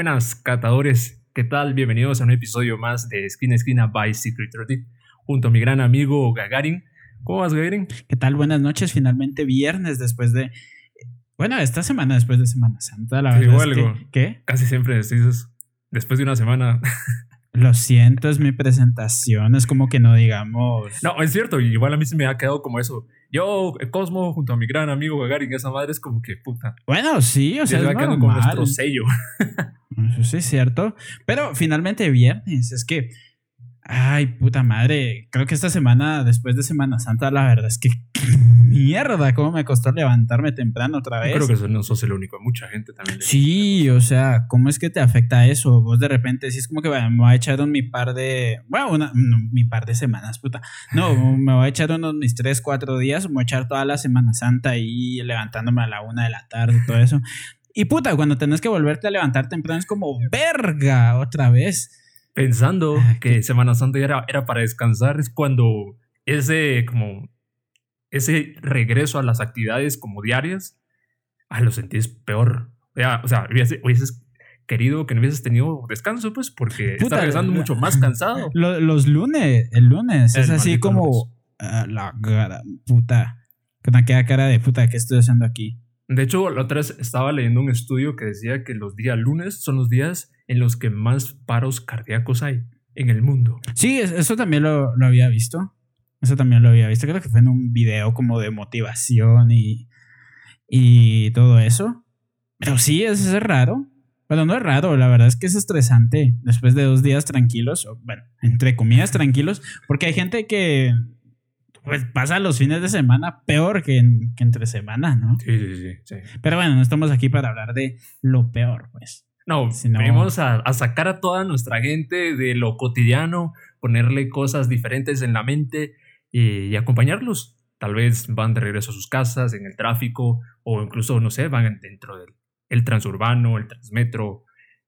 buenas, catadores. ¿Qué tal? Bienvenidos a un episodio más de Esquina a Esquina by Secret Roti, junto a mi gran amigo Gagarin. ¿Cómo vas, Gagarin? ¿Qué tal? Buenas noches. Finalmente viernes después de. Bueno, esta semana después de Semana Santa, la Te verdad. es que- algo. ¿Qué? Casi siempre dices, después de una semana. Lo siento, es mi presentación. Es como que no digamos. no, es cierto, igual a mí se me ha quedado como eso. Yo, Cosmo, junto a mi gran amigo Gagarin, esa madre es como que puta. Bueno, sí, o sea, se es va quedando con normal. nuestro sello. Eso sí es cierto. Pero finalmente viernes. Es que. Ay, puta madre. Creo que esta semana, después de Semana Santa, la verdad es que. Mierda, cómo me costó levantarme temprano otra Yo vez. creo que eso no sos el único, mucha gente también. le- Sí, o sea, ¿cómo es que te afecta eso? Vos de repente decís como que bueno, me voy a echar un mi par de. Bueno, una- no, mi par de semanas, puta. No, me voy a echar unos mis tres, cuatro días, me voy a echar toda la Semana Santa ahí levantándome a la una de la tarde, todo eso. Y puta, cuando tenés que volverte a levantar temprano es como verga otra vez. Pensando Ah, que qué- Semana Santa ya era, era para descansar, es cuando ese como ese regreso a las actividades como diarias, ah, lo sentís peor. O sea, hubiese- hubieses querido que no hubieses tenido descanso, pues, porque Puta, estás regresando la- mucho más cansado. Lo- los lunes, el lunes, El es así como ah, la cara, puta. Con aquella cara de puta, ¿qué estoy haciendo aquí? De hecho, la otra vez estaba leyendo un estudio que decía que los días lunes son los días en los que más paros cardíacos hay en el mundo. Sí, es- eso también lo, había visto. Eso también lo había visto. Creo que fue en un video como de motivación y, y todo eso. Pero sí, es, es raro. Bueno, no es raro, la verdad es que es estresante después de dos días tranquilos, bueno, entre comillas tranquilos, porque hay gente que pues pasa los fines de semana peor que, en- que entre semana, ¿no? Sí, sí, sí. sí. Pero bueno, no estamos aquí para hablar de lo peor, pues. No, Si no- venimos a, a sacar a toda nuestra gente de lo cotidiano, ponerle cosas diferentes en la mente y, y acompañarlos. Tal vez van de regreso a sus casas, en el tráfico, o incluso, no sé, van dentro del el transurbano, el transmetro,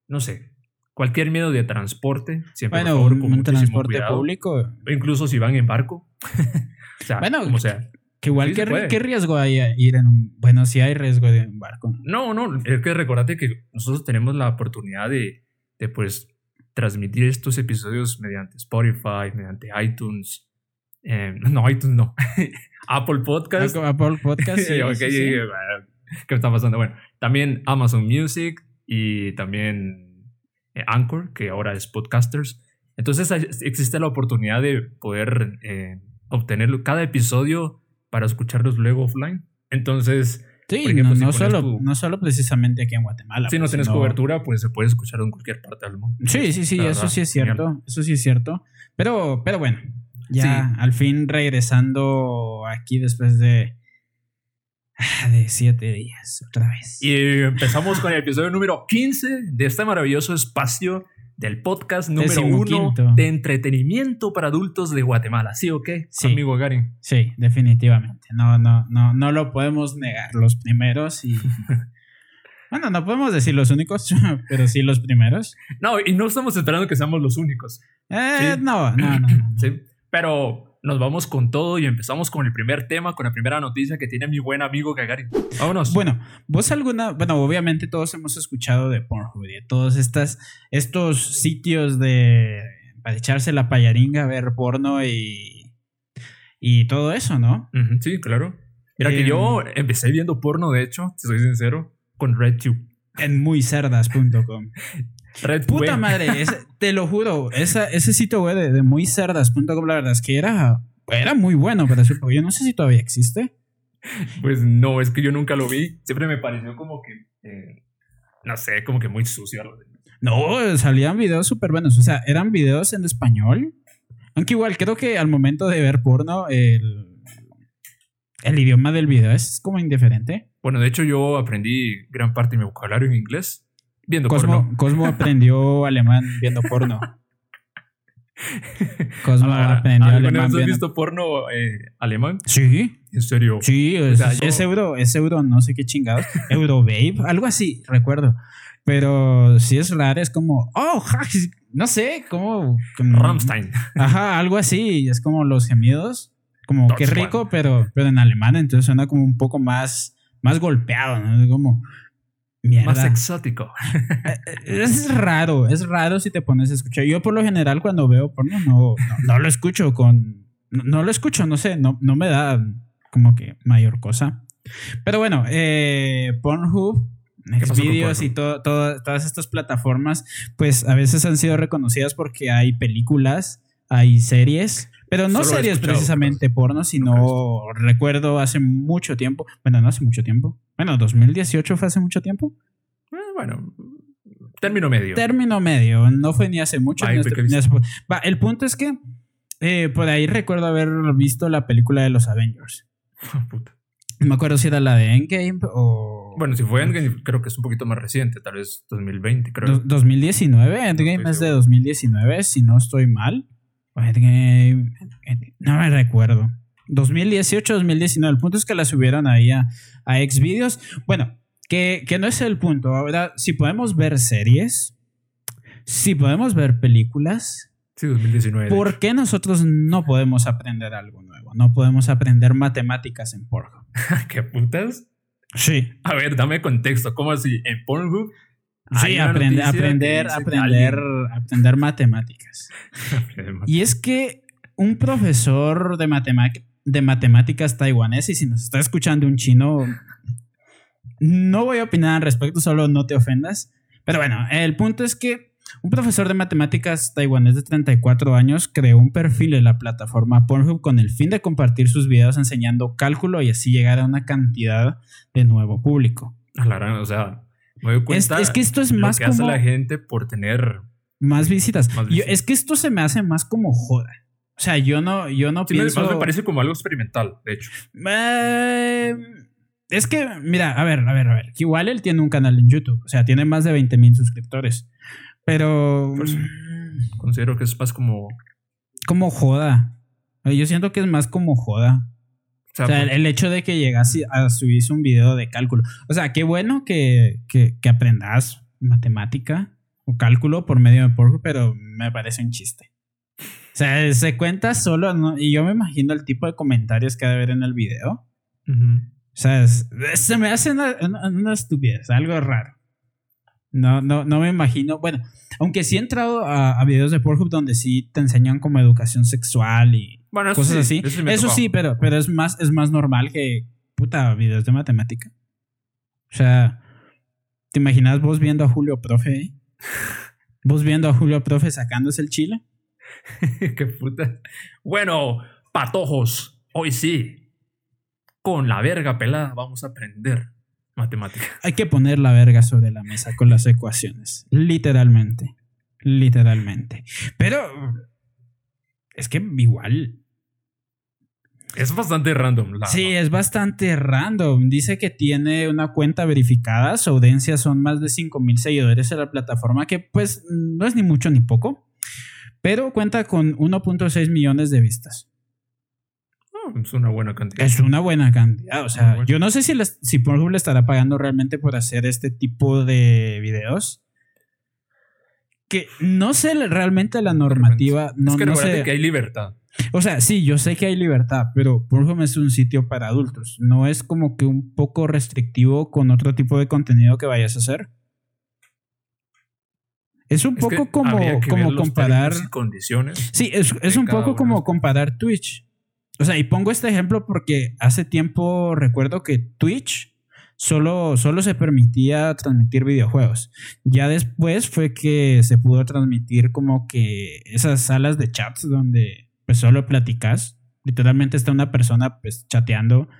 no sé. Cualquier medio de transporte, siempre por Bueno, favor, un, con un transporte cuidado. público. Incluso si van en barco. o sea, Bueno, como sea. Que igual, Sí ¿qué. ¿qué riesgo hay a ir en un... Bueno, sí hay riesgo de un barco. No, no, es que recordate que nosotros tenemos la oportunidad de, de pues transmitir estos episodios mediante Spotify, mediante iTunes. eh, no, iTunes no. Apple Podcast. Apple Podcast. sí, Ok, sí, sí. bueno, ¿Qué está pasando? Bueno, también Amazon Music y también eh, Anchor, que ahora es Podcasters. Entonces existe la oportunidad de poder eh, obtener cada episodio para escucharlos luego offline. Entonces, Sí, Por ejemplo, no, solo, tu- no solo precisamente aquí en Guatemala. si no pues, tienes sino- cobertura, pues se puede escuchar en cualquier parte del mundo. Sí, sí, sí, La eso verdad, sí es genial. cierto. Eso sí es cierto. Pero, pero bueno, ya al fin regresando aquí después de, ah, de siete días otra vez. Y empezamos con el episodio número 15 de este maravilloso espacio del podcast número uno de entretenimiento para adultos de Guatemala. ¿Sí o qué, Sí. amigo Garin? Sí, definitivamente. No, no, no, no lo podemos negar. Los primeros y. bueno, no podemos decir los únicos, pero sí los primeros. No, y no estamos esperando que seamos los únicos. Eh, Sí. no, no, no, no. ¿sí? Pero nos vamos con todo y empezamos con el primer tema, con la primera noticia que tiene mi buen amigo Gagarin. Vámonos. Bueno, vos alguna, bueno, obviamente todos hemos escuchado de Pornhub y de todos estas, estos sitios de para echarse la payaringa, ver porno y y todo eso, ¿no? Sí, claro. Mira que Em, yo empecé viendo porno, de hecho, si soy sincero, con RedTube. En muycerdas.com. Red Puta Web. madre, ese- te lo juro, esa, ese sitio web de, de muycerdas.com, la verdad es que era, era muy bueno para su yo no sé si todavía existe. Pues no, es que yo nunca lo vi. Siempre me pareció como que, eh, no sé, como que muy sucio. No, salían videos súper buenos. O sea, eran videos en español. Aunque igual creo que al momento de ver porno, el, el idioma del video es como indiferente. Bueno, de hecho yo aprendí gran parte de mi vocabulario en inglés viendo Cosmo, porno. Cosmo aprendió alemán viendo porno. Cosmo Ah, aprendió ¿Alguna alemán has viendo visto porno eh, alemán? Sí, En serio. sí, O es, sea, yo- es euro, es euro, no sé qué chingados. Eurobabe, algo así, recuerdo. Pero si es raro, es como, oh, no sé, como... como- Rammstein. Ajá, algo así. Es como los gemidos. Como qué Deutschland. rico, pero, pero en alemán. Entonces suena como un poco más, más golpeado, ¿no? Es como. Mierda. Más exótico. Eh, eh, es raro, es raro si te pones a escuchar. Yo por lo general cuando veo porno no, no, lo escucho con... No, lo escucho, no sé, no, no me da como que mayor cosa. Pero bueno, eh, Pornhub, Xvideos y todo, todas estas plataformas, pues a veces han sido reconocidas porque hay películas, hay series, pero no series precisamente porno, sino recuerdo hace mucho tiempo, bueno, no hace mucho tiempo, bueno, 2018 fue hace mucho tiempo. Eh, bueno, término medio. Término medio, no fue ni hace mucho. ni hace, Va, el punto es que eh, por ahí recuerdo haber visto la película de los Avengers. Puta. No me acuerdo si era la de Endgame o. Bueno, si fue Endgame, creo que es un poquito más reciente, tal vez 2020, creo. 2019, Endgame es de 2019, si no estoy mal. Endgame. No me recuerdo. 2018, 2019. El punto es que la subieron ahí a, a Xvideos. Bueno, que, que no es el punto. Ahora, si podemos ver series, si podemos ver películas, Sí, 2019. ¿Por qué nosotros no podemos aprender algo nuevo? No podemos aprender matemáticas en Pornhub. ¿Qué putas? Sí. A ver, dame contexto. ¿Cómo así? ¿En Pornhub? Sí, aprender, aprender, aprender, aprender matemáticas. y es que un profesor de, de matemáticas taiwanés, y si nos está escuchando un chino, no voy a opinar al respecto, solo no te ofendas. Pero bueno, el punto es que un profesor de matemáticas taiwanés de 34 años creó un perfil en la plataforma Pornhub con el fin de compartir sus videos enseñando cálculo y así llegar a una cantidad de nuevo público. o sea, me doy cuenta es, que esto es más que hace la gente por tener más visitas. es que esto se me hace más como joda. O sea, yo no, yo no pienso. me parece como algo experimental, de hecho. Eh, es que, mira, a ver, a ver, a ver. Igual él tiene un canal en YouTube. O sea, tiene más de 20 mil suscriptores. Pero. Pues, considero que es más como. Como joda. Yo siento que es más como joda. O sea, el, hecho de que llegas a subir un video de cálculo. O sea, qué bueno que, que, aprendas matemática o cálculo por medio de Porco, pero me parece un chiste. O sea, se cuenta solo, y yo me imagino el tipo de comentarios que ha de haber en el video. O sea, se me hace una, una, estupidez, algo raro. No, no, no me imagino. Bueno, aunque sí he entrado a, videos de Pornhub donde sí te enseñan como educación sexual y cosas así. Eso, sí, pero, pero es más, es más normal que puta videos de matemática. O sea, ¿te imaginas vos viendo a Julio Profe? ¿Vos viendo a Julio Profe sacándose el chile? Qué puta. Bueno, patojos, hoy sí. Con la verga pelada vamos a aprender Matemática. Hay que poner la verga sobre la mesa con las ecuaciones. Literalmente. Literalmente. Pero es que igual. Es bastante random. sí, es bastante random. Dice que tiene una cuenta verificada. Su audiencia son más de 5.000 seguidores en la plataforma, que pues no es ni mucho ni poco. Pero cuenta con 1.6 millones de vistas. Es una buena cantidad. Es una buena cantidad. O sea, yo no sé si, si Pornhub le estará pagando realmente por hacer este tipo de videos. Que no sé realmente la normativa. No, es que no sé. que hay libertad. O sea, sí, yo sé que hay libertad, pero Pornhub es un sitio para adultos. No es como que un poco restrictivo con otro tipo de contenido que vayas a hacer. Es un poco como, como comparar. condiciones sí, es, es un poco como comparar Twitch. O sea, y pongo este ejemplo porque hace tiempo recuerdo que Twitch solo, solo se permitía transmitir videojuegos. Ya después fue que se pudo transmitir como que esas salas de chats donde pues solo platicas. Literalmente está una persona pues chateando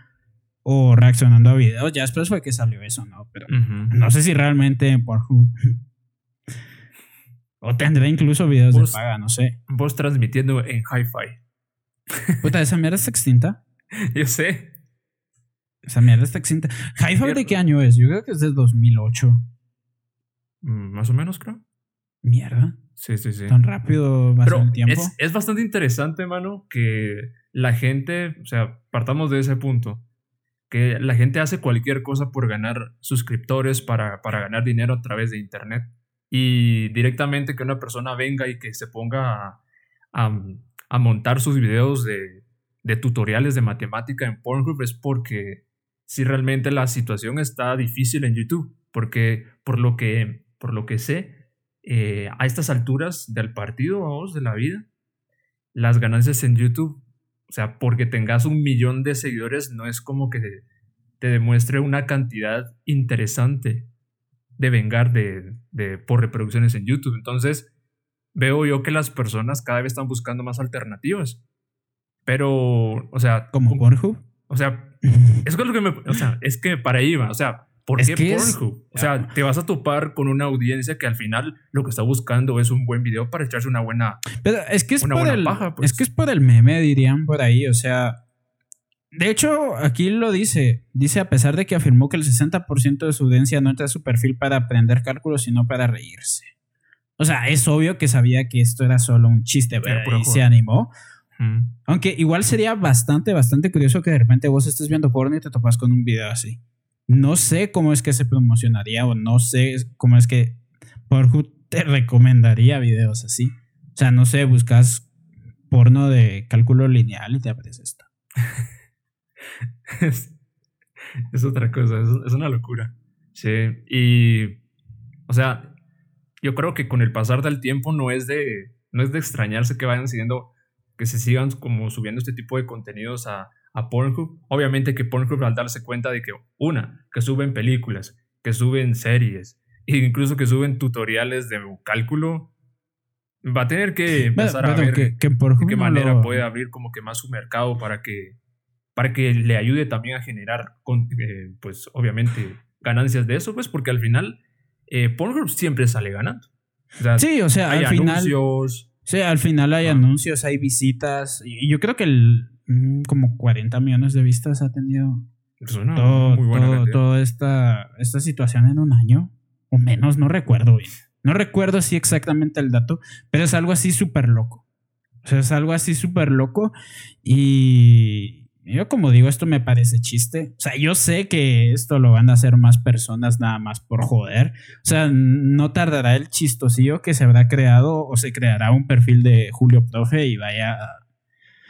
o reaccionando a videos. Ya después fue que salió eso, ¿no? Pero no sé si realmente por... o tendrá incluso videos de paga, no sé. Vos transmitiendo en hi-fi. Puta, esa mierda está extinta. Yo sé. Esa mierda está extinta. hi de qué año es? Yo creo que es de 2008. Mm, más o menos, creo. Mierda. Sí, sí, sí. Tan rápido va el tiempo. Es, es bastante interesante, mano, que la gente, o sea, partamos de ese punto, que la gente hace cualquier cosa por ganar suscriptores, para, para ganar dinero a través de Internet. Y directamente que una persona venga y que se ponga a a montar sus videos de, tutoriales de matemática en Pornhub es porque si realmente la situación está difícil en YouTube porque por lo que, por lo que sé, eh, a estas alturas del partido, vamos, de la vida, las ganancias en YouTube, o sea, porque tengas un millón de seguidores, no es como que te, demuestre una cantidad interesante de vengar de, de, por reproducciones en YouTube. Entonces, veo yo que las personas cada vez están buscando más alternativas. Pero, o sea... ¿Como Pornhub? O sea, es lo que me... O sea, es que para ahí va. O sea, ¿Por qué Pornhub? O sea, te vas a topar con una audiencia que al final lo que está buscando es un buen video para echarse una buena. Pero es que es por el, pues. Es que es por el meme, dirían por ahí. O sea. De hecho, aquí lo dice. Dice, a pesar de que afirmó que el 60% de su audiencia no entra a su perfil para aprender cálculos, sino para reírse. O sea, es obvio que sabía que esto era solo un chiste, pero y se animó. Aunque igual sería bastante, bastante curioso que de repente vos estés viendo porno y te topas con un video así. No sé cómo es que se promocionaría o no sé cómo es que Pornhub te recomendaría videos así. O sea, no sé, buscas porno de cálculo lineal y te aparece esto. es, otra cosa, es, una locura. Sí, y, o sea, yo creo que con el pasar del tiempo no es de, no es de extrañarse que vayan siguiendo, que se sigan como subiendo este tipo de contenidos a, a Pornhub. Obviamente que Pornhub al darse cuenta de que, una, que suben películas, que suben series, e incluso que suben tutoriales de cálculo, va a tener que empezar a ver de qué manera puede abrir como que más su mercado para que, para que le ayude también a generar, eh, pues obviamente, ganancias de eso, pues porque al final eh, Pornhub siempre sale ganando. sí, o sea, hay al anuncios. Final, sí, al final hay anuncios, hay visitas. Y yo creo que el, Mm, como 40 millones de vistas ha tenido todo, toda esta, esta situación en un año, o menos, no recuerdo bien. No recuerdo así exactamente el dato, pero es algo así súper loco. O sea, es algo así súper loco y yo como digo, esto me parece chiste. O sea, yo sé que esto lo van a hacer más personas nada más por joder. O sea, no tardará el chistosillo que se habrá creado o se creará un perfil de Julio Profe y vaya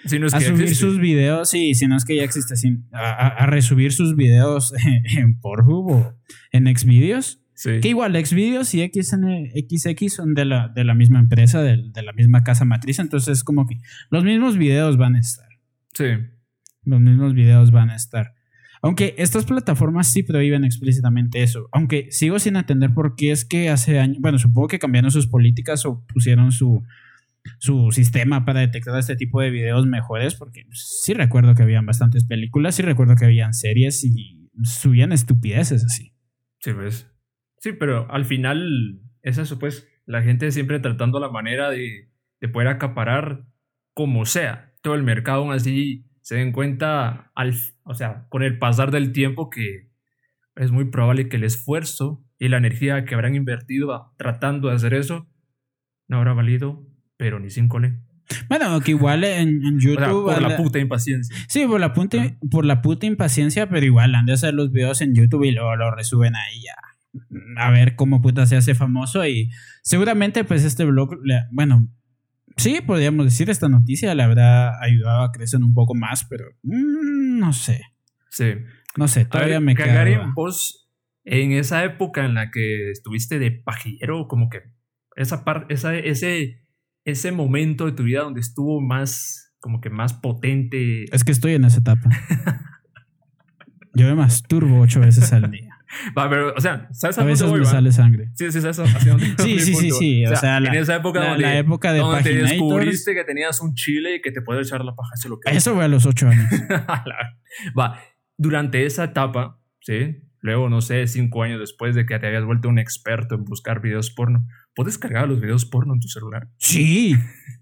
a subir sus videos, sí, si no es que ya existe, a, resubir sus videos en Pornhub o en Xvideos. Que igual Xvideos y XX son de la, de la misma empresa, de, la misma casa matriz, entonces es como que los mismos videos van a estar. Sí. Los mismos videos van a estar. Aunque estas plataformas sí prohíben explícitamente eso. Aunque sigo sin entender por qué es que hace años, bueno, supongo que cambiaron sus políticas o pusieron su, su sistema para detectar este tipo de videos mejores, porque sí recuerdo que habían bastantes películas, sí recuerdo que habían series y subían estupideces así. Sí, pues. Sí, pero al final es eso, pues, la gente siempre tratando la manera de, de poder acaparar como sea todo el mercado, aún así se den cuenta, al, o sea, con el pasar del tiempo que es muy probable que el esfuerzo y la energía que habrán invertido tratando de hacer eso no habrá valido pero ni sin cole. Bueno, que igual en, YouTube. por la puta impaciencia. Sí, por la, puta, por la puta impaciencia, pero igual han de hacer los videos en YouTube y luego lo resuben ahí ya. A ver cómo puta se hace famoso y seguramente pues este blog, bueno, sí, podríamos decir esta noticia le habrá ayudado a crecer un poco más, pero mm, no sé. Sí. No sé, todavía me queda. vos en esa época en la que estuviste de pajillero, como que esa parte, esa, ese ese momento de tu vida donde estuvo más, como que más potente. Es que estoy en esa etapa. Yo me masturbo ocho veces al día. Va, pero, o sea, ¿sabes a, veces me sale sangre. Sí, sí, ¿sabes sí, sí, sí, sí. O sea, en esa época donde, la época de donde te descubriste que tenías un chile y que te puede echar la paja. Eso, lo que eso fue a los ocho años. Va, durante esa etapa, ¿sí? Luego, no sé, cinco años después de que te habías vuelto un experto en buscar videos porno, ¿Puedes cargar los videos porno en tu celular? Sí,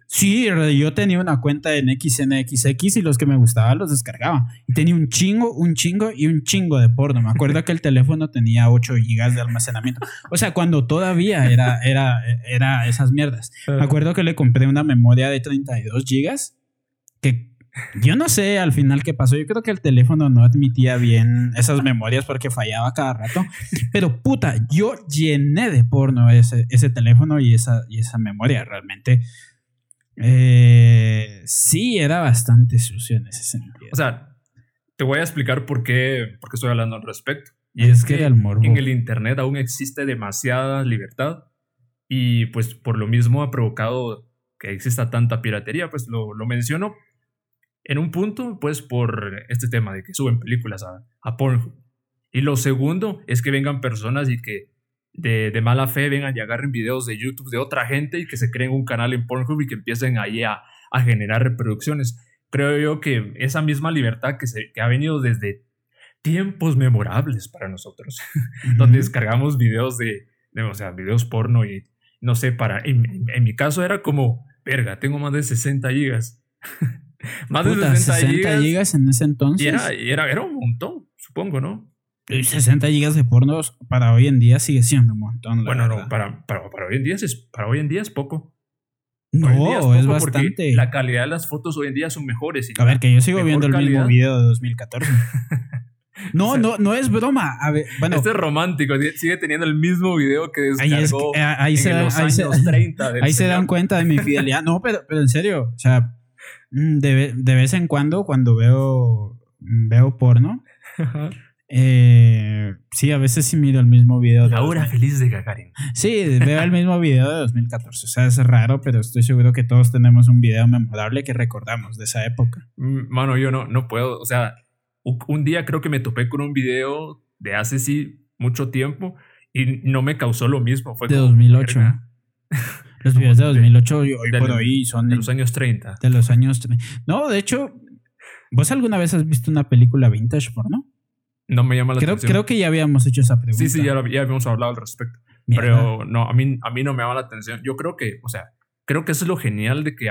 sí, yo tenía una cuenta en XNXX y los que me gustaban los descargaba. Y tenía un chingo, un chingo y un chingo de porno. Me acuerdo que el teléfono tenía 8 gigas de almacenamiento. O sea, cuando todavía era, era, era esas mierdas. Me acuerdo que le compré una memoria de 32 gigas que yo no sé al final qué pasó. Yo creo que el teléfono no admitía bien esas memorias porque fallaba cada rato. Pero puta, yo llené de porno ese, ese teléfono y esa, y esa memoria realmente. Eh, sí, era bastante sucio en ese sentido. O sea, te voy a explicar por qué, por qué estoy hablando al respecto. Y es, que, en el Internet aún existe demasiada libertad y pues por lo mismo ha provocado que exista tanta piratería, pues lo, lo menciono en un punto, pues por este tema de que suben películas a, a Pornhub. Y lo segundo es que vengan personas y que de, de, mala fe vengan y agarren videos de YouTube de otra gente y que se creen un canal en Pornhub y que empiecen ahí a, a generar reproducciones. Creo yo que esa misma libertad que, se, que ha venido desde tiempos memorables para nosotros, donde descargamos videos de, o sea, videos porno y no sé, para, en, mi caso era como, verga, tengo más de 60 gigas. más de 60, gigas, en ese entonces. Y era, era, era un montón, supongo, ¿no? 60 gigas de porno para hoy en día sigue siendo un montón. Bueno, no, para, para, para, hoy en día es, para hoy en día es poco. No, es, bastante. La calidad de las fotos hoy en día son mejores. a ver, que yo sigo viendo el mismo video de 2014. No, no, no es broma. A ver, bueno. Este es romántico, sigue teniendo el mismo video que descargó ahí, ahí se, los ahí años se, 30 Ahí se dan cuenta de mi fidelidad. No, pero, pero en serio, o sea, de, de vez en cuando, cuando veo, veo porno, eh, sí, a veces sí miro el mismo video. La hora feliz de Gagarin. Sí, veo el mismo video de 2014. O sea, es raro, pero estoy seguro que todos tenemos un video memorable que recordamos de esa época. Mm, mano, yo no, no puedo. O sea, un día creo que me topé con un video de hace sí mucho tiempo y no me causó lo mismo. Fue de 2008. Los videos de 2008 hoy por hoy son de los años 30. De los años 30. No, de hecho, ¿vos alguna vez has visto una película vintage porno? No me llama la creo, atención. Creo que ya habíamos hecho esa pregunta. Sí, sí, ya, ya habíamos hablado al respecto. Pero no, a mí, a mí no me llama la atención. Yo creo que, o sea, creo que eso es lo genial de que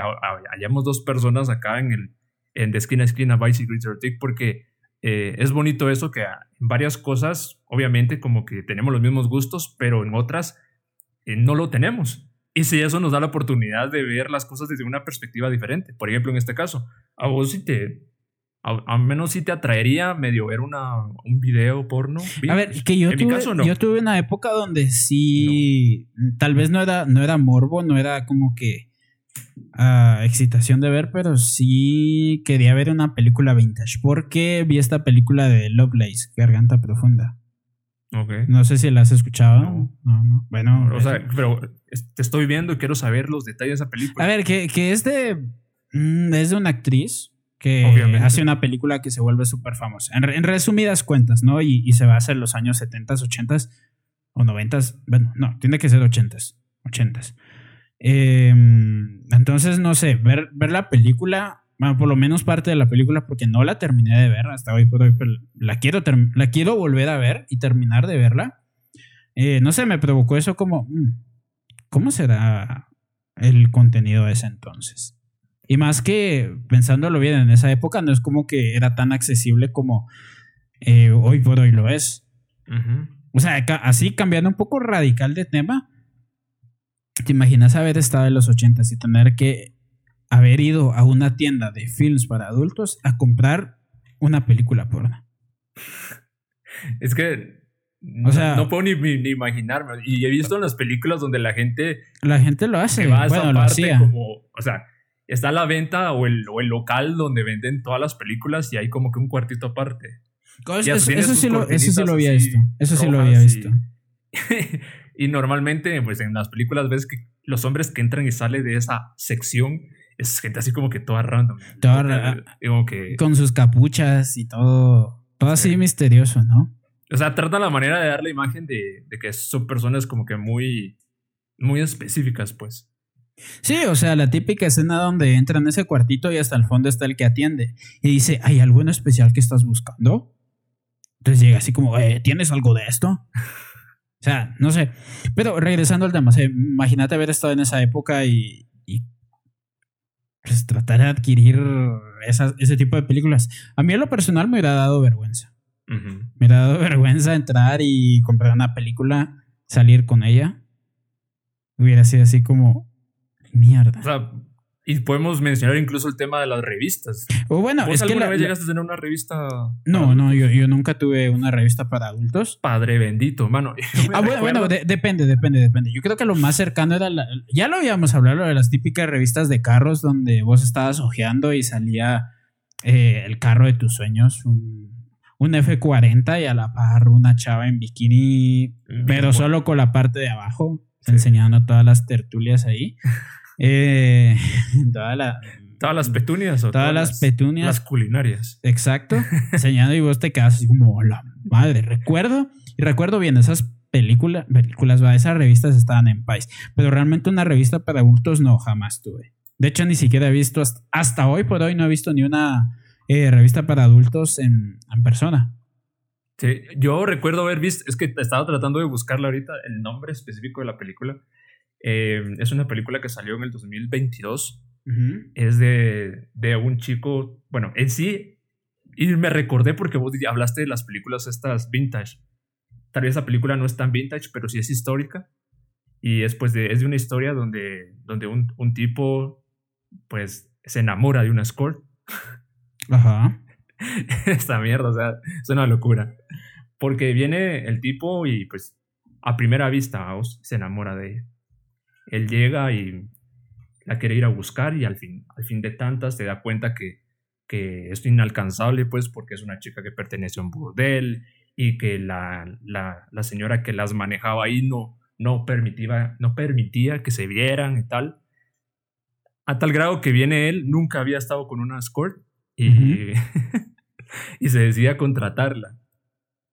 hayamos dos personas acá en el en de esquina a esquina Bicycle Tick porque eh, es bonito eso que en varias cosas, obviamente, como que tenemos los mismos gustos, pero en otras eh, no lo tenemos. Y si eso nos da la oportunidad de ver las cosas desde una perspectiva diferente. Por ejemplo, en este caso, a vos si te, a, menos si te atraería medio ver una, un video porno. A ver, que yo, tuve, yo tuve una época donde sí, tal vez no era, no era morbo, no era como que uh, excitación de ver, pero sí quería ver una película vintage. Porque vi esta película de Lovelace, Garganta Profunda. Okay. No sé si la has escuchado. No, no. Bueno. O sea, pero te estoy viendo y quiero saber los detalles de esa película. A ver, que, que es de. Mm, es de una actriz que hace una película que se vuelve súper famosa. En, resumidas cuentas, ¿no? Y, y, se basa en los años 70, 80 o 90. Bueno, no, tiene que ser 80 80 Em, entonces, no sé, ver, ver la película, bueno, por lo menos parte de la película, porque no la terminé de ver hasta hoy por hoy, pero la quiero, la quiero volver a ver y terminar de verla. Eh, no sé, me provocó eso como, mm, ¿cómo será el contenido de ese entonces? Y más que pensándolo bien, en esa época no es como que era tan accesible como eh, hoy por hoy lo es. O sea, así cambiando un poco radical de tema, ¿Te imaginas haber estado en los 80 y tener que haber ido a una tienda de films para adultos a comprar una película porno? Es que o sea, no, puedo ni, imaginarme. Y he visto en las películas donde la gente. La gente lo hace. bueno, lo hacía. Como, o sea, está la venta o el, o el, local donde venden todas las películas y hay como que un cuartito aparte. Eso, eso, sí lo, eso, sí lo, había visto. Eso sí lo había visto. Y normalmente, pues en las películas ves que los hombres que entran y salen de esa sección es gente así como que toda random. que, con sus capuchas y todo. Todo así misterioso, ¿no? O sea, trata la manera de dar la imagen de, que son personas como que muy, muy específicas, pues. Sí, o sea, la típica escena donde entra en ese cuartito y hasta el fondo está el que atiende. Y dice, ¿hay algo en especial que estás buscando? Entonces llega así como, eh, ¿tienes algo de esto? O sea, no sé. Pero regresando al tema, imagínate haber estado en esa época y, pues tratar de adquirir ese tipo de películas. A mí en lo personal me hubiera dado vergüenza. Me hubiera dado vergüenza entrar y comprar una película, salir con ella. Hubiera sido así como mierda. O sea, y podemos mencionar incluso el tema de las revistas. O bueno, es alguna que vez llegaste a tener una revista? No, no, yo, yo, nunca tuve una revista para adultos. Padre bendito, mano. ah, bueno, bueno depende, depende, depende. Yo creo que lo más cercano era la, ya lo habíamos hablado de las típicas revistas de carros donde vos estabas ojeando y salía eh, el carro de tus sueños, un, un F40 y a la par una chava en bikini, pero bueno. solo con la parte de abajo, Sí. enseñando todas las tertulias ahí. Eh, toda la- Todas las petunias o Todas las petunias. Las culinarias. Exacto, enseñando y vos te quedas así como, "Oh, la madre, recuerdo, y recuerdo bien, esas películas, películas, va, esas revistas estaban en país, pero realmente una revista para adultos no, jamás tuve. De hecho, ni siquiera he visto, hasta, hasta hoy por hoy no he visto ni una eh, revista para adultos en, en persona. Sí, yo recuerdo haber visto, es que estaba tratando de buscarla ahorita, el nombre específico de la película. Eh, es una película que salió en el 2022. Es de, de un chico, bueno, en sí, y me recordé porque vos hablaste de las películas estas vintage. Tal vez esa película no es tan vintage, pero sí es histórica. Y es, pues, de, es de una historia donde, donde un, un tipo, pues, se enamora de una escort. Ajá. Esta mierda, o sea, es una locura. Porque viene el tipo y pues a primera vista se enamora de ella. Él llega y la quiere ir a buscar y al fin, al fin de tantas se da cuenta que, que es inalcanzable pues porque es una chica que pertenece a un burdel y que la, la, la señora que las manejaba ahí no, no, permitía, no permitía que se vieran y tal. A tal grado que viene él, nunca había estado con una escort y, y se decide a contratarla.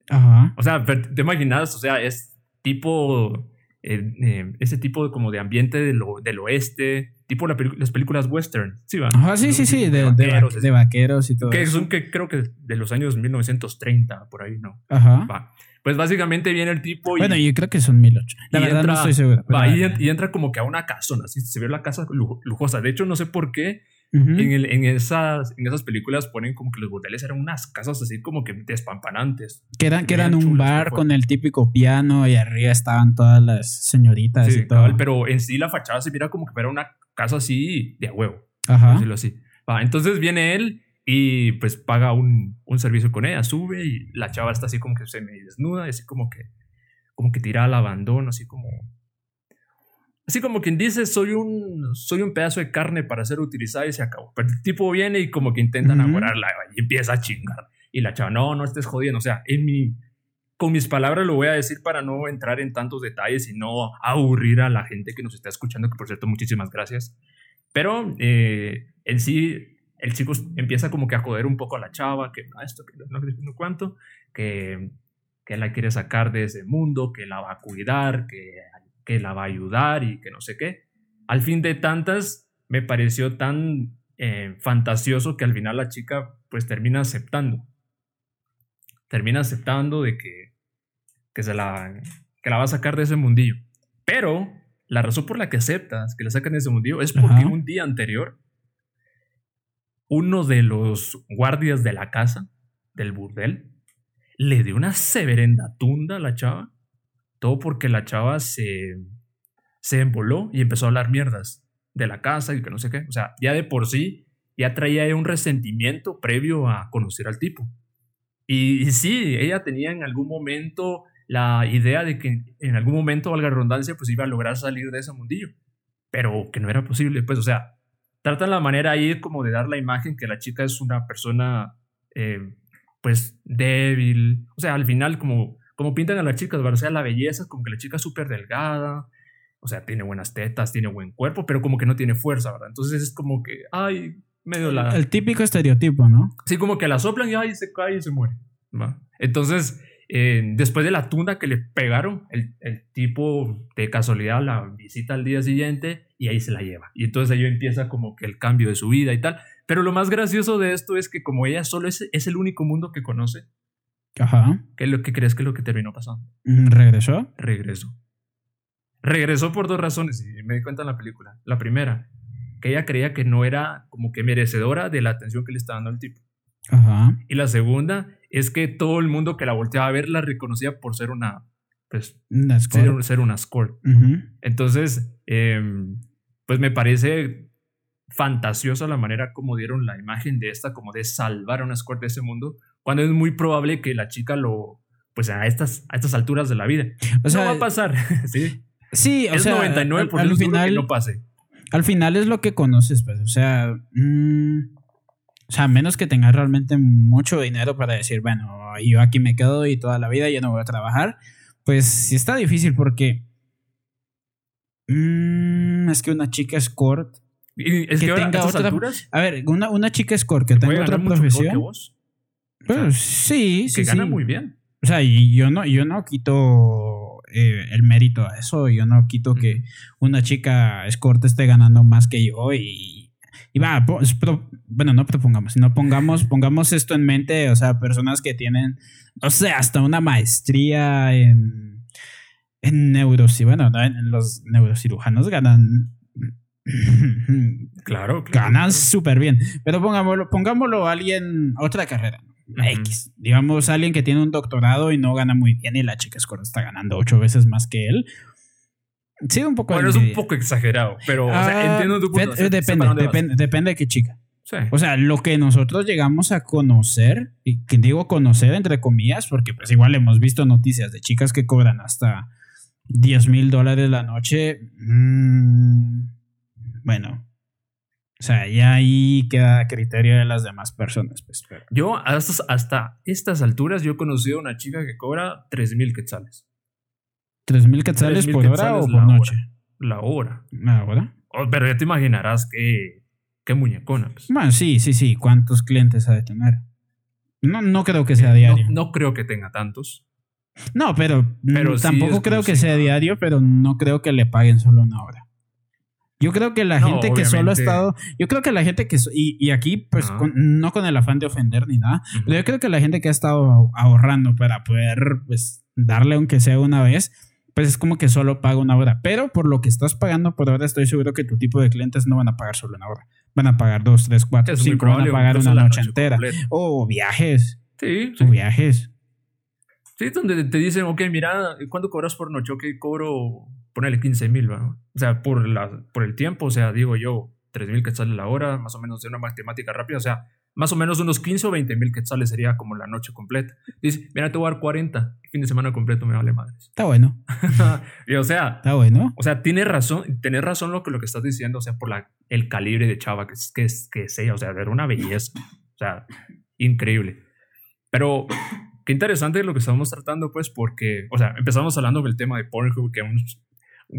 Ajá. O sea, te imaginas, o sea, es tipo, eh, eh, ese tipo de, como de ambiente del, del oeste, tipo la las películas western, ¿sí va? Ajá, sí, sí, sí, de, de, vaqueros, va- de vaqueros y todo. que son que creo que de los años 1930, por ahí, ¿no? Ajá. Va. Pues básicamente viene el tipo y, Bueno, yo creo que son 1008. La verdad entra- no estoy seguro. va, y, y entra como que a una casona, así se ve la casa lujo- lujosa. De hecho, no sé por qué En, el- en, esas, en esas películas ponen como que los burdeles eran unas casas así como que despampanantes. Que eran, que Bien eran un bar con el típico piano y arriba estaban todas las señoritas Sí, y todo. cabal, pero en sí la fachada se mira como que fuera una casa así de a huevo, Ajá. decirlo así. Va, entonces viene él y pues paga un, un servicio con ella, sube y la chava está así como que se me desnuda, y así como que, como que tira al abandono, así como... Así como quien dice, soy un, soy un pedazo de carne para ser utilizada y se acabó. Pero el tipo viene y como que intenta enamorarla y empieza a chingar. Y la chava, no, no estés jodiendo. O sea, en mi, con mis palabras lo voy a decir para no entrar en tantos detalles y no aburrir a la gente que nos está escuchando, que por cierto, muchísimas gracias. Pero eh, en sí, el chico empieza como que a joder un poco a la chava, que no, esto, que no, no, no cuánto, que, que la quiere sacar de ese mundo, que la va a cuidar, que, que la va a ayudar y que no sé qué. Al fin de tantas, me pareció tan eh, fantasioso que al final la chica pues termina aceptando. Termina aceptando de que, que, se la, que la va a sacar de ese mundillo. Pero la razón por la que aceptas que la sacan de ese mundillo es porque Ajá. un día anterior uno de los guardias de la casa, del burdel, le dio una severenda tunda a la chava. Todo porque la chava se, se emboló y empezó a hablar mierdas de la casa y que no sé qué. O sea, ya de por sí ya traía un resentimiento previo a conocer al tipo. Y, sí, ella tenía en algún momento la idea de que en algún momento, valga la redundancia, pues iba a lograr salir de ese mundillo. Pero que no era posible, pues, o sea, tratan la manera ahí como de dar la imagen que la chica es una persona, eh, pues, débil. O sea, al final, como, como pintan a las chicas, ¿verdad? o sea, la belleza, como que la chica es súper delgada, o sea, tiene buenas tetas, tiene buen cuerpo, pero como que no tiene fuerza, ¿verdad? Entonces es como que, ay, medio la... El típico estereotipo, ¿no? Sí, como que la soplan y ay, se cae y se muere. ¿va? Entonces, eh, después de la tunda que le pegaron, el, el tipo de casualidad la visita al día siguiente y ahí se la lleva. Y entonces ahí empieza como que el cambio de su vida y tal. Pero lo más gracioso de esto es que como ella solo es, es el único mundo que conoce, Ajá. ¿qué es lo que crees que es lo que terminó pasando? Mm, ¿Regresó? Regresó. Regresó por dos razones y me di cuenta en la película. La primera, que ella creía que no era como que merecedora de la atención que le estaba dando el tipo. Ajá. Y la segunda es que todo el mundo que la volteaba a ver la reconocía por ser una, pues, Una ser, ser una escort. Ujú. Entonces, em, pues me parece fantasiosa la manera como dieron la imagen de esta, como de salvar a una escort de ese mundo, cuando es muy probable que la chica lo, pues a estas, a estas alturas de la vida. O sea, no va a pasar, ¿sí? sí, o es sea, 99% al, al final, que no pase. al final es lo que conoces, pues. O sea, mm, O sea, a menos que tengas realmente mucho dinero para decir, bueno, yo aquí me quedo y toda la vida ya no voy a trabajar, pues sí está difícil porque mm, es que una chica escort Y es Que que, ahora, tenga otra- alturas, A ver, una, una chica escort que tenga otra mejor que profesión. vos, Pues sí, sí, que gana sí. muy bien. O sea, y yo no, yo no quito eh, el mérito a eso. Yo no quito que una chica escort esté ganando más que yo y, y va, pro- bueno, no propongamos, sino pongamos, pongamos esto en mente, o sea, personas que tienen, o sea, hasta una maestría en, en bueno, no, en los neurocirujanos ganan Claro, claro. ganan súper bien. Pero pongámoslo, pongámoslo a alguien, a otra carrera. X. Digamos, alguien que tiene un doctorado y no gana muy bien y la chica escort está ganando ocho veces más que él. Sí, un poco Bueno, es un poco exagerado, pero o Ah, sea, entiendo tu punto. fe- o sea, sé depende, depende, depende de qué chica. Sí. O sea, lo que nosotros llegamos a conocer, y que digo conocer entre comillas, porque pues igual hemos visto noticias de chicas que cobran hasta 10 mil dólares la noche. mm, bueno, o sea, ya ahí queda a criterio de las demás personas. Pues, pero- Yo hasta, hasta estas alturas yo he conocido a una chica que cobra 3000 quetzales 3 mil quetzales 3,000 por hora quetzales o la por hora. noche. la hora. ¿La hora? Oh, pero ya te imaginarás que qué muñecona. pues. Bueno, sí, sí, sí. ¿Cuántos clientes ha de tener? No, no creo que sea No, diario. no creo que tenga tantos. No, pero, Pero mm, sí tampoco creo que sea diario, pero no creo que le paguen solo una hora. Yo creo que la No, gente que solo ha estado, yo creo que la gente que, y, y aquí pues Ajá. con- no con el afán de ofender ni nada, pero yo creo que la gente que ha estado ahorrando para poder pues darle aunque sea una vez, pues es como que solo paga una hora. Pero por lo que estás pagando por hora, estoy seguro que tu tipo de clientes no van a pagar solo una hora. Van a pagar dos, tres, cuatro, Es cinco, van a pagar una noche entera. O viajes, Sí, sí. o viajes. Sí, donde te dicen, ok, mira, ¿cuánto cobras por noche? Ok, cobro, ponele 15 mil, ¿va? O sea, por, la, por el tiempo, o sea, digo yo, 3 mil quetzales la hora, más o menos de una matemática rápida, o sea, más o menos unos 15 o 20 mil quetzales sería como la noche completa. Dice, mira, te voy a dar 40, fin de semana completo me vale madres. Está bueno, y o sea, está bueno. o sea, tienes razón, tienes razón lo que, lo que estás diciendo, o sea, por la, el calibre de chava que, es- que, es- que sea, o sea, era una belleza, o sea, increíble. Pero qué interesante lo que estamos tratando, pues, porque, o sea, empezamos hablando del tema de Pornhub, que un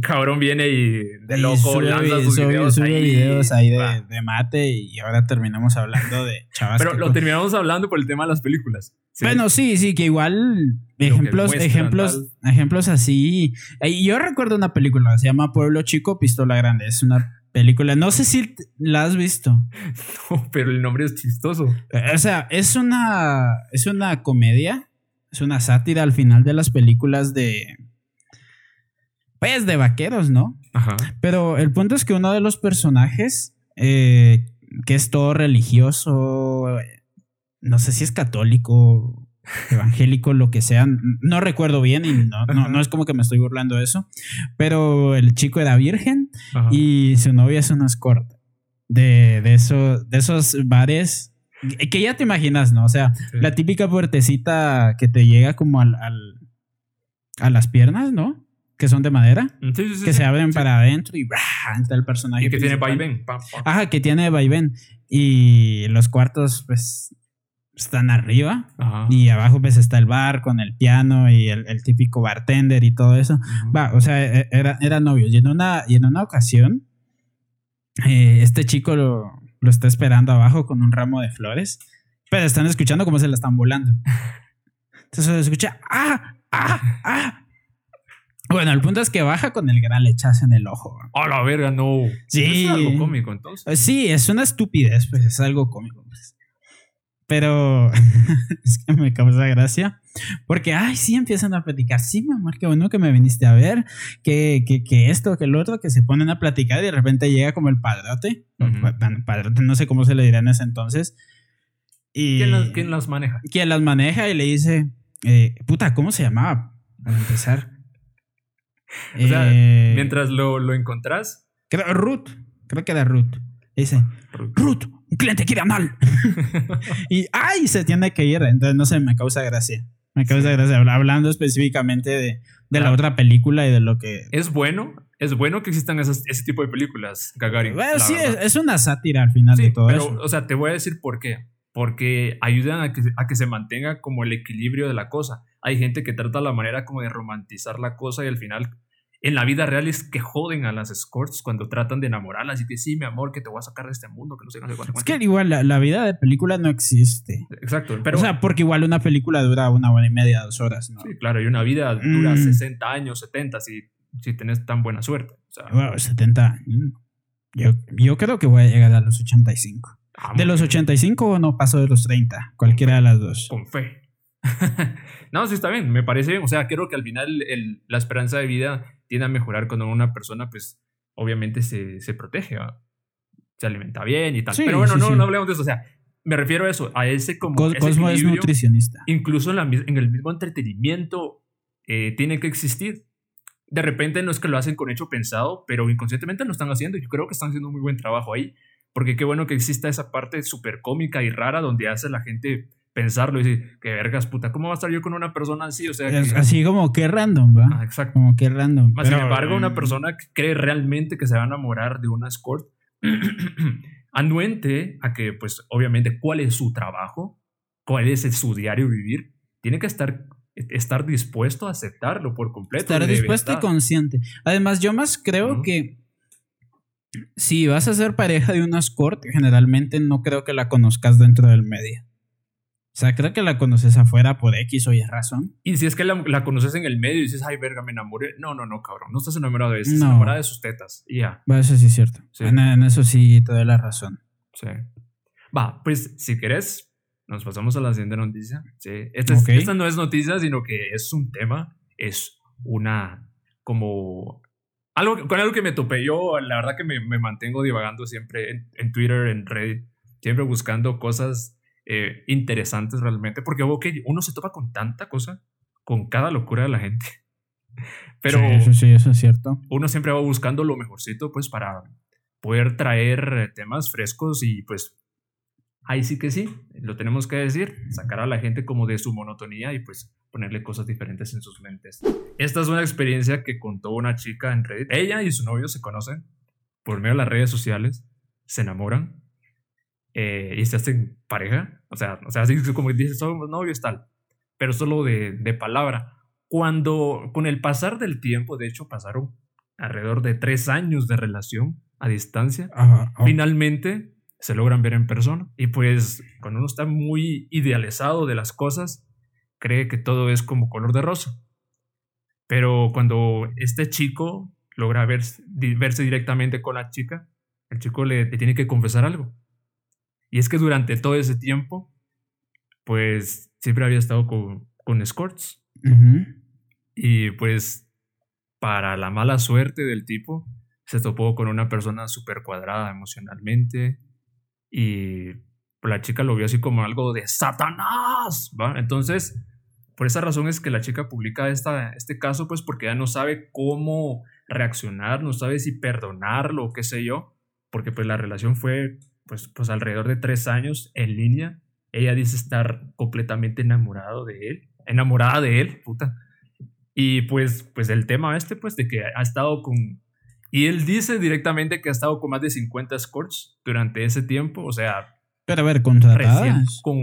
cabrón viene y de Y loco sube, lanza sus sube- videos sube ahí. videos ahí de, de mate y ahora terminamos hablando de chavas. Pero lo terminamos hablando por el tema de las películas. ¿sí? Bueno, sí, sí, que igual ejemplos, ejemplos, ejemplos así. Yo recuerdo una película, se llama Pueblo Chico, Pistola Grande. Es una película, no sé si la has visto. No, pero el nombre es chistoso. Eh, O sea, es una, es una comedia, es una sátira al final de las películas de, pues, de vaqueros, ¿no? Ajá. Pero el punto es que uno de los personajes, eh, que es todo religioso, no sé si es católico, evangélico, lo que sea, no recuerdo bien y no, no, no es como que me estoy burlando de eso, pero el chico era virgen ajá. y su novia es una escort de, de, eso, de esos bares que- que ya te imaginas, ¿no? O sea, Sí. la típica puertecita que te llega como al, al- a las piernas, ¿no? Que son de madera Sí, sí, sí, que se abren para adentro y ¡bra! entra el personaje. Y que tiene principal. vaivén. pam, pam. Ajá, que tiene vaivén. Y los cuartos, pues, están arriba. Ajá. Y abajo, pues, está el bar con el piano y el, el típico bartender y todo eso. Va, o sea, e- era, era novios. Y en una, y en una ocasión, eh, este chico lo, lo está esperando abajo con un ramo de flores. Pero están escuchando cómo se la están volando. Entonces se escucha, ¡ah! ¡ah! ¡ah! Bueno, el punto es que baja con el gran lechazo en el ojo. A la verga, no. Sí. Es algo cómico, entonces. Eh, Sí, es una estupidez, pues es algo cómico. pues. Pero es que me causa gracia. Porque, ay, sí empiezan a platicar. Sí, mi amor, qué bueno que me viniste a ver. Que, que, que esto, que el otro, que se ponen a platicar y de repente llega como el padrote. No sé cómo se le dirá en ese entonces. Y ¿Quién las, quién las maneja? quien las maneja y le dice, eh, puta, ¿cómo se llamaba? Para empezar. O sea, Eh, Mientras lo, lo encontrás. creo- Ruth, creo que era Ruth. Dice, Ruth, un cliente quiere anal. y ay, se tiene que ir. Entonces, no sé, me causa gracia. Me causa gracia. Habla- Hablando específicamente de, de la Ah. otra película y de lo que. es bueno es bueno que existan esas- ese tipo de películas, Gagarin. Bueno, sí, es, es una sátira al final Sí, de todo pero, eso. o sea, te voy a decir por qué. Porque ayudan a que, a que se mantenga como el equilibrio de la cosa. Hay gente que trata la manera como de romantizar la cosa y al final, en la vida real es que joden a las escorts cuando tratan de enamorarlas y que sí, mi amor, que te voy a sacar de este mundo, que no sé, no sé cuánto. Es que igual la, la vida de película no existe. Exacto, pero o sea, porque igual una película dura una hora y media, dos horas, ¿no? sí, claro, y una vida dura Mm. 60 años, 70, si, si tenés tan buena suerte. O sea, Bueno, 70 años. Yo, yo creo que voy a llegar a los 85. ah, De los bien. 85 no paso de los 30. Cualquiera de las dos. con fe. no, sí está bien, me parece bien. O sea, creo que al final el- la esperanza de vida tiende a mejorar cuando una persona, pues, obviamente se, se protege, ¿va? se alimenta bien y tal. Sí, Pero bueno, sí, no, sí. no hablemos de eso. O sea, me refiero a eso, a ese como. Cos- ese Cosmo es nutricionista. incluso en, la en el mismo entretenimiento eh, tiene que existir. De repente no es que lo hacen con hecho pensado, pero inconscientemente lo están haciendo. y Yo creo que están haciendo un muy buen trabajo ahí, porque qué bueno que exista esa parte súper cómica y rara donde hace la gente pensarlo y decir, qué vergas, puta, ¿cómo va a estar yo con una persona así? O sea, Es que- así como que random, ¿va? Ah, exacto. Como que random. Más sin embargo, una mm, persona que cree realmente que se va a enamorar de una escort, anuente a que, pues, obviamente, cuál es su trabajo, cuál es su diario vivir, tiene que estar, estar dispuesto a aceptarlo por completo. Estar dispuesto y consciente. Además, yo más creo que si vas a ser pareja de una escort, generalmente no creo que la conozcas dentro del medio. O sea, creo que la conoces afuera por X o Y razón. Y si es que la, la conoces en el medio y dices, ay, verga, me enamoré. No, no, no, cabrón. No estás enamorado de eso, estás No. enamorada de sus tetas. Y ya. Va, eso sí es cierto. Sí. En, en eso sí te doy la razón. Sí. Va, pues si querés, nos pasamos a la siguiente noticia. Sí. Esta, es- esta no es noticia, sino que es un tema, es una como algo con algo que me topé yo, la verdad que me, me mantengo divagando siempre en, en Twitter, en Reddit, siempre buscando cosas eh, interesantes realmente, porque veo que uno se topa con tanta cosa, con cada locura de la gente. Pero Sí, eso sí, eso es cierto. uno siempre va buscando lo mejorcito, pues, para poder traer eh, temas frescos y, pues, ahí sí que sí, lo tenemos que decir, sacar a la gente como de su monotonía y, pues, ponerle cosas diferentes en sus mentes. Esta es una experiencia que contó una chica en Reddit. Ella y su novio se conocen por medio de las redes sociales, se enamoran eh, y se hacen pareja. O sea, o sea, así como dices, somos novios, tal, pero solo de, de palabra. Cuando, con el pasar del tiempo, de hecho, pasaron alrededor de tres años de relación a distancia, Ajá, finalmente se logran ver en persona. Y pues, cuando uno está muy idealizado de las cosas, cree que todo es como color de rosa. Pero cuando este chico logra verse, verse directamente con la chica, el chico le, le tiene que confesar algo. Y es que durante todo ese tiempo, pues siempre había estado con, con escorts. Y pues, para la mala suerte del tipo, se topó con una persona súper cuadrada emocionalmente. Y la chica lo vio así como algo de Satanás. ¿va? Entonces, por esa razón es que la chica publica esta, este caso, pues porque ya no sabe cómo reaccionar, no sabe si perdonarlo o qué sé yo, porque pues la relación fue pues, pues alrededor de tres años en línea. Ella dice estar completamente enamorado de él, enamorada de él, puta. Y pues, pues el tema este, pues de que ha estado con... Y él dice directamente que ha estado con más de 50 escorts durante ese tiempo, o sea, Pero a ver, recién ¿contratadas? con...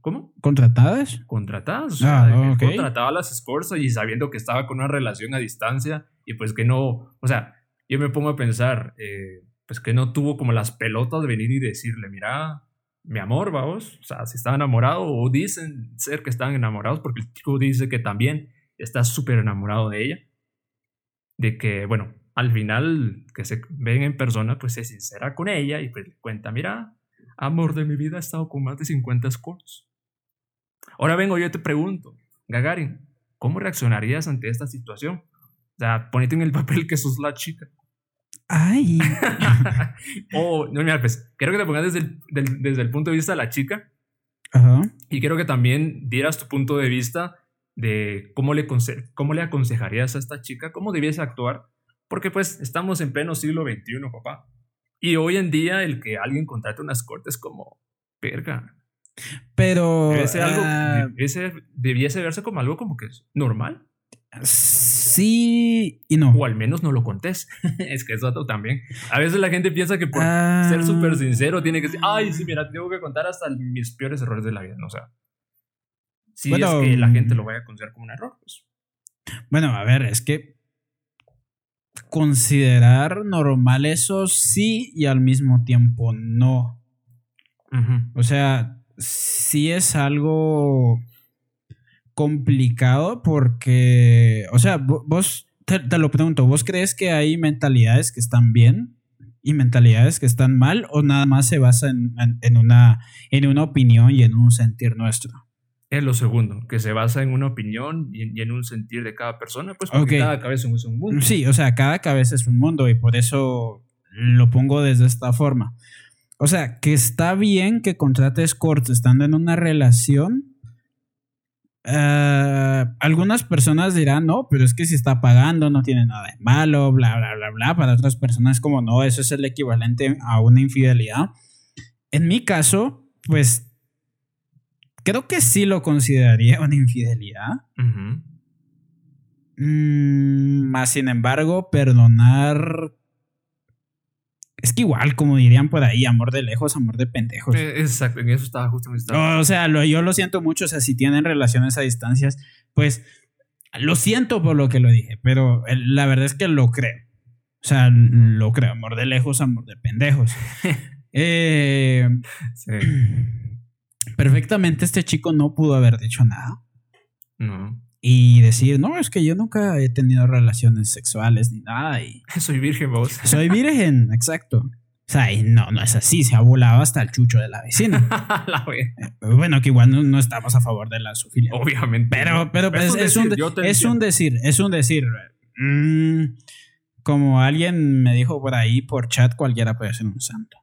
¿Cómo? ¿Contratadas? contratadas. O sea, Ah, él ok. contrataba a las escorts y sabiendo que estaba con una relación a distancia y pues que no, o sea, yo me pongo a pensar, eh, pues que no tuvo como las pelotas de venir y decirle, mira, mi amor, vamos, o sea, si estaba enamorado o dicen ser que estaban enamorados porque el chico dice que también está súper enamorado de ella, de que, bueno, al final que se ven en persona, pues se sincera con ella y pues le cuenta, mira, amor de mi vida, he estado con más de 50 escorts. Ahora vengo yo te pregunto, Gagarin, ¿cómo reaccionarías ante esta situación? O sea, ponete en el papel que sos la chica. Ay. o, no, mira, pues, quiero que te pongas desde el, del- desde el punto de vista de la chica Ajá. y quiero que también dieras tu punto de vista de cómo le, cómo le aconsejarías a esta chica, cómo debiese actuar, porque pues estamos en pleno siglo XXI, papá. Y hoy en día el que alguien contrate unas cortes como, verga, Pero. debe ser algo, ah, debiese, debiese verse como algo como que es normal. sí Sí y no. O al menos no lo contés. es que eso también. A veces la gente piensa que por ser súper ah. sincero tiene que decir, ay, sí, mira, tengo que contar hasta mis peores errores de la vida. No, o sea, si es que la gente lo vaya a considerar como un error, pues. Bueno, a ver, es que considerar normal eso sí y al mismo tiempo no. O sea, sí es algo complicado porque, o sea, vos, te, lo pregunto, ¿vos crees que hay mentalidades que están bien y mentalidades que están mal o nada más se basa en, una, en una opinión y en un sentir nuestro? Es lo segundo, que se basa en una opinión y en, un sentir de cada persona, pues porque cada cabeza es un mundo. Sí, o sea, cada cabeza es un mundo y por eso lo pongo desde esta forma. O sea, que está bien que contrates corto estando en una relación. Eh, algunas personas dirán, no, pero es que si está pagando no tiene nada de malo, bla, bla, bla, bla. Para otras personas como, no, eso es el equivalente a una infidelidad. En mi caso, pues creo que sí lo consideraría una infidelidad. Mm, más sin embargo, perdonar es que igual, como dirían por ahí, amor de lejos, amor de pendejos. Eh, exacto, en eso estaba justamente. o sea, yo lo siento mucho, o sea, si tienen relaciones a distancias, pues lo siento por lo que lo dije, pero la verdad es que lo creo. O sea, lo creo, amor de lejos, amor de pendejos. eh, sí. Perfectamente este chico no pudo haber dicho nada. No y decir, no, es que yo nunca he tenido relaciones sexuales ni nada. Y soy virgen, vos. Soy virgen, exacto. O sea, y no, no es así, se ha volado hasta el chucho de la vecina. la eh, bueno, que igual no, estamos a favor de la zoofilia. Obviamente. Pero, pero, pues, es, un, es, un, decir, es un decir. Mm, como alguien me dijo por ahí por chat, cualquiera puede ser un santo.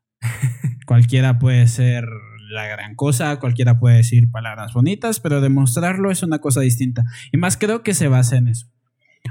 cualquiera puede ser la gran cosa, cualquiera puede decir palabras bonitas, pero demostrarlo es una cosa distinta. Y más creo que se basa en eso.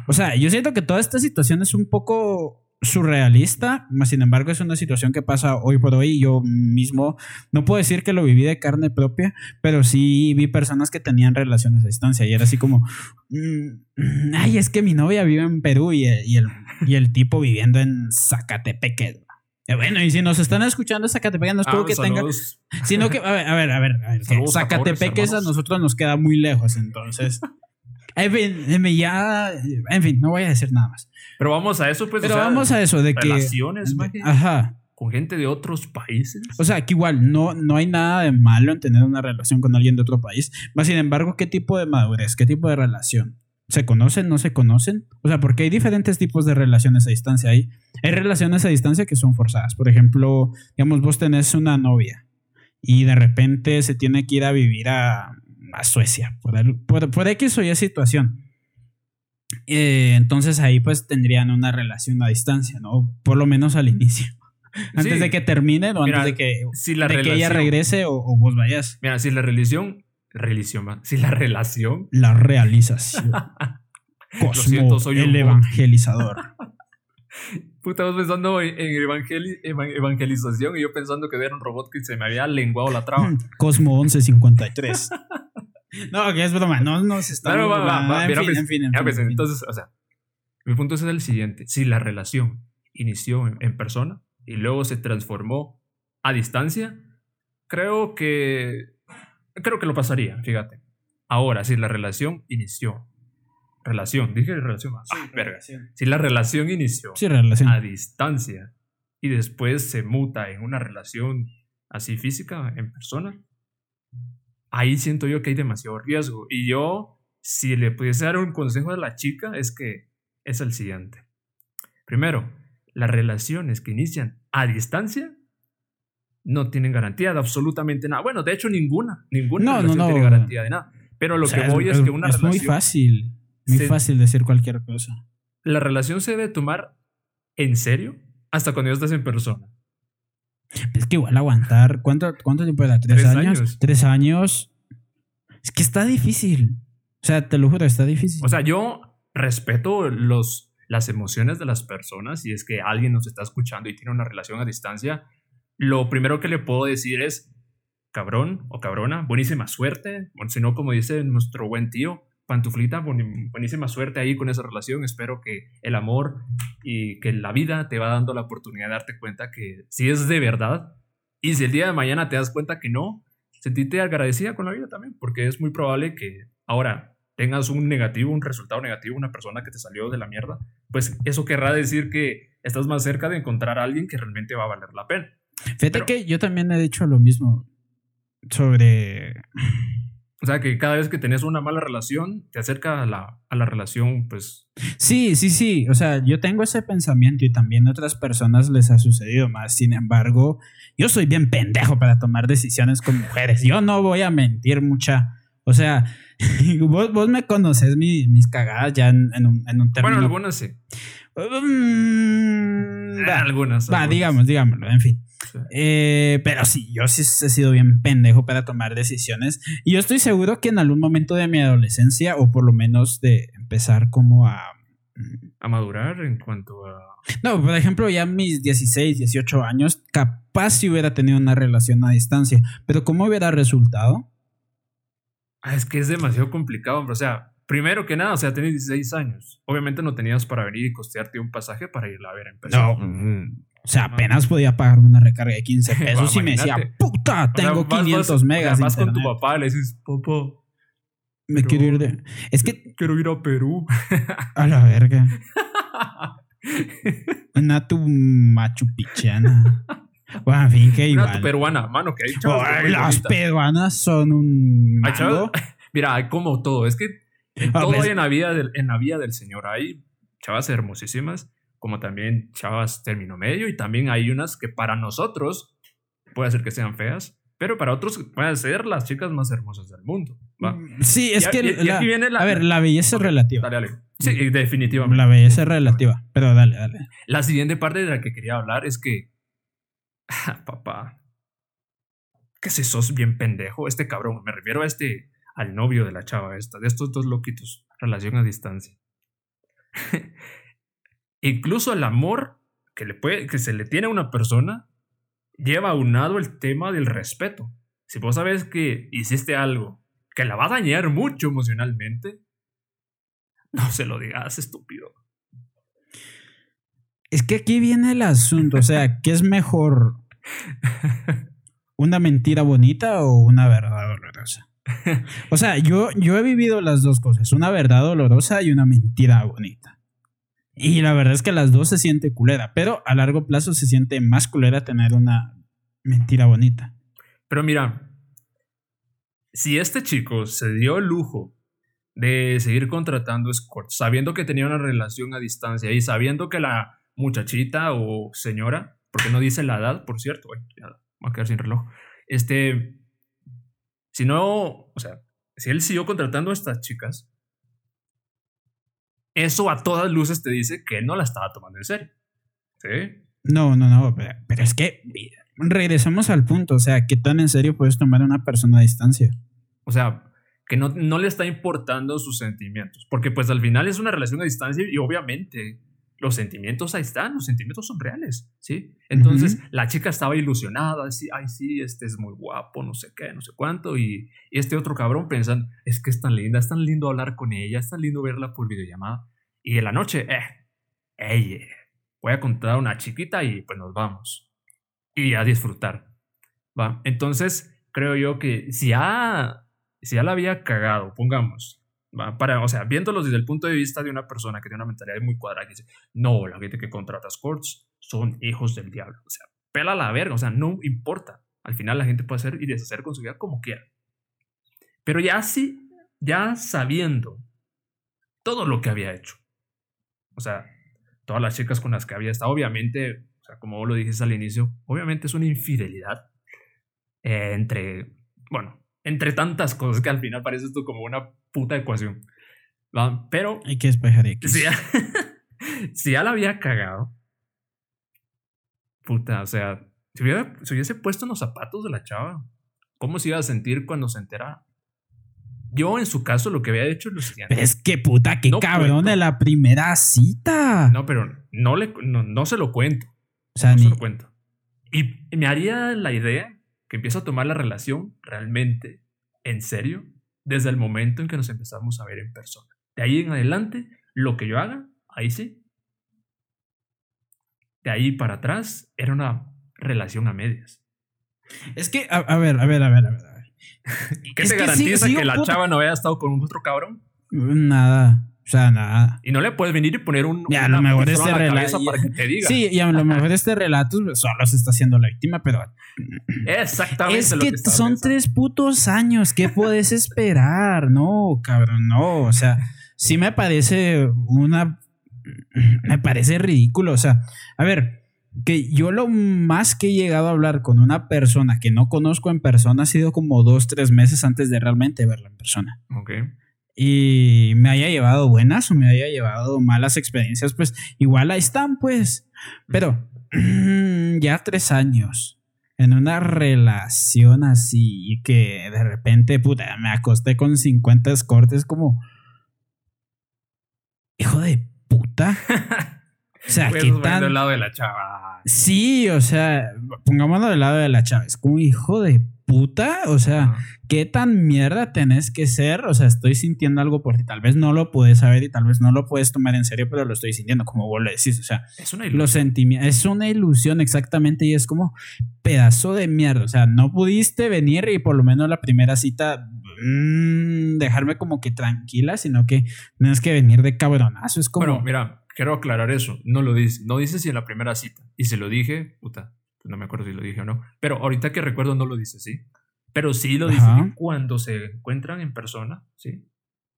O sea, yo siento que toda esta situación es un poco surrealista, más sin embargo es una situación que pasa hoy por hoy. Yo mismo no puedo decir que lo viví de carne propia, pero sí vi personas que tenían relaciones a distancia y era así como, mm, ay, es que mi novia vive en Perú y, el, y el tipo viviendo en Zacatepec. Eh, bueno, y si nos están escuchando Zacatepec, no es todo ah, que tengan. Sino que, a ver, a ver, a ver. Zacatepec a nosotros nos queda muy lejos, entonces. En fin, ya. En fin, no voy a decir nada más. Pero vamos a eso, pues. Pero vamos a eso, de que. Relaciones, Ajá. Con gente de otros países. O sea, que igual no, no hay nada de malo en tener una relación con alguien de otro país. Más sin embargo, ¿qué tipo de madurez? ¿Qué tipo de relación? ¿Se conocen? ¿No se conocen? O sea, porque hay diferentes tipos de relaciones a distancia. Hay, hay relaciones a distancia que son forzadas. Por ejemplo, digamos, vos tenés una novia y de repente se tiene que ir a vivir a, Suecia, por, por, X o Y situación. Eh, entonces ahí pues tendrían una relación a distancia, ¿no? Por lo menos al inicio. Antes de que termine o antes de que, que ella regrese o, o, vos vayas. Mira, si la religión Religión, sí, la relación. La realización. Cosmo, soy el evangelizador. Puta, vos pensando en, evangelización y yo pensando que era un robot que se me había lenguado la traba. Cosmo 1153. no, que es broma, no nos está. No, va, va, en, fin, en, fin, en, fin, Entonces, o sea, mi punto es el siguiente. Si la relación inició en persona y luego se transformó a distancia, creo que creo que lo pasaría, fíjate. Ahora, si la relación inició. Relación, dije relación. Ah, relación. Si la relación inició a distancia y después se muta en una relación así física, en persona, ahí siento yo que hay demasiado riesgo. Y yo, si le pudiese dar un consejo a la chica, es que es el siguiente. Primero, las relaciones que inician a distancia no tienen garantía de absolutamente nada. Bueno, de hecho, ninguna. Ninguna relación tiene garantía de nada. Pero lo que voy es, que una relación. Es muy fácil. Muy fácil decir cualquier cosa. La relación se debe tomar en serio hasta cuando ya estás en persona. Es que igual aguantar. ¿Cuánto, cuánto tiempo era? ¿Tres, años? Tres años. Es que está difícil. O sea, te lo juro, está difícil. O sea, yo respeto los, las emociones de las personas y es que alguien nos está escuchando y tiene una relación a distancia lo primero que le puedo decir es, cabrón o cabrona, buenísima suerte, o si no, como dice nuestro buen tío, pantuflita, buenísima suerte ahí con esa relación. Espero que el amor y que la vida te va dando la oportunidad de darte cuenta que si es de verdad y si el día de mañana te das cuenta que no, sentite agradecida con la vida también, porque es muy probable que ahora tengas un negativo, un resultado negativo, una persona que te salió de la mierda, pues eso querrá decir que estás más cerca de encontrar a alguien que realmente va a valer la pena. Fíjate que yo también he dicho lo mismo sobre o sea, que cada vez que tenés una mala relación, te acerca a la, a la relación, pues... Sí, sí, sí. O sea, yo tengo ese pensamiento y también a otras personas les ha sucedido más. Sin embargo, yo soy bien pendejo para tomar decisiones con mujeres. Yo no voy a mentir mucha. O sea, vos, vos me conoces mis cagadas ya en, un, en un término. Bueno, algunas sí. Mm, algunas. Va, digamos, digámoslo, en fin. Eh, pero sí, yo sí he sido bien pendejo para tomar decisiones. Y yo estoy seguro que en algún momento de mi adolescencia, o por lo menos de empezar como a... Mm, a madurar en cuanto a... No, por ejemplo, ya mis 16, 18 años, capaz si hubiera tenido una relación a distancia. Pero ¿cómo hubiera resultado? Ah, es que es demasiado complicado, hombre. O sea, primero que nada, o sea, tenés 16 años. Obviamente no tenías para venir y costearte un pasaje para irla a ver en persona. No. O sea, apenas podía pagar una recarga de 15 pesos y me decía, puta, tengo 500 megas. Vas con tu papá le dices, papá. Me quiero ir de. Es que. Quiero ir a Perú. A la verga. Una tu machu pichana. Bueno, en fin, que igual. Una tu peruana, mano, que hay chavos. las peruanas son un. Mira, hay como todo. Es que en todo hay en la, vida del, en la vida del Señor. Hay chavas hermosísimas como también chavas término medio, y también hay unas que para nosotros puede ser que sean feas, pero para otros pueden ser las chicas más hermosas del mundo. Mm, sí, es que. a ver, la belleza es relativa. Dale, dale. Sí, definitivamente. La belleza es relativa, pero dale, dale. La siguiente parte de la que quería hablar es que. Papá. Que si sos bien pendejo, este cabrón. Me refiero a este. Al novio de la chava esta, de estos dos loquitos. Relación a distancia. Incluso el amor que, le puede, que se le tiene a una persona lleva aunado el tema del respeto. Si vos sabes que hiciste algo que la va a dañar mucho emocionalmente, no se lo digas, estúpido. Es que aquí viene el asunto, o sea, ¿qué es mejor? ¿Una mentira bonita o una verdad dolorosa? O sea, yo, yo he vivido las dos cosas, una verdad dolorosa y una mentira bonita. Y la verdad es que las dos se siente culera, pero a largo plazo se siente más culera tener una mentira bonita. Pero mira, si este chico se dio el lujo de seguir contratando escorts, sabiendo que tenía una relación a distancia y sabiendo que la muchachita o señora, porque no dice la edad, por cierto, ya va a quedar sin reloj, este, si no, o sea, si él siguió contratando a estas chicas, eso a todas luces te dice que no la estaba tomando en serio. ¿Sí? No, no, no, pero, es que regresamos al punto, o sea, ¿qué tan en serio puedes tomar a una persona a distancia? O sea, que no, no le está importando sus sentimientos, porque pues al final es una relación a distancia y obviamente los sentimientos ahí están, los sentimientos son reales, ¿sí? Entonces la chica estaba ilusionada, así, ay, sí, este es muy guapo, no sé qué, no sé cuánto, y, este otro cabrón pensando, es que es tan linda, es tan lindo hablar con ella, es tan lindo verla por videollamada. Y en la noche, eh, ey, voy a contar a una chiquita y pues nos vamos. Y a disfrutar, ¿va? Entonces, creo yo que si ya, si ya la había cagado, pongamos, para, o sea, viéndolo desde el punto de vista de una persona que tiene una mentalidad muy cuadrada, que dice, no, la gente que contrata sports son hijos del diablo. O sea, pela la verga, o sea, no importa. Al final la gente puede hacer y deshacer con su vida como quiera. Pero ya sí, ya sabiendo todo lo que había hecho. O sea, todas las chicas con las que había estado, obviamente, o sea, como vos lo dijiste al inicio, obviamente es una infidelidad eh, entre, bueno, entre tantas cosas que al final parece esto como una puta ecuación. Pero. Hay que despejar X. Si ya, si ya la había cagado. Puta, o sea, si, hubiera, si hubiese puesto en los zapatos de la chava, ¿cómo se iba a sentir cuando se entera? Yo, en su caso, lo que había hecho es lo siguiente. es que puta, qué cabrón de la primera cita. No, pero no, le, no, se lo cuento. O sea, no se lo cuento. Y me haría la idea que empiezo a tomar la relación realmente en serio desde el momento en que nos empezamos a ver en persona. De ahí en adelante, lo que yo haga, ahí sí. De ahí para atrás, era una relación a medias. Es que, a, ver, a ver, a ver, a ver. ¿Qué te garantiza que, la chava no haya estado con otro cabrón? Nada. O sea, nada. Y no le puedes venir y poner un. Ya, a lo mejor este relato. que. Sí, y a lo mejor este relato solo se está haciendo la víctima, pero. Exactamente. Es que, son tres putos años. ¿Qué puedes esperar? No, cabrón, no. O sea, sí me parece una. Me parece ridículo. O sea, a ver, que yo lo más que he llegado a hablar con una persona que no conozco en persona ha sido como dos, tres meses antes de realmente verla en persona. Ok y me haya llevado buenas o me haya llevado malas experiencias, pues igual ahí están, pues. Pero ya tres años en una relación así y que de repente, puta, me acosté con 50 cortes como... Hijo de puta. O sea, ¿qué tan... del lado de la chava. Sí, o sea, pongámoslo del lado de la chava. Es como hijo de puta, o sea, ¿qué tan mierda tenés que ser? O sea, estoy sintiendo algo por ti. Tal vez no lo puedes saber y tal vez no lo puedes tomar en serio, pero lo estoy sintiendo, como vos lo decís. O sea, es una ilusión. Los sentimientos, es una ilusión exactamente y es como pedazo de mierda. O sea, no pudiste venir y por lo menos la primera cita mmm, dejarme como que tranquila, sino que tienes que venir de cabronazo. Es como. Bueno, mira, quiero aclarar eso. No lo dice, no dice si en la primera cita. Y se lo dije, puta, no me acuerdo si lo dije o no, pero ahorita que recuerdo no lo dice, ¿sí? Pero sí lo dice cuando se encuentran en persona, ¿sí?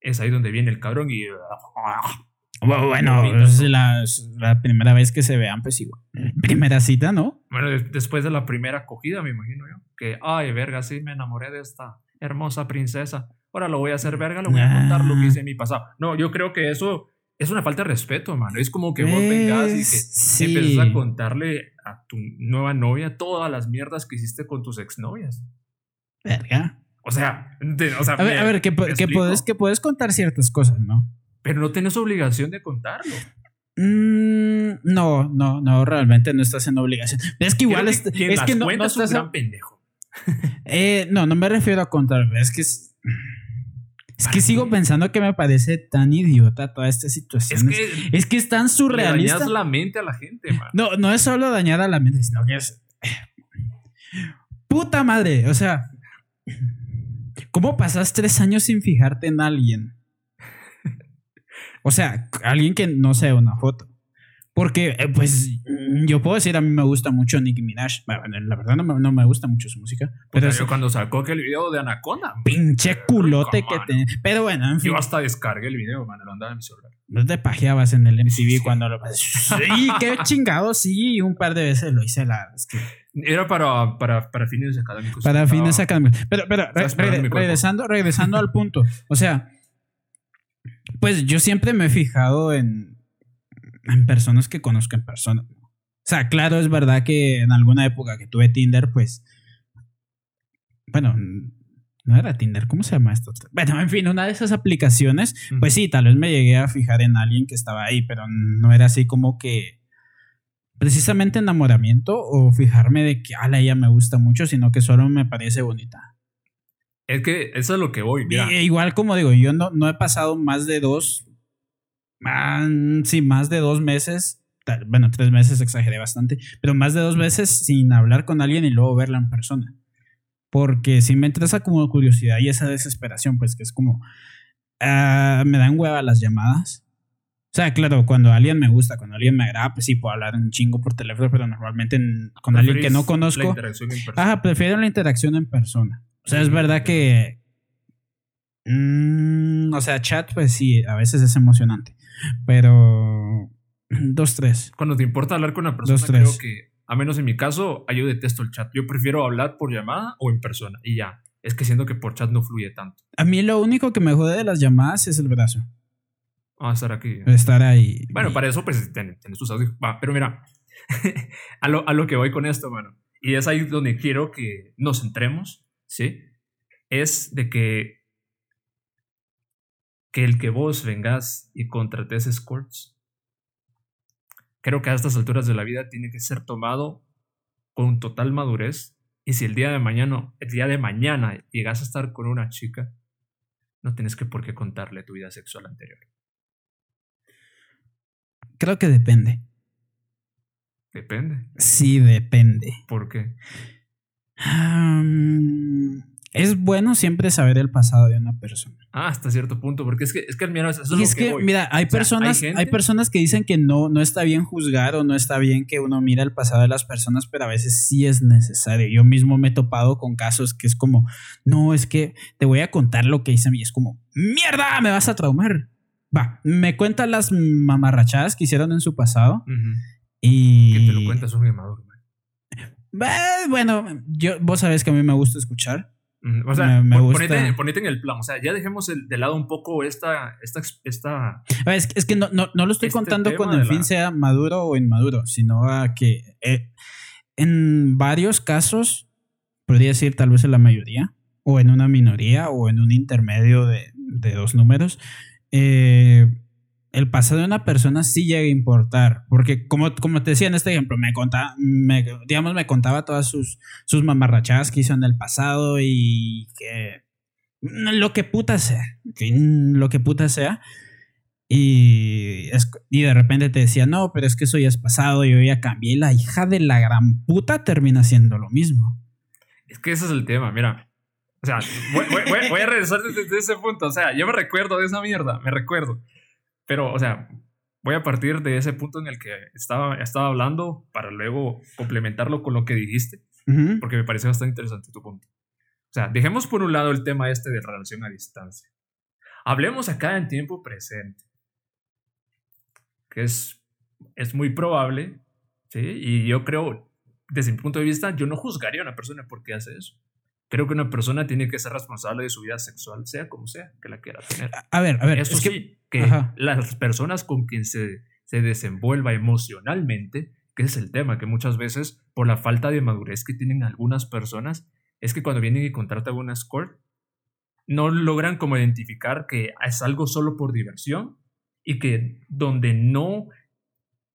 Es ahí donde viene el cabrón y... Bueno, es la, la, primera vez que se vean, pues igual. Primera cita, ¿no? Bueno, después de la primera acogida, me imagino yo. Que, ay, verga, sí, me enamoré de esta hermosa princesa. Ahora lo voy a hacer verga, lo voy a contar lo que hice en mi pasado. No, yo creo que eso es una falta de respeto, mano. Es como que vos vengas y que empiezas a contarle a tu nueva novia todas las mierdas que hiciste con tus exnovias. Verga. O sea, o sea a ver, a ver que, puedes, que puedes contar ciertas cosas, ¿no? Pero no tienes obligación de contarlo. Mm, no, no, no, realmente no estás en obligación. Es que igual es, es que no, no estás un gran pendejo. eh, no, no me refiero a contar, es que es, es que sigo pensando que me parece tan idiota toda esta situación. Es que, es, que es tan surrealista. dañas la mente a la gente, man. No, no es solo dañar a la mente, sino que es. Puta madre. O sea, ¿cómo pasas tres años sin fijarte en alguien? O sea, alguien que no sea una foto. Porque, eh, pues, yo puedo decir, a mí me gusta mucho Nicki Minaj. la verdad, no me, gusta mucho su música. Pero yo cuando sacó aquel video de Anaconda. Pinche culote que tenía. Pero bueno, en fin. Yo hasta descargué el video, man, lo andaba en mi celular. No te pajeabas en el MTV cuando lo. Sí, qué chingado, sí. Un par de veces lo hice. La, Era para, para, para, fines académicos. Para fines académicos. Pero, pero regresando, regresando al punto. O sea, pues yo siempre me he fijado en en personas que conozco en persona. O sea, claro, es verdad que en alguna época que tuve Tinder, pues. Bueno, no era Tinder, ¿cómo se llama esto? Bueno, en fin, una de esas aplicaciones, pues sí, tal vez me llegué a fijar en alguien que estaba ahí, pero no era así como que precisamente enamoramiento o fijarme de que a ella me gusta mucho, sino que solo me parece bonita. Es que eso es lo que voy. Mira. igual como digo, yo no, no he pasado más de dos sí, más de dos meses, bueno, tres meses exageré bastante, pero más de dos meses sin hablar con alguien y luego verla en persona. Porque si me entra esa como curiosidad y esa desesperación, pues que es como, ah, me dan hueva las llamadas. O sea, claro, cuando alguien me gusta, cuando alguien me agrada, pues sí puedo hablar un chingo por teléfono, pero normalmente con alguien que no conozco. Ajá, prefiero la interacción en persona. O sea, es verdad que. Mm, o sea, chat, pues sí, a veces es emocionante. Pero. Dos, tres. Cuando te importa hablar con una persona, creo que, a menos en mi caso, yo detesto el chat. Yo prefiero hablar por llamada o en persona. Y ya. Es que siento que por chat no fluye tanto. A mí lo único que me jode de las llamadas es el brazo. Ah, estar aquí. Estar ahí. Bueno, para eso, pues tienes tus audios. pero mira, a, lo, a lo que voy con esto, bueno, y es ahí donde quiero que nos centremos, ¿sí? Es de que que el que vos vengas y contrates escorts, creo que a estas alturas de la vida tiene que ser tomado con total madurez. Y si el día de mañana, el día de mañana llegas a estar con una chica, no tienes que por qué contarle tu vida sexual anterior. Creo que depende. Depende. Sí, depende. ¿Por qué? Um, es bueno siempre saber el pasado de una persona. Ah, hasta cierto punto, porque es que, es que mira, eso es y lo que, mira, hay O sea, personas, hay personas que dicen que no, no está bien juzgar o no está bien que uno mire el pasado de las personas, pero a veces sí es necesario. Yo mismo me he topado con casos que es como, no, es que te voy a contar lo que hice a mí. Es como, mierda, me vas a traumar. Va, me cuenta las mamarrachadas que hicieron en su pasado y... Que te lo cuentas un man. Eh, Bueno, yo, vos sabés que a mí me gusta escuchar. O sea, Me- me ponete, ponete en el plan. O sea, ya dejemos el- de lado un poco esta, esta, esta Es, es que no, no, no lo estoy Este contando con el la- fin sea maduro o inmaduro, sino a que eh, en varios casos, podría decir tal vez en la mayoría, o en una minoría, o en un intermedio de, de dos números, eh, el pasado de una persona sí llega a importar. Porque, como, como te decía en este ejemplo, me contaba, me, digamos, me contaba todas sus, sus mamarrachadas que hizo en el pasado y que lo que puta sea, lo que puta sea. Y, es- y de repente te decía, no, pero es que eso ya es pasado, yo ya cambié. Y la hija de la gran puta termina haciendo lo mismo. Es que ese es el tema, mira. O sea, voy- voy- voy a regresar desde ese punto. O sea, yo me recuerdo de esa mierda, me recuerdo. Pero, o sea, voy a partir de ese punto en el que estaba, estaba hablando para luego complementarlo con lo que dijiste, porque me parece bastante interesante tu punto. O sea, dejemos por un lado el tema este de relación a distancia. Hablemos acá en tiempo presente, que es, es muy probable, ¿sí? Y yo creo, desde mi punto de vista, yo no juzgaría a una persona por qué hace eso. Creo que una persona tiene que ser responsable de su vida sexual, sea como sea que la quiera tener. A ver, a ver, Eso es que sí, que Ajá. las personas con quien se, se desenvuelva emocionalmente, que es el tema, que muchas veces por la falta de madurez que tienen algunas personas, es que cuando vienen y contratan una escort, no logran como identificar que es algo solo por diversión y que donde no,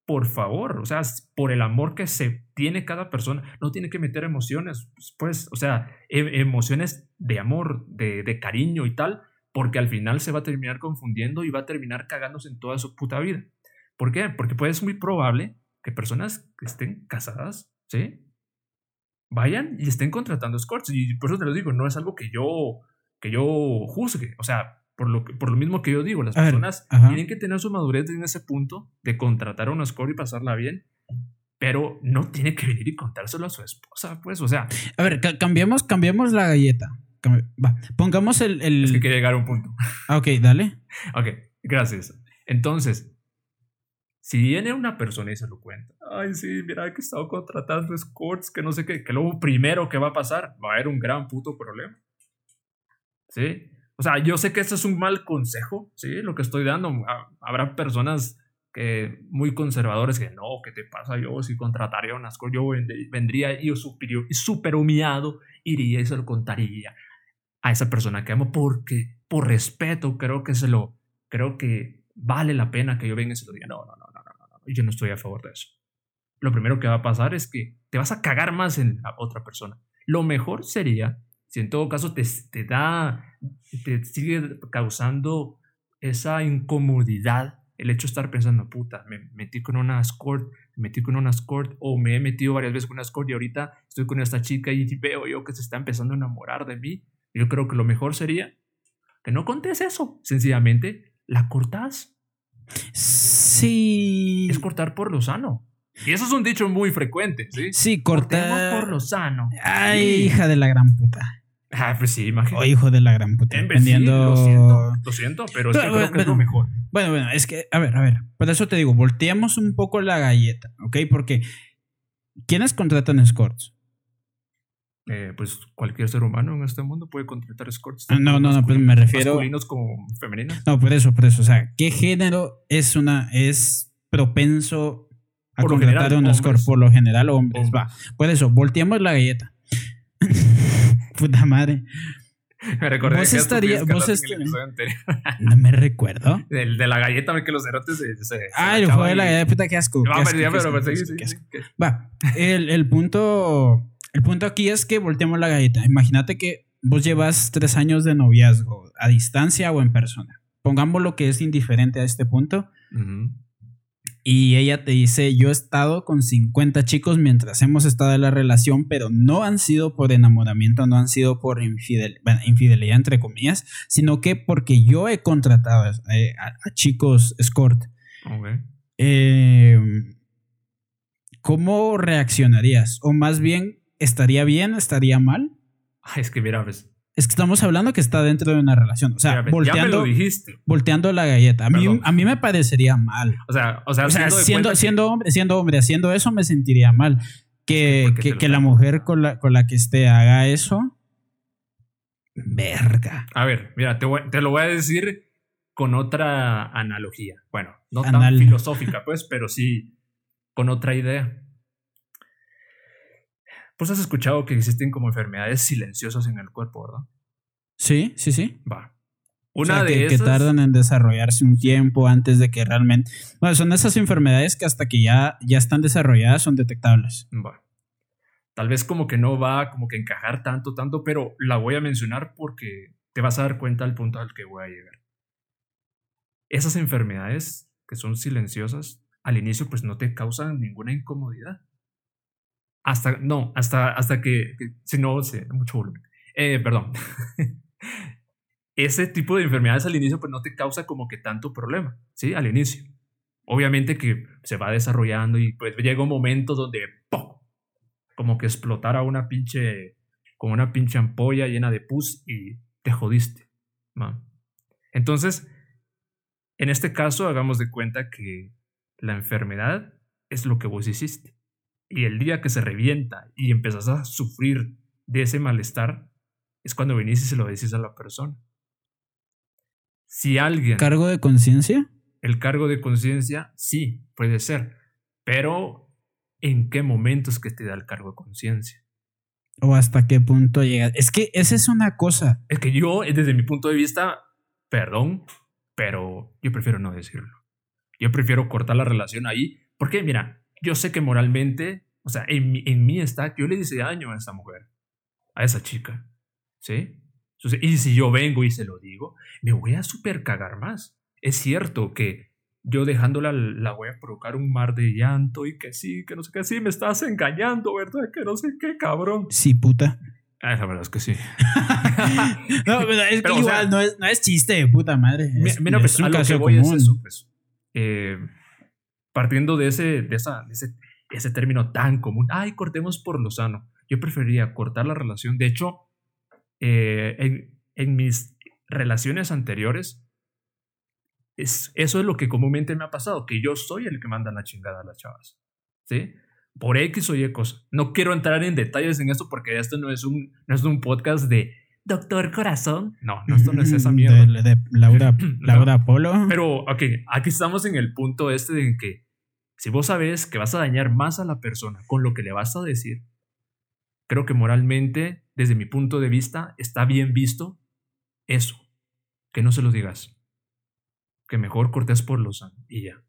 por favor, o sea, por el amor que se tiene cada persona, no tiene que meter emociones, pues, o sea, e- emociones de amor, de, de cariño y tal, porque al final se va a terminar confundiendo y va a terminar cagándose en toda su puta vida. ¿Por qué? Porque pues es muy probable que personas que estén casadas, ¿sí? Vayan y estén contratando escorts. Y por eso te lo digo, no es algo que yo, que yo juzgue. O sea, por lo, que- por lo mismo que yo digo, las A ver, personas ajá. tienen que tener su madurez en ese punto de contratar a un escort y pasarla bien, pero no tiene que venir y contárselo a su esposa, pues. O sea, A ver, ca- cambiemos, cambiemos la galleta. Cambi- Va, pongamos el. el- es que quiere llegar a un punto. Ah, ok, dale. Ok, gracias. Entonces, si viene una persona y se lo cuenta, ay, sí, mira que he estado contratando escorts, que no sé qué, que luego primero que va a pasar, va a haber un gran puto problema. ¿Sí? O sea, yo sé que esto es un mal consejo, ¿sí? Lo que estoy dando. Ha- Habrá personas que muy conservadores que no, ¿qué te pasa? Yo si contrataría una escort, yo vend- vendría y yo super, super humillado, iría y se lo contaría a esa persona que amo porque por respeto creo que se lo creo que vale la pena que yo venga y se lo diga. No, no, no, no, no, no. Yo no estoy a favor de eso. Lo primero que va a pasar es que te vas a cagar más en la otra persona. Lo mejor sería si en todo caso te, te da, te sigue causando esa incomodidad el hecho de estar pensando, puta, me metí con una escort, me metí con una escort, o me he metido varias veces con una escort y ahorita estoy con esta chica y veo yo que se está empezando a enamorar de mí. Yo creo que lo mejor sería que no contes eso. Sencillamente la cortas. Sí. Es cortar por lo sano. Y eso es un dicho muy frecuente, ¿sí? Sí, Cortemos cortar. por lo sano. Ay, Sí. hija de la gran puta. Ah, pues sí, imagínate. O hijo de la gran puta. En vez- sí, Dependiendo. lo siento, lo siento, pero es que Pero, creo que es lo mejor. Bueno, bueno, es que, a ver, a ver, por eso te digo, volteamos un poco la galleta, ¿ok? Porque, ¿quiénes contratan escorts? Eh, pues cualquier ser humano en este mundo puede contratar escorts. No, no, no, pues me refiero- Masculinos como femeninos. No, por eso, por eso, o sea, ¿qué género es una, es propenso a Por contratar general, un escort? Por lo general, hombres, Hombres. va. Por eso, volteamos la galleta. Puta madre. Me recordé Vos que estaría- vos en el est- anterior. No me recuerdo. Del- de la galleta, que los cerotes se. se- Ah, el juego de la galleta, puta, qué asco. Va, el, el punto el punto aquí es que volteemos la galleta. Imagínate que vos llevas tres años de noviazgo, a distancia o en persona. Pongamos lo que es indiferente a este punto. Ujú. Y ella te dice, yo he estado con 50 chicos mientras hemos estado en la relación, pero no han sido por enamoramiento, no han sido por infidel- bueno, infidelidad, entre comillas, sino que porque yo he contratado eh, a, a chicos escort. Eh, ¿Cómo reaccionarías? O más bien, ¿estaría bien? ¿Estaría mal? Es que mira, pues, Es que estamos hablando que está dentro de una relación. O sea, mira, ya me volteando, lo dijiste. volteando la galleta. A mí, Perdón. a mí me parecería mal. O sea, o sea, O siendo, siendo hombre, siendo hombre, haciendo eso me sentiría mal. Que, ¿por qué te que, la mujer con la, con la que esté haga eso. Verga. A ver, mira, te, voy- te lo voy a decir con otra analogía. Bueno, no tan filosófica, pues, pero sí con otra idea. Pues has escuchado que existen como enfermedades silenciosas en el cuerpo, ¿verdad? Sí, sí, sí. Va. O Una sea, de que, que esas. tardan en desarrollarse un tiempo antes de que realmente. Bueno, son esas enfermedades que hasta que ya, ya están desarrolladas son detectables. Va. Tal vez como que no va como que encajar tanto, tanto, pero la voy a mencionar porque te vas a dar cuenta al punto al que voy a llegar. Esas enfermedades que son silenciosas, al inicio pues no te causan ninguna incomodidad. Hasta, no, hasta, hasta que, si no, sí, mucho volumen. Eh, perdón. Ese tipo de enfermedades al inicio pues no te causa como que tanto problema, ¿sí? Al inicio. Obviamente que se va desarrollando y pues llega un momento donde ¡pum! como que explotara una pinche, como una pinche ampolla llena de pus y te jodiste. ¿va? Entonces, en este caso, hagamos de cuenta que la enfermedad es lo que vos hiciste. Y el día que se revienta y empezás a sufrir de ese malestar, es cuando venís y se lo decís a la persona. Si alguien... ¿Cargo de conciencia? El cargo de conciencia, sí, puede ser. Pero, ¿en qué momentos que te da el cargo de conciencia? ¿O hasta qué punto llega? Es que esa es una cosa. Es que yo, desde mi punto de vista, perdón, pero yo prefiero no decirlo. Yo prefiero cortar la relación ahí. Porque, mira, yo sé que moralmente, o sea, en, mi- en mí está que yo le hice daño a esa mujer, a esa chica. ¿Sí? Entonces, y si yo vengo y se lo digo, me voy a super cagar más. Es cierto que yo dejándola la voy a provocar un mar de llanto y que sí, que no sé qué, sí, me estás engañando, ¿verdad? Que no sé qué, cabrón. Sí, puta. Ah, la verdad es que sí. No, pero es que Pero, o igual sea, no, es, no es chiste de puta madre. Es, Mira, es pues a lo que voy es común. eso, pues. Eh, partiendo de ese, de esa, de ese, ese término tan común, ay, cortemos por lo sano. Yo preferiría cortar la relación. De hecho, eh, en, en mis relaciones anteriores, es, eso es lo que comúnmente me ha pasado, que yo soy el que manda la chingada a las chavas. ¿Sí? Por X o Y cosa. No quiero entrar en detalles en esto porque esto no es un, no es un podcast de Doctor Corazón. No, no, esto no es esa mierda. De, de Laura, Laura Polo. Pero, ok, aquí estamos en el punto este de que si vos sabes que vas a dañar más a la persona con lo que le vas a decir, creo que moralmente, desde mi punto de vista, está bien visto eso. Que no se lo digas. Que mejor cortes por los y ya.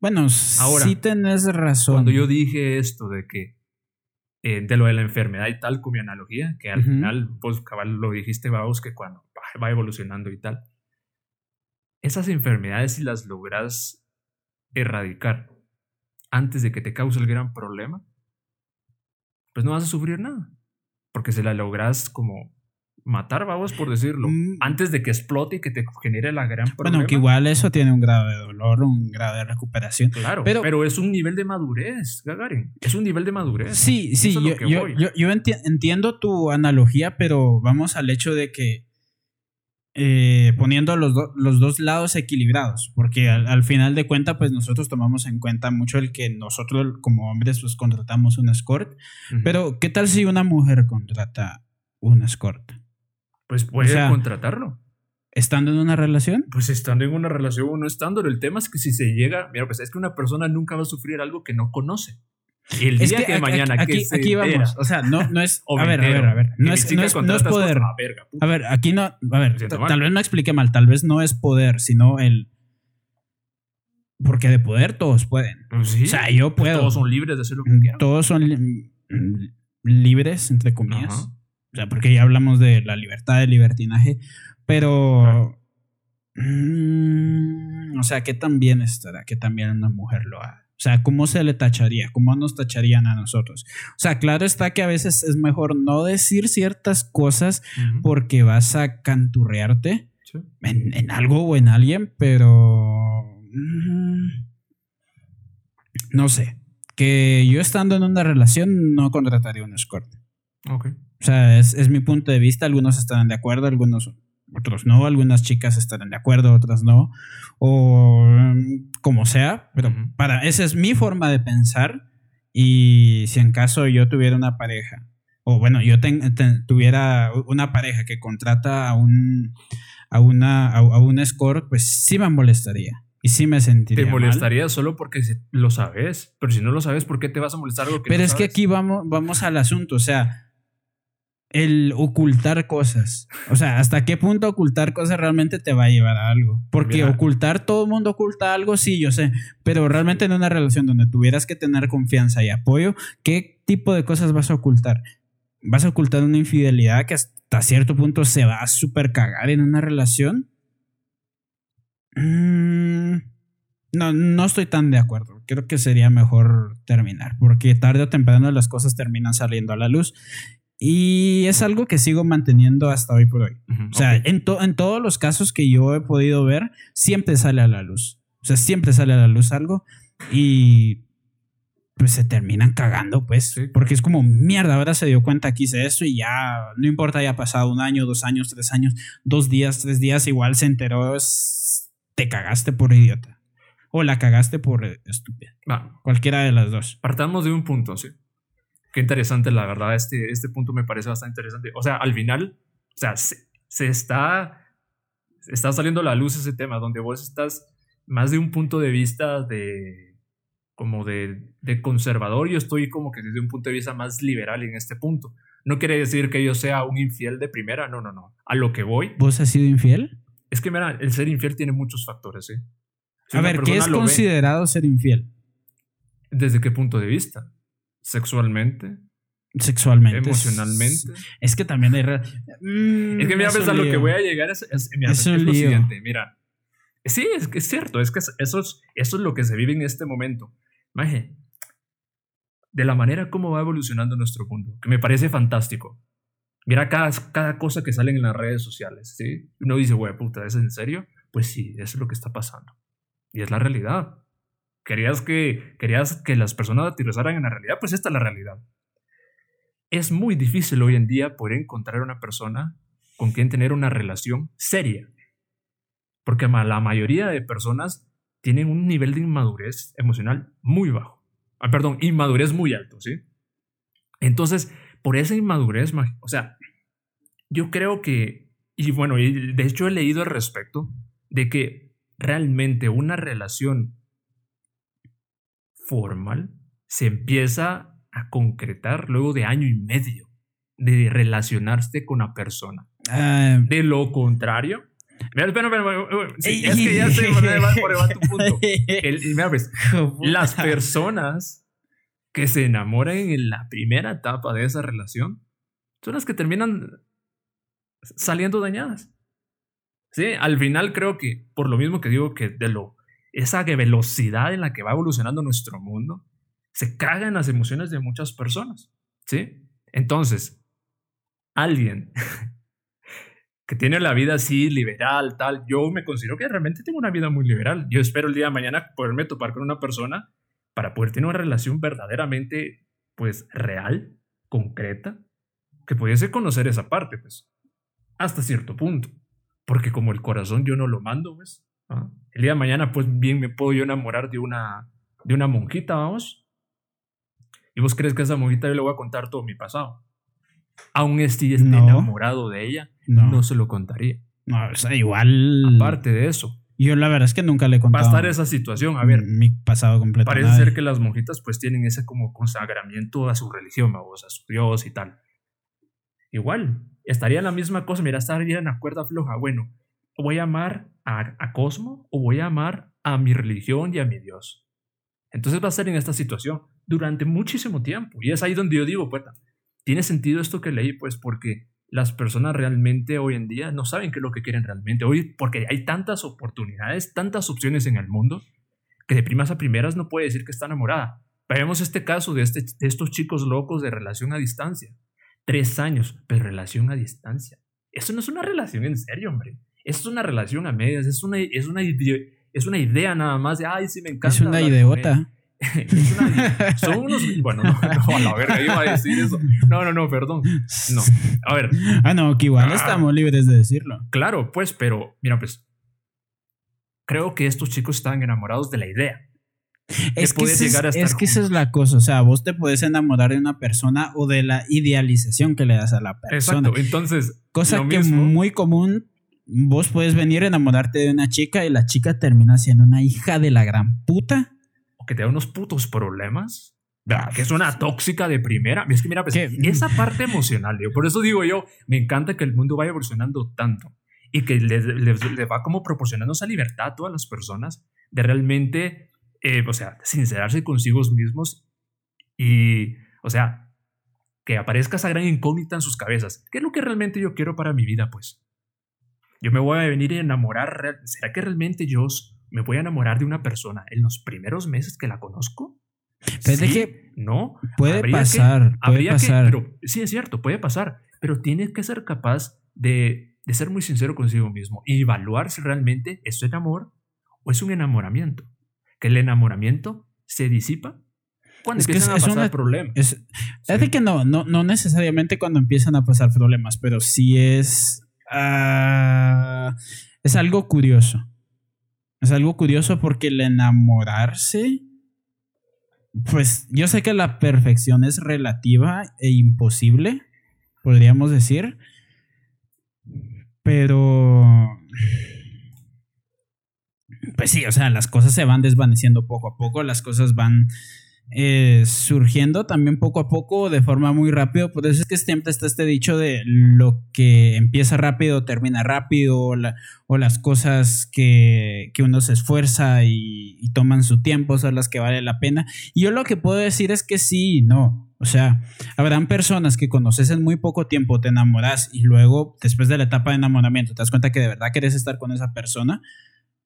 bueno, Ahora, sí tenés razón. Cuando yo dije esto de que eh, de lo de la enfermedad y tal, con mi analogía, que al final, pues cabal lo dijiste, vamos, que cuando va- evolucionando y tal, esas enfermedades, si las logras erradicar antes de que te cause el gran problema, pues no vas a sufrir nada. Porque si la logras como matar, vamos, por decirlo, Mm. antes de que explote y que te genere la gran problema. Bueno, que igual eso tiene un grado de dolor, un grado de recuperación. Claro, Pero- pero, es un nivel de madurez, Gagarin. Es un nivel de madurez. Sí, sí, yo, yo, yo- yo enti- entiendo tu analogía, pero vamos al hecho de que eh, poniendo los, do- los dos lados equilibrados, porque al, al final de cuentas, pues nosotros tomamos en cuenta mucho el que nosotros como hombres pues contratamos un escort, pero ¿qué tal si una mujer contrata un escort? Pues puede O sea- contratarlo. ¿Estando en una relación? Pues estando en una relación o no estando. El tema es que si se llega. Mira, pues es que una persona nunca va a sufrir algo que no conoce. Y el Es día que, aquí- mañana aquí, que se aquí vamos, entera, o sea, no, no es... a me ver, a ver, a ver, no es, no es, no es poder. ah, verga. A ver, aquí no, a ver, mal. tal vez no expliqué mal, tal vez no es poder, sino el... Porque de poder todos pueden. Pues sí, O sea, yo pues puedo. Todos son libres de hacer lo que Mm, quieran. Todos son li- mm, libres, entre comillas. Ajá. O sea, porque ya hablamos de la libertad, del libertinaje, pero... Mm, o sea, ¿qué tan bien estará que también una mujer lo haga? O sea, ¿cómo se le tacharía? ¿Cómo nos tacharían a nosotros? O sea, claro está que a veces es mejor no decir ciertas cosas porque vas a canturrearte en, algo o en alguien, pero... Mm, no sé. Que yo estando en una relación no contrataría un escort. Ok. O sea, es, es mi punto de vista. Algunos estarán de acuerdo, algunos otros no, algunas chicas estarán de acuerdo, otras no, o mm, como sea, pero para, esa es mi forma de pensar y si en caso yo tuviera una pareja, o bueno, yo tuviera una pareja que contrata a un, a una, a, un escort, pues sí me molestaría. Y sí me sentiría. Te molestaría solo porque lo sabes. Pero si no lo sabes, ¿por qué te vas a molestar algo que Pero es que aquí vamos, vamos al asunto. O sea, el ocultar cosas. O sea, ¿hasta qué punto ocultar cosas realmente te va a llevar a algo? Porque ocultar, todo el mundo oculta algo, sí, yo sé, pero realmente en una relación donde tuvieras que tener confianza y apoyo, ¿qué tipo de cosas vas a ocultar? ¿Vas a ocultar una infidelidad que hasta cierto punto se va a super cagar en una relación? Mm, no, no estoy tan de acuerdo. Creo que sería mejor terminar, porque tarde o temprano las cosas terminan saliendo a la luz y es algo que sigo manteniendo hasta hoy por hoy. o sea, en, en todos los casos que yo he podido ver, siempre sale a la luz. O sea, siempre sale a la luz algo y pues se terminan cagando, pues. Porque es como, mierda, ahora se dio cuenta que hice eso y ya, no importa, ya ha pasado un año, dos años, tres años, dos días, tres días, igual se enteró, te cagaste por idiota. O la cagaste por estúpida. Cualquiera de las dos. Partamos de un punto, sí. Qué interesante, la verdad, este, este punto me parece bastante interesante. O sea, al final, o sea, se, está, está saliendo a la luz ese tema, donde vos estás más de un punto de vista de como de, de conservador, yo estoy como que desde un punto de vista más liberal en este punto. No quiere decir que yo sea un infiel de primera, no, no, no. A lo que voy. ¿Vos has sido infiel? Es que, mira, el ser infiel tiene muchos factores, ¿eh? a ver, ¿qué es considerado ser infiel? ¿Desde qué punto de vista? Sexualmente. Sexualmente. Emocionalmente. Es, que también hay. Mm, es que mira, pues a lo que voy a llegar es, es, lo siguiente. Mira. Sí, es que es cierto. Es que eso es, eso es lo que se vive en este momento. Maje, de la manera como va evolucionando nuestro mundo, que me parece fantástico. Mira cada, cada cosa que sale en las redes sociales, ¿sí? Uno dice, güey, puta, ¿es en serio? Pues sí, eso es lo que está pasando. Y es la realidad. Querías que, querías que las personas aterrizaran en la realidad, pues esta es la realidad. Es muy difícil hoy en día poder encontrar una persona con quien tener una relación seria. Porque la mayoría de personas tienen un nivel de inmadurez emocional muy bajo. Ah, perdón, inmadurez muy alto, ¿sí? Entonces, por esa inmadurez, o sea, yo creo que, y bueno, de hecho he leído al respecto, de que realmente una relación formal se empieza a concretar luego de año y medio de relacionarse con la persona. Ah. de lo contrario, Mira, espera, espera, es que ya sé por tu punto. mira, pues, las personas que se enamoran en la primera etapa de esa relación son las que terminan saliendo dañadas. Sí, al final creo que, por lo mismo que digo que de lo esa velocidad en la que va evolucionando nuestro mundo, se caga en las emociones de muchas personas, ¿sí? Entonces, alguien que tiene la vida así liberal, tal, yo me considero que realmente tengo una vida muy liberal. Yo espero el día de mañana poderme topar con una persona para poder tener una relación verdaderamente, pues, real, concreta, que pudiese conocer esa parte, pues, hasta cierto punto. Porque como el corazón yo no lo mando, pues, el día de mañana, pues bien me puedo yo enamorar de una, de una monjita, vamos. Y vos crees que a esa monjita yo le voy a contar todo mi pasado. Aún esté enamorado de ella, no. se lo contaría. No, o sea, igual. Aparte de eso. Yo la verdad es que nunca le he contado. Va a estar esa situación. A ver. Mi pasado completo. Parece ser que las monjitas pues tienen ese como consagramiento a su religión, vamos, a su Dios y tal. Igual, estaría la misma cosa. Mira, estaría en la cuerda floja. Bueno, voy a amar a, Cosmo o voy a amar a mi religión y a mi Dios. Entonces va a ser en esta situación durante muchísimo tiempo. Y es ahí donde yo digo, pues, tiene sentido esto que leí, pues porque las personas realmente hoy en día no saben qué es lo que quieren realmente. Hoy, porque hay tantas oportunidades, tantas opciones en el mundo, que de primas a primeras no puede decir que está enamorada. Vemos este caso de, este, de estos chicos locos de relación a distancia. Tres años, pero relación a distancia. Eso no es una relación en serio, hombre. Es una relación a medias. Es una, es una, es una idea nada más de, ay, sí, me encanta. Es una idiota. son unos. Bueno, no, no, a la verga, iba a decir eso. No, no, no, perdón. No. A ver. Ah, no, que igual ah, estamos libres de decirlo. Claro, pues, pero, mira, pues. Creo que estos chicos estaban enamorados de la idea. Es que, es, que esa es la cosa, o sea, vos te puedes enamorar de una persona o de la idealización que le das a la persona. Exacto, entonces. Cosa que muy común, vos puedes venir a enamorarte de una chica y la chica termina siendo una hija de la gran puta. O que te da unos putos problemas. Que es una tóxica de primera. Es que mira, pues, esa parte emocional, por eso digo yo, me encanta que el mundo vaya evolucionando tanto y que le, le va como proporcionando esa libertad a todas las personas de realmente eh, o sea, sincerarse consigo mismos y, o sea, que aparezca esa gran incógnita en sus cabezas. ¿Qué es lo que realmente yo quiero para mi vida, pues? Yo me voy a venir a enamorar. ¿Será que realmente yo me voy a enamorar de una persona en los primeros meses que la conozco? Pero que no. Puede pasar. puede pasar. pero, sí, es cierto, puede pasar. Pero tiene que ser capaz de, de ser muy sincero consigo mismo y evaluar si realmente es amor o es un enamoramiento que el enamoramiento se disipa cuando empiezan a pasar problemas. Es, de que no, no, no necesariamente cuando empiezan a pasar problemas, pero sí es. Ah, es algo curioso. Es algo curioso porque el enamorarse. Pues yo sé que la perfección es relativa e imposible, podríamos decir. Pero pues sí, o sea, las cosas se van desvaneciendo poco a poco, las cosas van eh, surgiendo también poco a poco de forma muy rápido. Por eso es que siempre está este dicho de lo que empieza rápido termina rápido, o, las cosas que, uno se esfuerza y, y, toman su tiempo son las que vale la pena. Y yo lo que puedo decir es que sí, no. O sea, habrán personas que conoces en muy poco tiempo, te enamoras y luego, después de la etapa de enamoramiento, te das cuenta que de verdad quieres estar con esa persona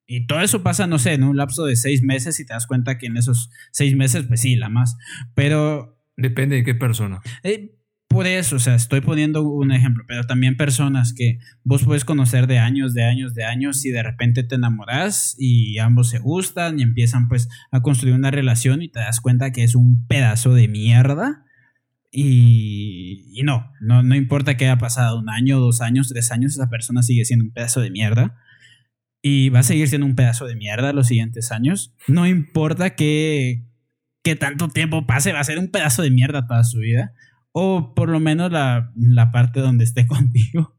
y todo eso pasa, no sé, en un lapso de seis meses y te das cuenta que en esos seis meses, pues sí, la más. Pero... Depende de qué persona. Eh, por eso, o sea, estoy poniendo un ejemplo, pero también personas que vos puedes conocer de años, de años, de años y de repente te enamoras y ambos se gustan y empiezan pues a construir una relación y te das cuenta que es un pedazo de mierda. Y, y no, no, no importa que haya pasado un año, dos años, tres años, esa persona sigue siendo un pedazo de mierda y va a seguir siendo un pedazo de mierda los siguientes años. No importa qué, qué tanto tiempo pase, va a ser un pedazo de mierda toda su vida. O por lo menos la, la parte donde esté contigo.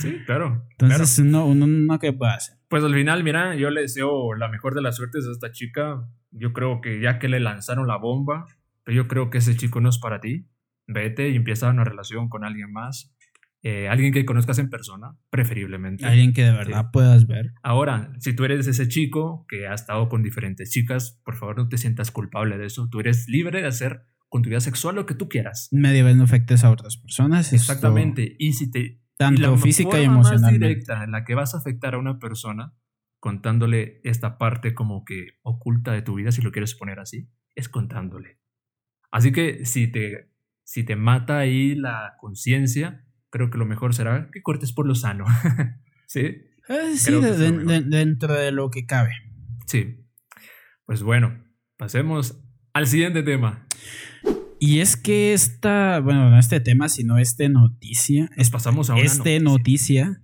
Sí, claro. Entonces, Uno, uno, no, ¿qué puede hacer? Pues al final, mira, yo le deseo la mejor de las suertes a esta chica. Yo creo que ya que le lanzaron la bomba, pero yo creo que ese chico no es para ti. Vete y empieza una relación con alguien más. Eh, alguien que conozcas en persona, preferiblemente. Alguien que de verdad puedas ver. Ahora, si tú eres ese chico que ha estado con diferentes chicas, por favor no te sientas culpable de eso. Tú eres libre de hacer con tu vida sexual lo que tú quieras. Media vez no afectes a otras personas. Exactamente. Y si te... Tanto física y emocionalmente. Más directa en la que vas a afectar a una persona contándole esta parte como que oculta de tu vida, si lo quieres poner así, es contándole. Así que si te, si te mata ahí la conciencia, creo que lo mejor será que cortes por lo sano. ¿Sí? Eh, sí, dentro de lo que cabe. Sí. Pues bueno, pasemos al siguiente tema. Y es que esta, bueno, no este tema, sino este noticia. es pasamos a una este noticia.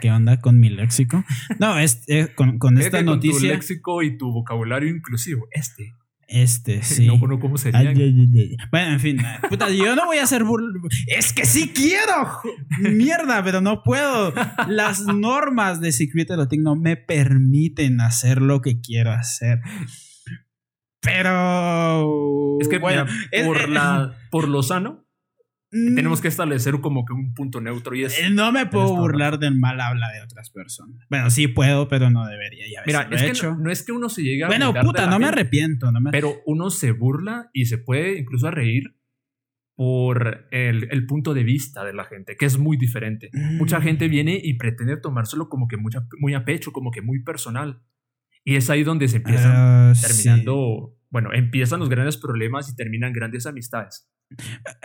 ¿Qué onda con mi léxico? No, es, eh, con, con esta noticia. Con tu léxico y tu vocabulario inclusivo. Este. Este, sí. No, no, ¿cómo sería? bueno, en fin. Puta, yo no voy a hacer Es que sí quiero. Mierda, pero no puedo. Las normas de Secret Erotic no me permiten hacer lo que quiero hacer. Pero. Es que, bueno, por, la, por lo sano, Mm. Tenemos que establecer como que un punto neutro y es... Eh, no me puedo burlar del mal habla de otras personas. Bueno, sí puedo, pero no debería. Ya Mira, es que no, es que uno se llegue a... Bueno, puta, no me arrepiento. No me... Pero uno se burla y se puede incluso a reír por el, el, punto de vista de la gente, que es muy diferente. Mucha Mm. gente viene y pretende tomárselo como que mucha, muy a pecho, como que muy personal. Y es ahí donde se empiezan Ah, terminando, bueno, empiezan los grandes problemas y terminan grandes amistades.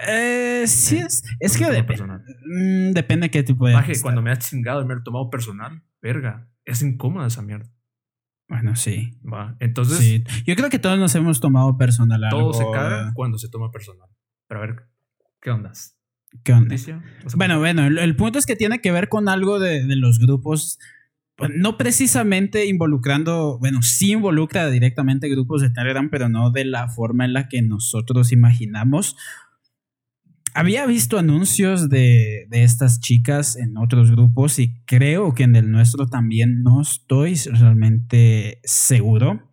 Eh, sí ¿Eh? es, es que dep- mm, depende qué tipo de. Maje, cuando me has chingado y me lo he tomado personal, verga, es incómoda esa mierda. Bueno, sí. Va. Entonces, sí. Yo creo que todos nos hemos tomado personal algo. todo se caga cuando se toma personal. Pero a ver, ¿qué ondas? ¿Qué onda? ¿Noticia? O sea, Bueno, bueno, el, el punto es que tiene que ver con algo de, de los grupos, no precisamente involucrando, bueno, sí involucra directamente grupos de Telegram, pero no de la forma en la que nosotros imaginamos. Había visto anuncios de, de estas chicas en otros grupos y creo que en el nuestro también no estoy realmente seguro.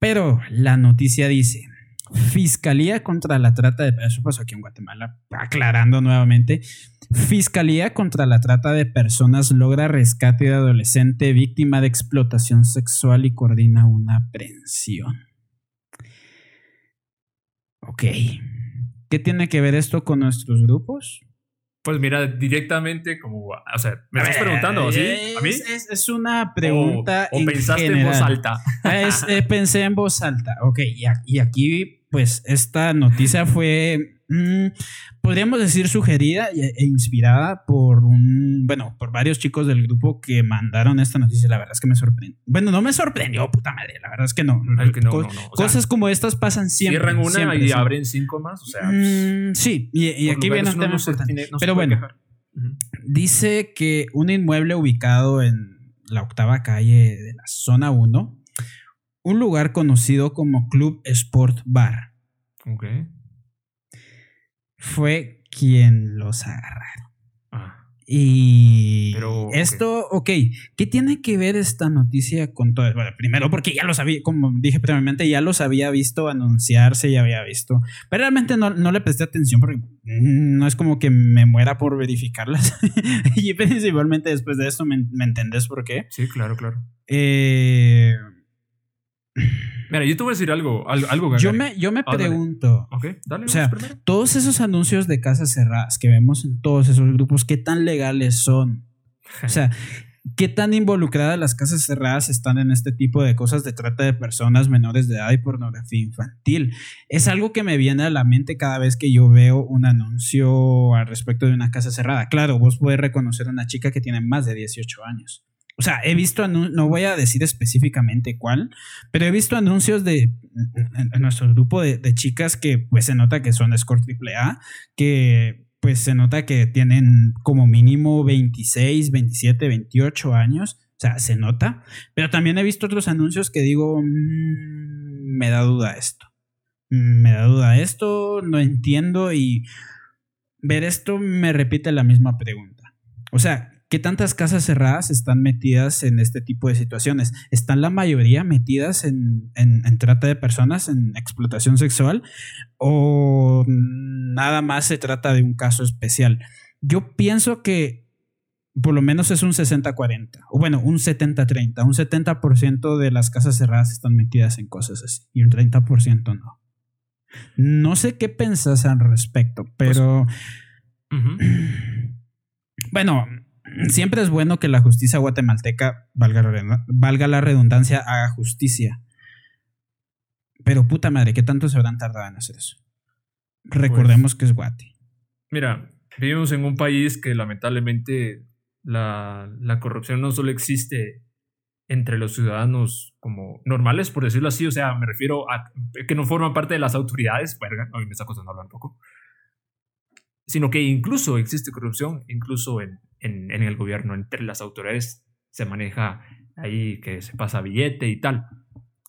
Pero la noticia dice, Fiscalía contra la trata de... Eso pasó aquí en Guatemala, aclarando nuevamente. Fiscalía contra la trata de personas logra rescate de adolescente víctima de explotación sexual y coordina una aprehensión. Ok. ¿Qué tiene que ver esto con nuestros grupos? Pues mira, directamente como, o sea, me estás preguntando, ¿sí? Es, ¿A mí? Es, es una pregunta. O, o en pensaste en voz alta. Es, eh, pensé en voz alta. Ok, y, a- y aquí, pues, esta noticia fue, mm, podríamos decir, sugerida e, e inspirada por un, bueno, por varios chicos del grupo que mandaron esta noticia. La verdad es que me sorprendió. Bueno, no me sorprendió, puta madre. La verdad es que no. Es que no, Co- no, no. O sea, Cosas como estas pasan siempre. cierran una siempre, y siempre. abren cinco más. O sea, pues, Mm, sí, y, aquí viene un tema importante. tiene- Pero bueno. Dice que un inmueble ubicado en la octava calle de la zona 1, un lugar conocido como Club Sport Bar, Ok. Fue quien los agarraron. Ah, Y Pero, esto, ok, ¿qué tiene que ver esta noticia con todo? Bueno, primero porque ya los había, como dije previamente, ya los había visto anunciarse, ya había visto, pero realmente no, no le presté atención porque mm, no es como que me muera por verificarlas. y principalmente después de esto, ¿me, me entendés por qué? sí, claro, claro. Eh, Mira, yo te voy a decir algo, algo, algo yo me, yo me Ah, dale. pregunto, dale. O sea, primero. todos esos anuncios de casas cerradas que vemos en todos esos grupos, ¿qué tan legales son? O sea, ¿qué tan involucradas las casas cerradas están en este tipo de cosas de trata de personas menores de edad y pornografía infantil? Es algo que me viene a la mente cada vez que yo veo un anuncio al respecto de una casa cerrada. Claro, vos puedes reconocer a una chica que tiene más de 18 años. O sea, he visto, no voy a decir específicamente cuál, pero he visto anuncios de nuestro grupo de, chicas que pues se nota que son Escort AAA, que pues se nota que tienen como mínimo 26, 27, 28 años. O sea, se nota. Pero también he visto otros anuncios que digo, "Mm, me da duda esto. Mm, Me da duda esto, no entiendo y ver esto me repite la misma pregunta. O sea, ¿qué tantas casas cerradas están metidas en este tipo de situaciones? ¿Están la mayoría metidas en, en- en trata de personas, en explotación sexual? ¿O nada más se trata de un caso especial? Yo pienso que por lo menos es un 60-40, o bueno, un 70-30. Un 70% de las casas cerradas están metidas en cosas así y un 30% no. No sé qué pensás al respecto, pero... Ujú. Bueno, siempre es bueno que la justicia guatemalteca, valga la, redund- valga la redundancia, haga justicia. Pero puta madre, ¿qué tanto se habrán tardado en hacer eso? Recordemos que es Guate. Mira, vivimos en un país que lamentablemente la, la corrupción no solo existe entre los ciudadanos como normales, por decirlo así, o sea, me refiero a que no forman parte de las autoridades, verga, a mí me está costando hablar un poco, sino que incluso existe corrupción, incluso en, en, en el gobierno, entre las autoridades se maneja ahí que se pasa billete y tal.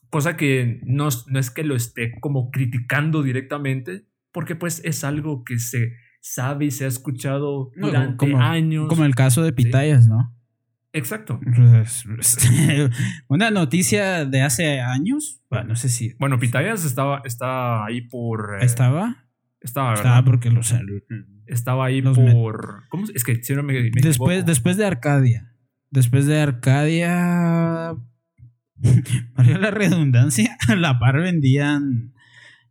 Cosa que no, no es que lo esté como criticando directamente, porque pues es algo que se sabe y se ha escuchado No, durante como- años. Como el caso de Pitayas, ¿no? Exacto. Una noticia de hace años, bueno, no sé si Bueno, Pitayas estaba, está ahí por... eh, estaba, Estaba, estaba ¿verdad? porque los Estaba ahí por... ¿Cómo? Es que si no me, me después, equivoco. después de Arcadia, después de Arcadia, valga la redundancia, a la par vendían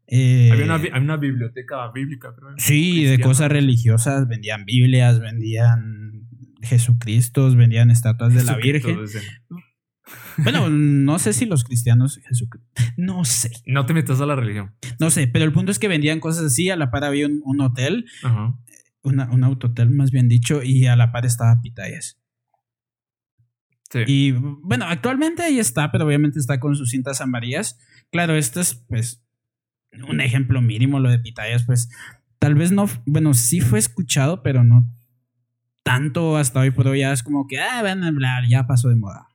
Eh, había, una, había una biblioteca bíblica, creo. Sí, de cosas religiosas, vendían Biblias, vendían Jesucristos, vendían estatuas de la Virgen. Bueno, no sé si los cristianos Jesucristo. No sé. No te metas a la religión. No sé, pero el punto es que vendían cosas así. A la par había un, hotel, Una, un autotel más bien dicho, y a la par estaba Pitayas. Sí. Y bueno, actualmente ahí está, pero obviamente está con sus cintas amarillas. Claro, esto es pues un ejemplo mínimo, lo de Pitayas, pues tal vez no, bueno, sí fue escuchado, pero no tanto hasta hoy por hoy. Ya es como que, ah, van a hablar, ya pasó de moda.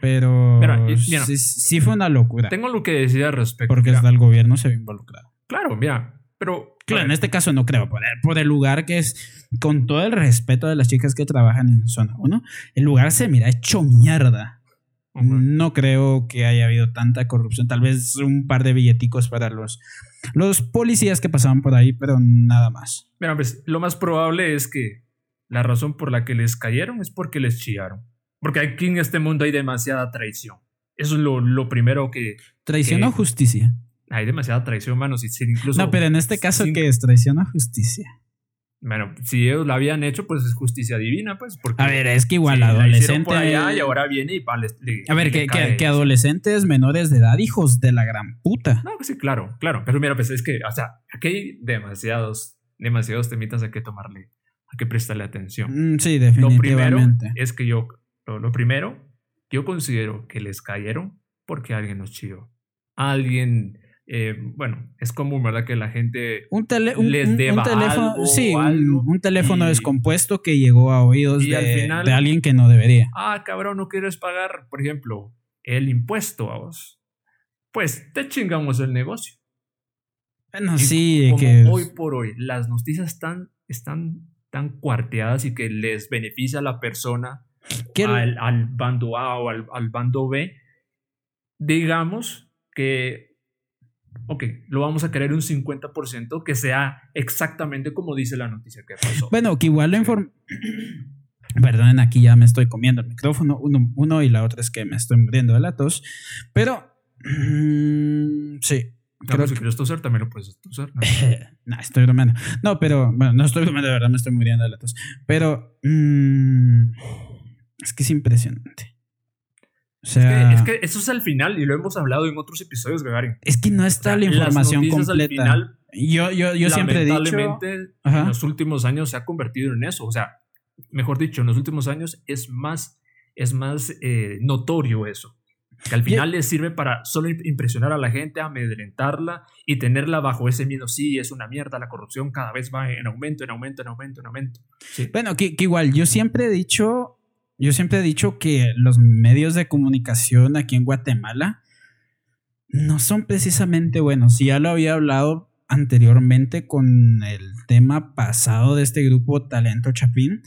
Pero sí, fue una locura. Tengo lo que decir al respecto. Porque hasta el gobierno se ve involucrado. Claro, mira, pero... Claro, en este caso no creo, por el, lugar que es, con todo el respeto de las chicas que trabajan en zona 1, el lugar se mira hecho mierda. No creo que haya habido tanta corrupción, tal vez un par de billeticos para los, los policías que pasaban por ahí, pero nada más. Mira, pues lo más probable es que la razón por la que les cayeron es porque les chillaron. Porque aquí en este mundo hay demasiada traición. Eso es lo, primero que... ¿Traición o justicia? Hay demasiada traición, mano. Si, incluso, no, pero en este caso, ¿qué es traición o justicia? Bueno, si ellos la habían hecho, pues es justicia divina, pues. a ver, es que igual adolescente. por allá y ahora viene y A ver, que, que, adolescentes menores de edad, hijos de la gran puta. No, sí, claro, claro. Pero mira, pues es que, o sea, aquí hay demasiados, demasiados temitas a que tomarle, a que prestarle atención. Mm, sí, definitivamente. Lo primero es que yo lo, primero, yo considero que les cayeron porque alguien nos chilló. Alguien, eh, bueno, es común, ¿verdad? Que la gente un les deba teléfono, sí, un, teléfono descompuesto que llegó a oídos de, de, alguien que no debería. Ah, cabrón, no quieres pagar, por ejemplo, el impuesto a vos. Pues te chingamos el negocio. Bueno, sí, como que hoy por hoy las noticias están, están tan cuarteadas y que les beneficia a la persona al, al, bando A o al, al bando B, digamos que, ok, lo vamos a querer un 50% que sea exactamente como dice la noticia que pasó. Bueno, que igual la información... Perdonen, aquí ya me estoy comiendo el micrófono, uno, uno, y la otra es que me estoy muriendo de la tos, pero... Mm, sí, Creo si quieres toser, también lo puedes toser. No, estoy bromeando. No, pero, bueno, no estoy bromeando, de verdad me estoy muriendo de la tos. Pero, mmm, es que es impresionante. O sea, es, que, eso es al final y lo hemos hablado en otros episodios, Gagarin. Es que no está la información completa. yo yo, yo siempre he dicho. en los últimos años se ha convertido en eso. O sea, mejor dicho, en los últimos años es más, es más eh, notorio eso. Que al final les sirve para solo impresionar a la gente, amedrentarla y tenerla bajo ese miedo. Sí, es una mierda, la corrupción cada vez va en aumento, en aumento, en aumento, en aumento. Bueno, que igual, yo siempre he dicho yo siempre he dicho que los medios de comunicación aquí en Guatemala no son precisamente buenos. Ya lo había hablado anteriormente con el tema pasado de este grupo Talento Chapín,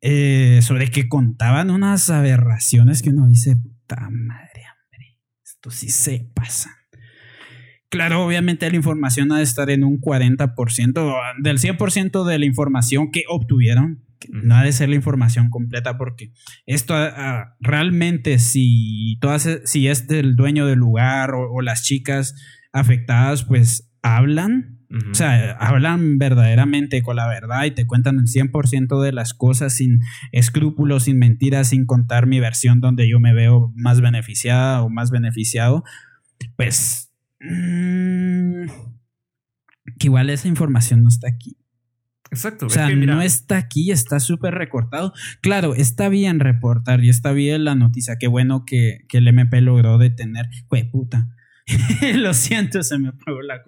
eh, sobre que contaban unas aberraciones que uno dice, puta madre, hombre, esto sí se pasa. Claro, obviamente la información ha de estar en un 40%, del 100% de la información que obtuvieron, no ha de ser la información completa porque esto ah, ah, realmente si todas si es el dueño del lugar o, las chicas afectadas pues hablan o sea hablan verdaderamente con la verdad y te cuentan el 100% de las cosas sin escrúpulos sin mentiras sin contar mi versión donde yo me veo más beneficiada o más beneficiado pues mm, que igual esa información no está aquí Exacto. O sea, no está aquí, está súper recortado. Claro, está bien reportar y está bien la noticia. Qué bueno que, el MP logró detener. Güey, puta. Lo siento, se me apagó la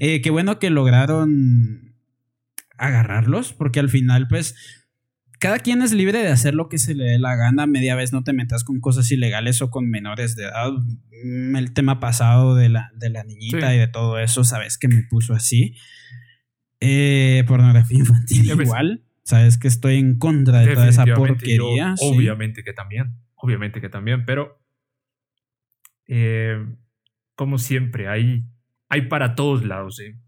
eh, qué bueno que lograron agarrarlos, porque al final, pues, cada quien es libre de hacer lo que se le dé la gana. Media vez no te metas con cosas ilegales o con menores de edad. Mm, el tema pasado de la, de la niñita y de todo eso, sabes que me puso así. Eh, pornografía infantil igual. Sabes que estoy en contra de toda esa porquería. Obviamente que también. Obviamente que también. Pero eh, como siempre, hay, hay para todos lados. ¿eh?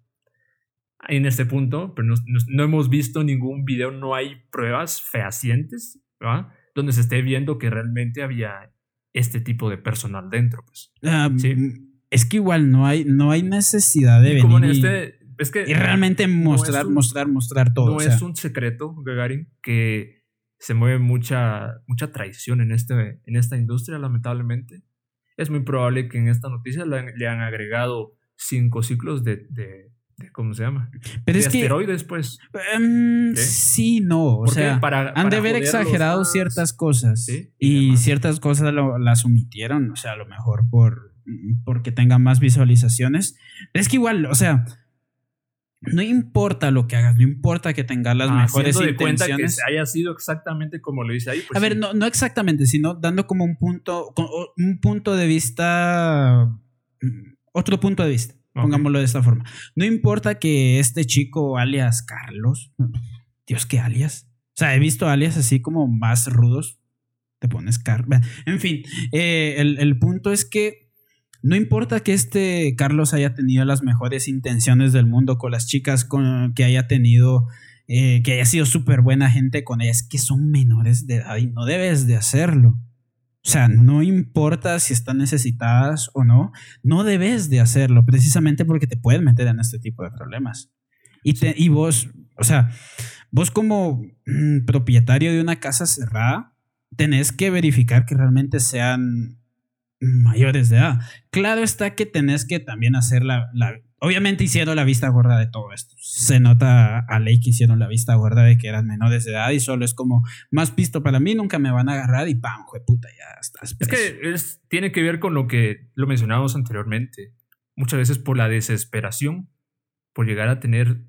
En este punto, pero no, hemos visto ningún video, no hay pruebas fehacientes, Donde se esté viendo que realmente había este tipo de personal dentro. Pues. Ah, ¿Sí? es que igual no hay, no hay necesidad de Y como en venir este, es que y, realmente mostrar, un- mostrar, mostrar todo. no o sea, es un secreto, Gagarin, que se mueve mucha, mucha traición en, este, en esta industria, lamentablemente. Es muy probable que en esta noticia le, han- le han agregado cinco ciclos de, de- de- ¿cómo se llama? pero de es que asteroides, pues. em, ¿Qué? sí, no, o sea, para- han para de haber exagerado ciertas cosas Sí, y y ciertas cosas lo- las omitieron, o sea, a lo mejor por porque tenga más visualizaciones. Es que igual, o sea, no importa lo que hagas, no importa que tengas las Ah, mejores de cuenta que intenciones. haya sido exactamente como lo dice ahí. pues a ver, no, no exactamente, sino dando como un punto, un punto de vista, mm, otro punto de vista, pongámoslo de esta forma. No importa que este chico alias Carlos, Dios, ¿qué alias? O sea, he visto alias así como más rudos, te pones Carlos. En fin, eh, el, el punto es que no importa que este Carlos haya tenido las mejores intenciones del mundo con las chicas con, que haya tenido, eh, que haya sido súper buena gente con ellas, que son menores de edad y no debes de hacerlo. O sea, no importa si están necesitadas o no, no debes de hacerlo, precisamente porque te puedes meter en este tipo de problemas. Y, te- y vos, o sea, vos como mm, propietario de una casa cerrada, tenés que verificar que realmente sean mayores de edad. Claro está que tenés que también hacer la, la- Obviamente hicieron la vista gorda de todo esto. Se nota a ley que hicieron la vista gorda de que eran menores de edad y solo es como más pisto para mí, nunca me van a agarrar y ¡pam! puta, ya estás Es que es, tiene que ver con lo que lo mencionábamos anteriormente. Muchas veces por la desesperación, por llegar a tener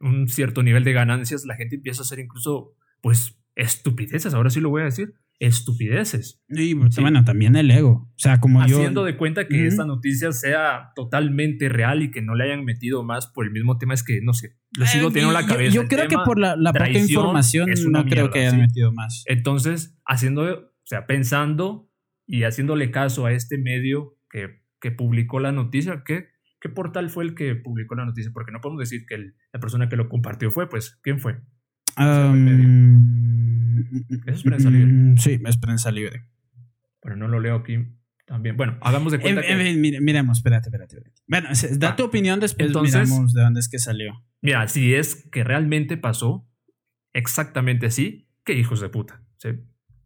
un cierto nivel de ganancias, la gente empieza a hacer incluso, pues, estupideces. Ahora sí lo voy a decir, estupideces. Y, Sí. bueno, también el ego. O sea, como yo... Haciendo de cuenta que Ujú. esta noticia sea totalmente real y que no le hayan metido más por el mismo tema, es que, no sé, lo sigo Eh, teniendo en la cabeza. Yo, creo que por la, la poca información es una no creo que hayan sí. metido más. Entonces, haciendo, o sea, pensando y haciéndole caso a este medio que, que publicó la noticia, ¿qué, ¿qué portal fue el que publicó la noticia? Porque no podemos decir que el- la persona que lo compartió fue, pues, ¿quién fue? Ah. Um, Eso es prensa libre. mm, Sí, es prensa libre. Pero no lo leo aquí también. Bueno, hagamos de En, cuenta que... en fin, mire- miremos, espérate, espérate. espérate. Bueno, da Va. tu opinión después Entonces- miramos de dónde es que salió. Mira, si es que realmente pasó exactamente así, qué hijos de puta. ¿sí?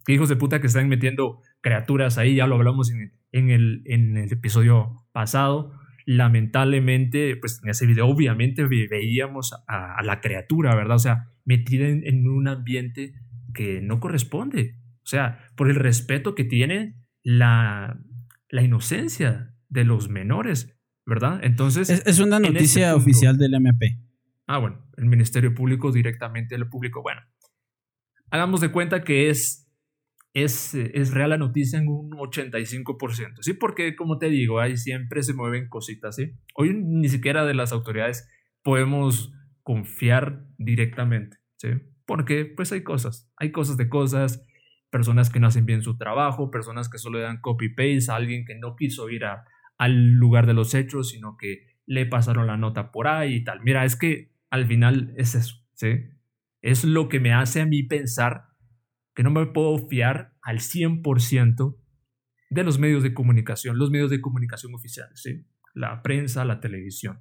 Qué hijos de puta que están metiendo criaturas ahí, ya lo hablamos en, en el, en el episodio pasado. Lamentablemente, pues en ese video obviamente ve- veíamos a, a la criatura, ¿verdad? O sea, metida en, en un ambiente que no corresponde. O sea, por el respeto que tiene la, la inocencia de los menores, ¿verdad? Entonces... Es, es una noticia punto- oficial del MP. Ah, bueno, el Ministerio Público directamente lo publicó. Bueno, hagamos de cuenta que es, es, es real la noticia en un 85%, ¿sí? Porque, como te digo, ahí siempre se mueven cositas, ¿sí? Hoy ni siquiera de las autoridades podemos confiar directamente, ¿sí? Porque, pues hay cosas, hay cosas de cosas, personas que no hacen bien su trabajo, personas que solo dan copy-paste a alguien que no quiso ir a, al lugar de los hechos, sino que le pasaron la nota por ahí y tal. Mira, es que al final es eso, ¿sí? Es lo que me hace a mí pensar que no me puedo fiar al 100% de los medios de comunicación, los medios de comunicación oficiales, ¿sí? La prensa, la televisión.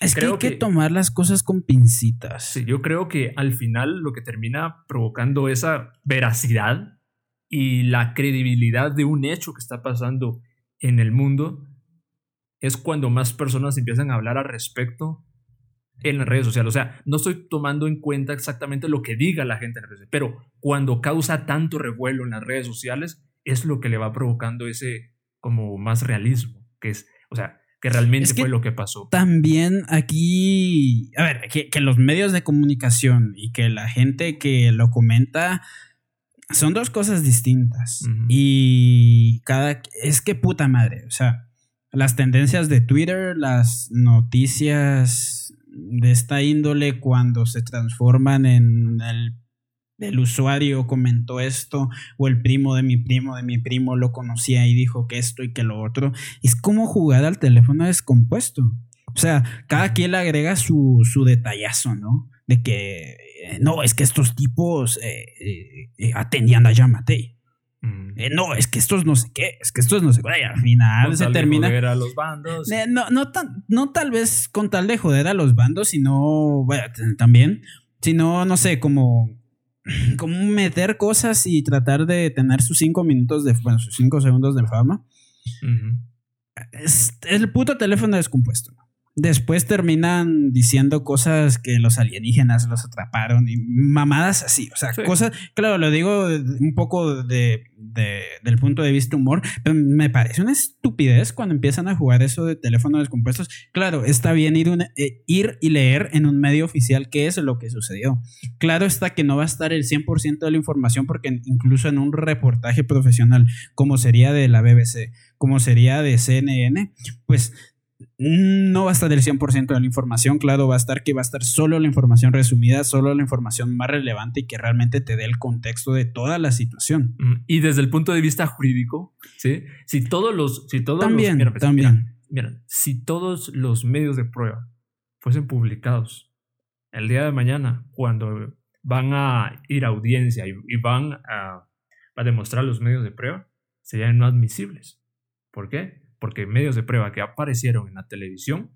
Es que hay que, que- tomar las cosas con pincitas. Sí, yo creo que al final lo que termina provocando esa veracidad y la credibilidad de un hecho que está pasando en el mundo es cuando más personas empiezan a hablar al respecto en las redes sociales. O sea, no estoy tomando en cuenta exactamente lo que diga la gente en las redes sociales, pero cuando causa tanto revuelo en las redes sociales es lo que le va provocando ese como más realismo, que es, o sea, que realmente Es que fue lo que pasó. También aquí, a ver, que, que los medios de comunicación y que la gente que lo comenta son dos cosas distintas. Y cada, es que puta madre, o sea, las tendencias de Twitter, las noticias de esta índole cuando se transforman en el, el usuario comentó esto o el primo de mi primo de mi primo lo conocía y dijo que esto y que lo otro, es como jugar al teléfono descompuesto. O sea, cada quien le agrega su, su detallazo, ¿no? De que, eh, no, es que estos tipos eh, eh, atendían a Yamate. Eh, no, es que estos no sé qué, es que estos no sé qué. al final se termina. Joder a los bandos. Eh, no, no, no tal vez con tal de joder a los bandos, sino, bueno, también, sino, no sé, como, como meter cosas y tratar de tener sus cinco minutos de, bueno, sus cinco segundos de fama. es el puto teléfono descompuesto. Después terminan diciendo cosas que los alienígenas los atraparon y mamadas así. O sea, cosas, claro, lo digo un poco de, del punto de vista humor, pero me parece una estupidez cuando empiezan a jugar eso de teléfonos descompuestos. Claro, está bien ir, eh, ir y leer en un medio oficial qué es lo que sucedió. Claro está que no va a estar el 100% de la información porque incluso en un reportaje profesional como sería de la BBC, como sería de CNN, pues no va a estar el 100% de la información, claro, va a estar que va a estar solo la información resumida, solo la información más relevante y que realmente te dé el contexto de toda la situación. Mm, y desde el punto de vista jurídico, ¿sí? Si todos los... Si todos también, los, pues, también. Mira, si todos los medios de prueba fuesen publicados el día de mañana, cuando van a ir a audiencia y, van a, a demostrar los medios de prueba, serían no admisibles. ¿Por qué? Porque medios de prueba que aparecieron en la televisión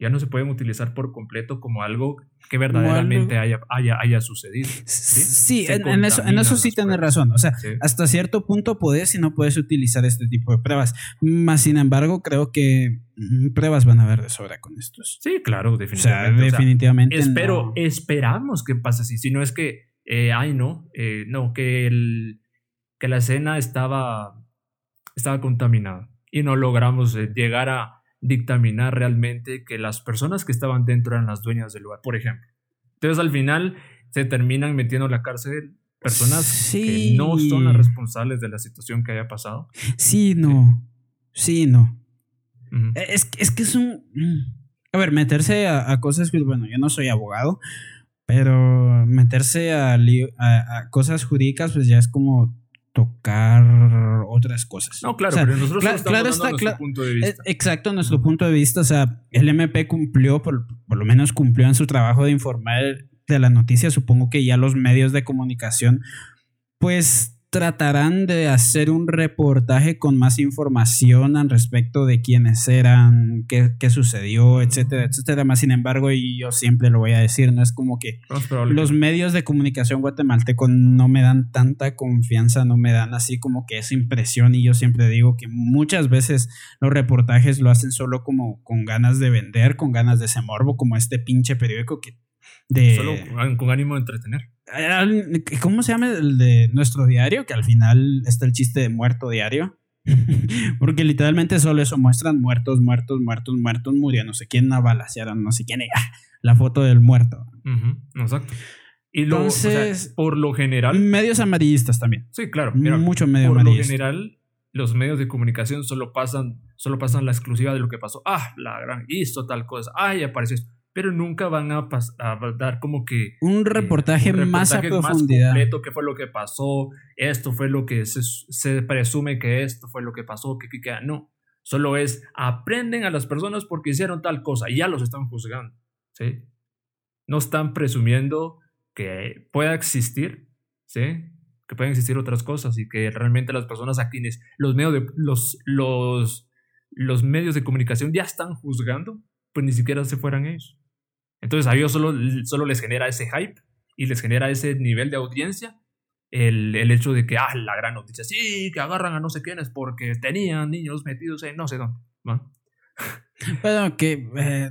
ya no se pueden utilizar por completo como algo que verdaderamente haya, haya, haya, sucedido. Sí, en, eso, en eso sí tienes razón. O sea, hasta cierto punto puedes y no puedes utilizar este tipo de pruebas. Más sin embargo, creo que mm, pruebas van a haber de sobra con estos. Sí, claro, definitivamente. O sea, definitivamente. espero, esperamos que pase así. Si no es que, eh, ay, no, eh, no, que, el, que la escena estaba, estaba contaminada y no logramos eh, llegar a dictaminar realmente que las personas que estaban dentro eran las dueñas del lugar, por ejemplo. Entonces al final se terminan metiendo en la cárcel personas que no son las responsables de la situación que haya pasado. Sí, no. Sí, no. es, es, que es un... Mm. A ver, meterse a, cosas que, bueno, yo no soy abogado, pero meterse a, a, cosas jurídicas, pues ya es como tocar otras cosas. No, claro, pero nosotros claro, está, nuestro punto de vista. Eh, exacto, nuestro punto de vista. O sea, el MP cumplió, por, por lo menos cumplió en su trabajo de informar de la noticia. Supongo que ya los medios de comunicación, pues tratarán de hacer un reportaje con más información al respecto de quiénes eran, qué, qué, sucedió, etcétera, etcétera. Más sin embargo, y yo siempre lo voy a decir, no es como que los medios de comunicación guatemalteco no me dan tanta confianza, no me dan así como que esa impresión. Y yo siempre digo que muchas veces los reportajes lo hacen solo como con ganas de vender, con ganas de ese morbo, como este pinche periódico que de... Solo con ánimo de entretener. ¿Cómo se llama el de nuestro diario? Que al final está el chiste de muerto diario. Porque literalmente solo eso muestran muertos, muertos, muertos, muertos, murió no sé quién, una balasearon, no sé quién, ¡ah! la foto del muerto. exacto. Y Entonces, por lo general. Medios amarillistas también. Sí, claro. Mucho medio Por lo general, los medios de comunicación solo pasan, solo pasan la exclusiva de lo que pasó. Ah, la gran, hizo tal cosa. Ah, ya apareció pero nunca van a, dar como que... Un reportaje, más a profundidad. Más completo, qué fue lo que pasó, esto fue lo que se, presume que esto fue lo que pasó, que, que, no. Solo es, aprenden a las personas porque hicieron tal cosa y ya los están juzgando, ¿sí? No están presumiendo que pueda existir, ¿sí? Que pueden existir otras cosas y que realmente las personas a quienes los medios de, los, los, los medios de comunicación ya están juzgando, pues ni siquiera se fueran ellos. Entonces a ellos solo, solo les genera ese hype y les genera ese nivel de audiencia el, el, hecho de que, ah, la gran noticia, sí, que agarran a no sé quiénes porque tenían niños metidos en no sé dónde. ¿no? Pero que... Eh,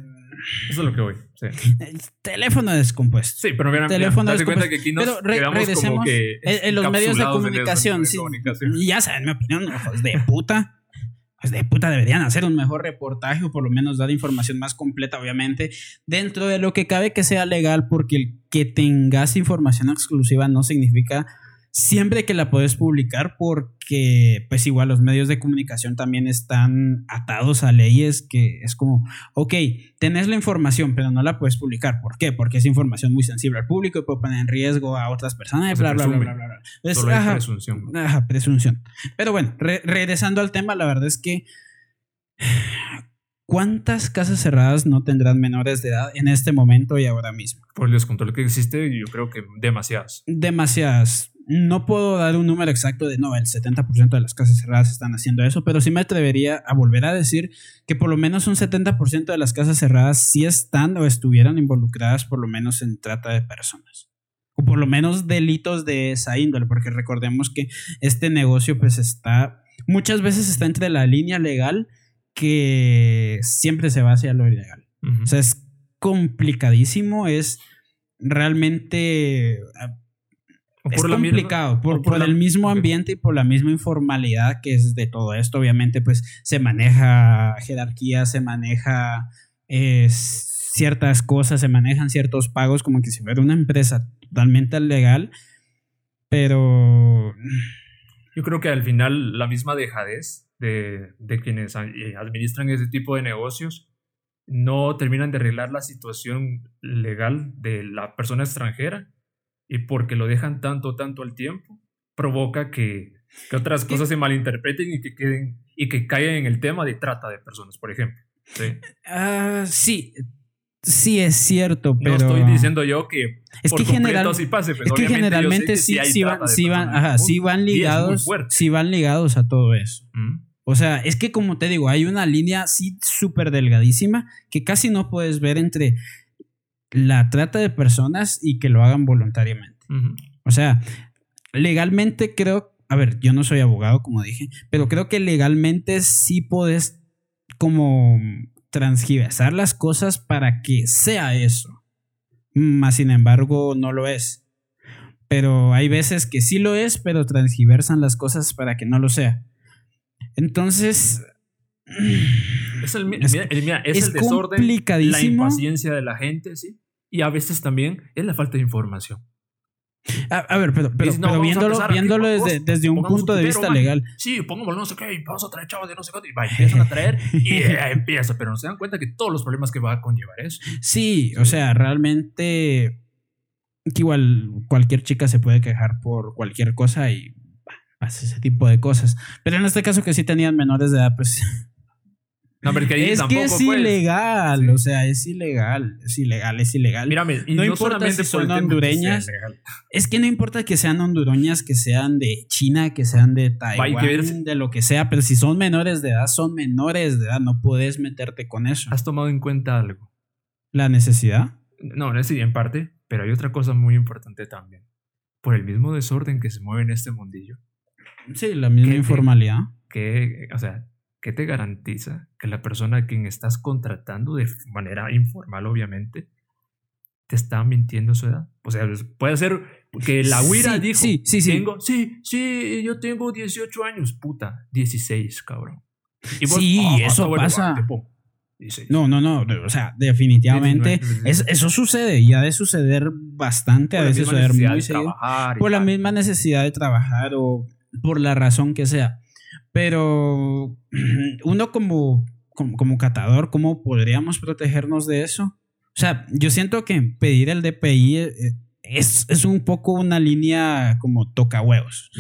eso es lo que voy. Sí. El teléfono descompuesto. Sí, pero mira, teléfono mira, cuenta que aquí nos pero re como que en, los medios de comunicación. De comunicación. Sí, ya saben mi opinión, hijos de puta pues de puta deberían hacer un mejor reportaje o por lo menos dar información más completa, obviamente, dentro de lo que cabe que sea legal, porque el que tengas información exclusiva no significa siempre que la puedes publicar porque pues igual los medios de comunicación también están atados a leyes que es como, ok, tenés la información pero no la puedes publicar. ¿Por qué? Porque es información muy sensible al público y puede poner en riesgo a otras personas. Bla, bla, bla, bla, bla, Es, presunción. Ajá, presunción. Pero bueno, regresando al tema, la verdad es que ¿Cuántas casas cerradas no tendrán menores de edad en este momento y ahora mismo? Por el descontrol que existe, yo creo que demasiadas. Demasiadas. No puedo dar un número exacto de no, el 70% de las casas cerradas están haciendo eso, pero sí me atrevería a volver a decir que por lo menos un 70% de las casas cerradas sí están o estuvieran involucradas por lo menos en trata de personas. O por lo menos delitos de esa índole, porque recordemos que este negocio pues está, muchas veces está entre la línea legal que siempre se va hacia lo ilegal. O sea, es complicadísimo, es realmente es complicado por, por, el mismo ambiente y por la misma informalidad que es de todo esto. Obviamente, pues se maneja jerarquía, se maneja eh, ciertas cosas, se manejan ciertos pagos como que si fuera una empresa totalmente legal, pero... Yo creo que al final la misma dejadez de, de quienes eh, administran ese tipo de negocios no terminan de arreglar la situación legal de la persona extranjera y porque lo dejan tanto, tanto al tiempo, provoca que, que otras cosas se malinterpreten y que queden y que caigan en el tema de trata de personas, por ejemplo. Sí, ah, sí, sí es cierto, pero... No estoy diciendo yo que es que, general, pase, es que generalmente sí, sí, van, sí, van, ajá, sí van ligados, sí van ligados a todo eso. Mm. O sea, es que como te digo, hay una línea así súper delgadísima que casi no puedes ver entre la trata de personas y que lo hagan voluntariamente. O sea, legalmente creo, a ver, yo no soy abogado, como dije, pero creo que legalmente sí puedes como transgiversar las cosas para que sea eso. Más sin embargo, no lo es. Pero hay veces que sí lo es, pero transgiversan las cosas para que no lo sea. Entonces, es el, es, el desorden, la impaciencia de la gente, ¿sí? Y a veces también es la falta de información. A, ver, pero, pero, viéndolo, viéndolo desde, desde, un punto de vista legal. Sí, pongámoslo no sé qué, vamos a traer chavos de no sé qué, y empiezan a traer y empieza, pero no se dan cuenta que todos los problemas que va a conllevar eso. Sí, o sea, realmente que igual cualquier chica se puede quejar por cualquier cosa y hace ese tipo de cosas. Pero en este caso que sí tenían menores de edad, pues es que es ilegal, o sea, es ilegal, es ilegal, es ilegal. Mírame, no, importa si son hondureñas. Es que no importa que sean hondureñas, que sean de China, que sean de Taiwán, de lo que sea, pero si son menores de edad, son menores de edad, no puedes meterte con eso. ¿Has tomado en cuenta algo? ¿La necesidad? No, no sí, en parte, pero hay otra cosa muy importante también. Por el mismo desorden que se mueve en este mundillo. Sí, la misma informalidad. que, o sea, ¿qué te garantiza que la persona a quien estás contratando de manera informal, obviamente, te está mintiendo su edad? O sea, puede ser que la huira dijo, sí, sí, sí. Tengo, sí, sí, yo tengo 18 años, puta, 16, cabrón. sí, ah, eso pasa. no, no, no, o sea, definitivamente eso sucede y ha de suceder bastante, a veces suceder muy seguido por la misma necesidad de trabajar o por la razón que sea. Pero uno como, como, catador, ¿cómo podríamos protegernos de eso? O sea, yo siento que pedir el DPI eh, es, es, un poco una línea como toca huevos.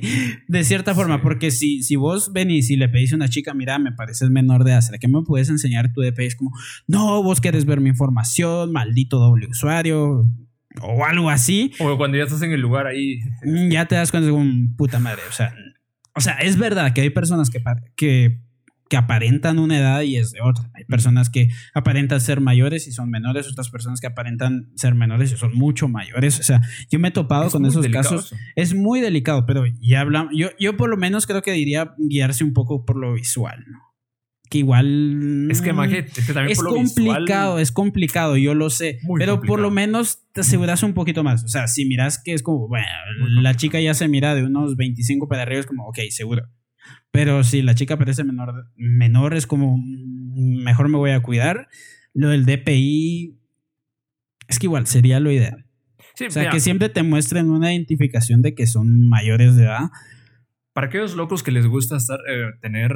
de cierta forma, porque si, si vos venís y le pedís a una chica, mira, me pareces menor de edad, ¿será que me puedes enseñar tu DPI? Es como, no, vos querés ver mi información, maldito doble usuario, o algo así. O cuando ya estás en el lugar ahí. Ya te das cuenta de un puta madre. O sea, o sea, es verdad que hay personas que, que, que aparentan una edad y es de otra. Hay personas que aparentan ser mayores y son menores, otras personas que aparentan ser menores y son mucho mayores. O sea, yo me he topado con esos casos. Es muy delicado, pero ya hablamos. Yo, yo por lo menos creo que diría guiarse un poco por lo visual, ¿no? Que igual es que, es, que también es complicado, es complicado, yo lo sé, pero por lo menos te aseguras un poquito más. O sea, si miras que es como, bueno, la chica ya se mira de unos 25 para arriba, es como, ok, seguro. Pero si la chica parece menor, menor es como, mejor me voy a cuidar. Lo del DPI es que igual sería lo ideal. o sea, que siempre te muestren una identificación de que son mayores de edad. Para aquellos locos que les gusta estar, eh, tener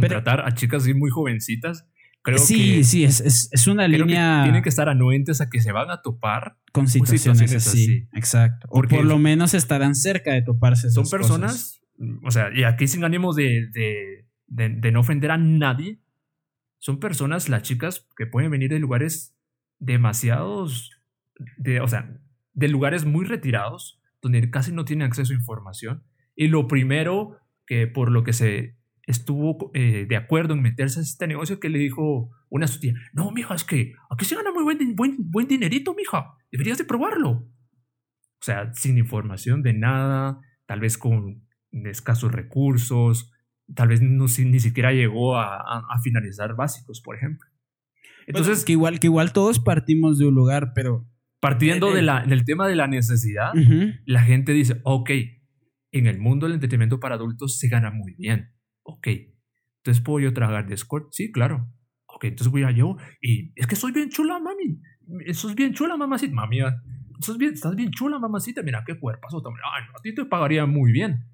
contratar a chicas muy jovencitas. Creo sí, que, sí, es, es, es una línea. tienen que estar anuentes a que se van a topar con situaciones, así. Exacto. O por lo menos estarán cerca de toparse. son personas, o sea, y aquí sin ánimos de, de, de, no ofender a nadie, son personas, las chicas, que pueden venir de lugares demasiados, de, o sea, de lugares muy retirados, donde casi no tienen acceso a información. Y lo primero que por lo que se estuvo eh, de acuerdo en meterse a este negocio que le dijo una su tía, no, mija, es que aquí se gana muy buen, buen, buen dinerito, mija, deberías de probarlo. O sea, sin información de nada, tal vez con escasos recursos, tal vez no, ni siquiera llegó a, a, finalizar básicos, por ejemplo. Entonces, que, igual, que igual todos partimos de un lugar, pero... Partiendo de la, del tema de la necesidad, la gente dice, ok, en el mundo del entretenimiento para adultos se gana muy bien. Ok, entonces puedo yo trabajar de escort. Sí, claro. Ok, entonces voy a yo y es que soy bien chula, mami. Eso es bien chula, mamacita. Mami, estás bien, estás bien chula, mamacita. Mira qué cuerpazo. Ay, a ti te pagaría muy bien.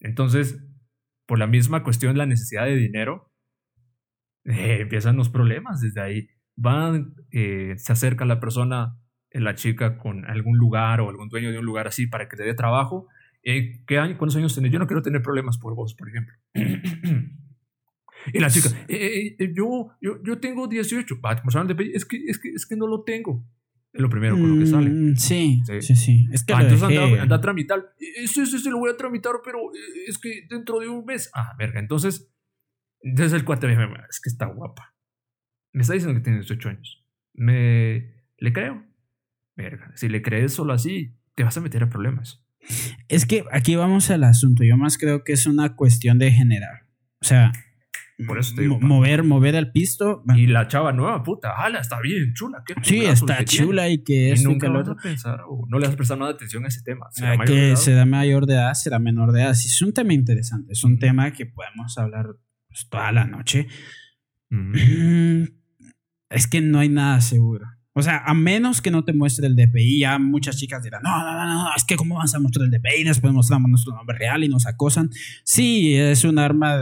Entonces, por la misma cuestión la necesidad de dinero, eh, empiezan los problemas desde ahí. Van, eh, se acerca la persona, eh, la chica, con algún lugar o algún dueño de un lugar así para que te dé trabajo eh, ¿qué año, ¿cuántos años tenés? Yo no quiero tener problemas por vos, por ejemplo. y la chica, eh, eh, yo, yo, yo tengo 18. Es que, es, que, es que no lo tengo. Es lo primero con lo que sale. Mm, sí, sí, sí. Es que ah, entonces anda, anda, a tramitar. Eso, eso, eso lo voy a tramitar, pero es que dentro de un mes. Ah, verga. Entonces, entonces el cuate me dice, es que está guapa. Me está diciendo que tiene 18 años. Me, ¿Le creo? Verga. Si le crees solo así, te vas a meter a problemas. Es que aquí vamos al asunto. Yo más creo que es una cuestión de generar. O sea, por eso te digo, mover, mover al pisto. Y la chava nueva, puta, ala, está bien chula. sí, está chula y que es. nunca vas a pensar, o no le has prestado nada de atención a ese tema. ¿Será que será mayor de edad, será menor de edad. Sí, es un tema interesante. Es un tema que podemos hablar pues, toda la noche. Es que no hay nada seguro. O sea, a menos que no te muestre el DPI, ya muchas chicas dirán, no, no, no, no, es que cómo vas a mostrar el DPI, después mostramos nuestro nombre real y nos acosan. Sí, es un arma,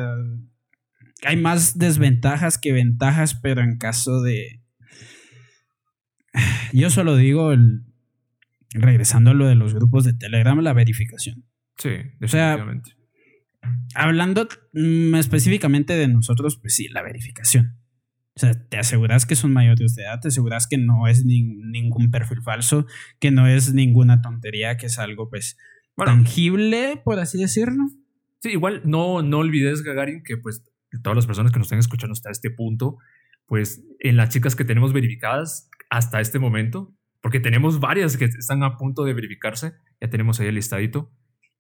hay más desventajas que ventajas, pero en caso de... Yo solo digo, el... regresando a lo de los grupos de Telegram, la verificación. Sí, definitivamente. O sea, hablando mm, específicamente de nosotros, pues sí, la verificación. O sea, te aseguras que son mayores de edad, te aseguras que no es ningún perfil falso, que no es ninguna tontería, que es algo pues tangible, por así decirlo. Sí, igual no, no olvides, Gagarin, que pues todas las personas que nos estén escuchando hasta este punto, pues en las chicas que tenemos verificadas hasta este momento, porque tenemos varias que están a punto de verificarse, ya tenemos ahí el listadito,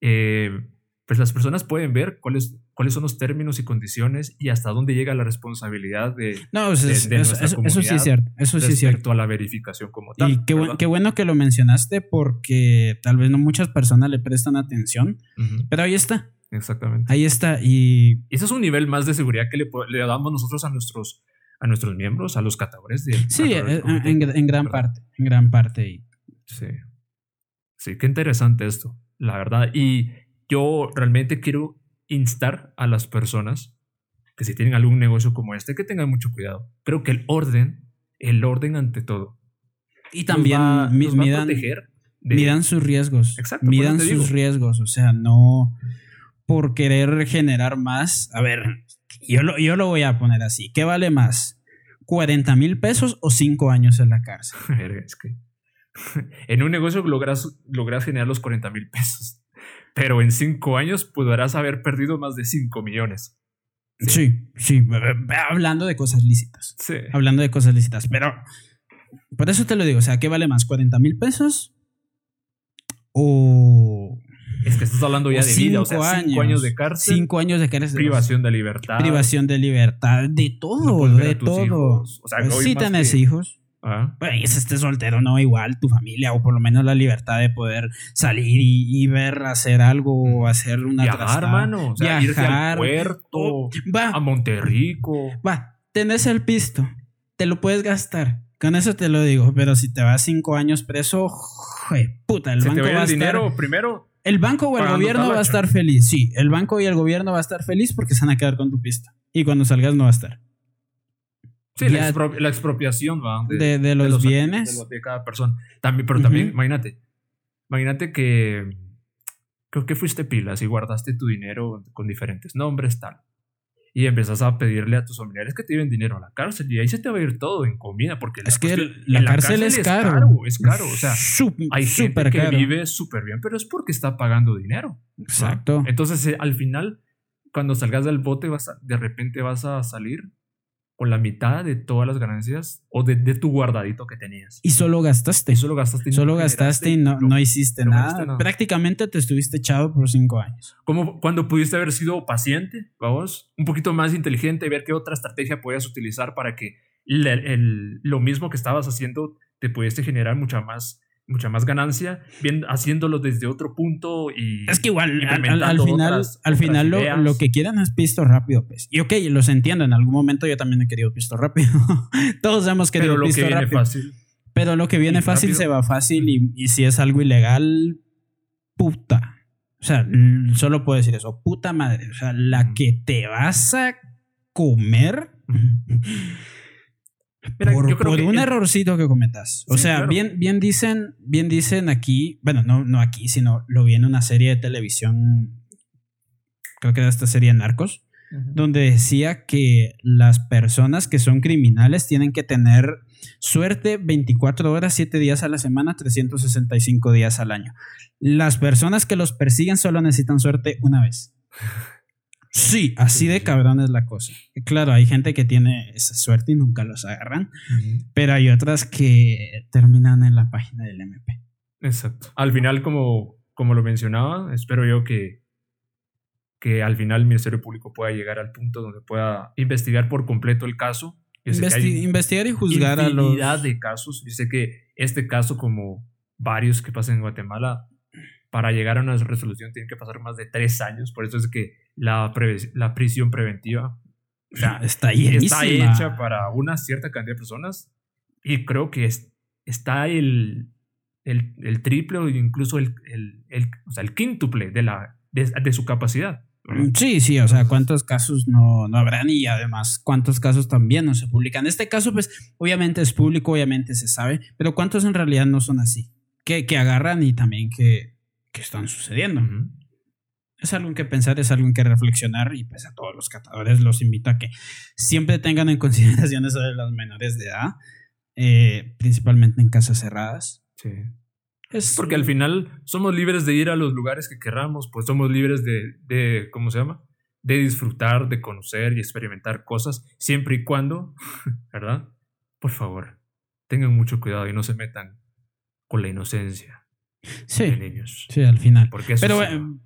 eh, pues las personas pueden ver cuáles, cuáles son los términos y condiciones y hasta dónde llega la responsabilidad de, no, eso, eso, sí es cierto. Eso sí es cierto. a la verificación como tal. Y qué, qué, bueno que lo mencionaste porque tal vez no muchas personas le prestan atención, pero ahí está. Exactamente. Ahí está. Y eso es un nivel más de seguridad que le, le damos nosotros a nuestros, a nuestros miembros, a los catadores de... Sí, en, en, gran parte. En gran parte. Sí. Sí, qué interesante esto, la verdad. Y yo realmente quiero instar a las personas que si tienen algún negocio como este, que tengan mucho cuidado. Creo que el orden, el orden ante todo. Y también midan, sus riesgos. Exacto. Midan sus riesgos. O sea, no por querer generar más. A ver, yo lo, yo lo voy a poner así. ¿Qué vale más? ¿40 mil pesos o 5 años en la cárcel? es que en un negocio logras, logras generar los 40 mil pesos pero en cinco años podrás haber perdido más de cinco millones. Sí, sí, hablando de cosas lícitas. Sí. Hablando de cosas lícitas, pero por eso te lo digo, o sea, ¿qué vale más? ¿40 mil pesos? O... Es que estás hablando ya de vida, o sea, cinco años de cárcel. Cinco años de cárcel. Privación de libertad. Privación de libertad, de todo, de todo. O sea, pues sí tenés hijos. Ah. Bueno, y es este soltero, no, igual tu familia, o por lo menos la libertad de poder salir y, ver, hacer algo, o hacer una Viajar, hermano. O sea, Viajar. Al puerto, va. a Monterrico. Va, tenés el pisto, te lo puedes gastar. Con eso te lo digo, pero si te vas cinco años preso, puta, el banco va a dinero primero. El banco o el gobierno va a estar feliz, sí. El banco y el gobierno va a estar feliz porque se van a quedar con tu pista. Y cuando salgas no va a estar. Sí, la, expropiación ¿va? De, los, bienes. De, cada persona. También, pero también, imagínate. Imagínate que creo que fuiste pilas y guardaste tu dinero con diferentes nombres, tal. y empezás a pedirle a tus familiares que te lleven dinero a la cárcel y ahí se te va a ir todo en comida porque es que la, cárcel, es, caro. es caro o sea hay gente que vive súper bien pero es porque está pagando dinero exacto entonces eh, al final cuando salgas del bote vas de repente vas a salir con la mitad de todas las ganancias o de, tu guardadito que tenías. Y solo gastaste. Y solo gastaste. solo gastaste y no, no, hiciste nada. Prácticamente te estuviste echado por cinco años. Como cuando pudiste haber sido paciente, vamos, un poquito más inteligente y ver qué otra estrategia podías utilizar para que lo mismo que estabas haciendo te pudiese generar mucha más mucha más ganancia, bien haciéndolo desde otro punto y es que igual al, final al final lo, lo, que quieran es pisto rápido pues. Y ok los entiendo en algún momento yo también he querido pisto rápido. Todos hemos querido pero lo pisto que viene rápido. fácil, pero lo que viene fácil se va fácil y, y, si es algo ilegal puta. O sea solo puedo decir eso puta madre. O sea la que te vas a comer por, un errorcito que cometas. O sea, bien, bien, dicen, bien dicen aquí, bueno, no, no aquí, sino lo vi en una serie de televisión, creo que era esta serie Narcos, donde decía que las personas que son criminales tienen que tener suerte 24 horas, 7 días a la semana, 365 días al año. Las personas que los persiguen solo necesitan suerte una vez. Sí, así de cabrón es la cosa. Claro, hay gente que tiene esa suerte y nunca los agarran, pero hay otras que terminan en la página del MP. Exacto. Al final, como, como lo mencionaba, espero yo que, que al final el Ministerio Público pueda llegar al punto donde pueda investigar por completo el caso. investigar y juzgar a los... de casos. Dice que este caso, como varios que pasan en Guatemala, para llegar a una resolución tiene que pasar más de tres años. Por eso es que la, la prisión preventiva está, está hecha para una cierta cantidad de personas y creo que está el, el, el, triple o incluso el, el, el, o sea, el quíntuple de, la, de, su capacidad. Sí, sí, o sea, cuántos casos no, no habrán y además cuántos casos también no se publican. Este caso, pues, obviamente es público, obviamente se sabe, pero cuántos en realidad no son así, que, que agarran y también que, que están sucediendo. Es algo en que pensar, es algo en que reflexionar y pues a todos los catadores los invito a que siempre tengan en consideración eso de las menores de edad, eh, principalmente en casas cerradas. Sí. Es, Porque al final somos libres de ir a los lugares que queramos, pues somos libres de, de, ¿cómo se llama? De disfrutar, de conocer y experimentar cosas, siempre y cuando, ¿verdad? Por favor, tengan mucho cuidado y no se metan con la inocencia sí, de niños. Sí, al final. Porque Pero bueno,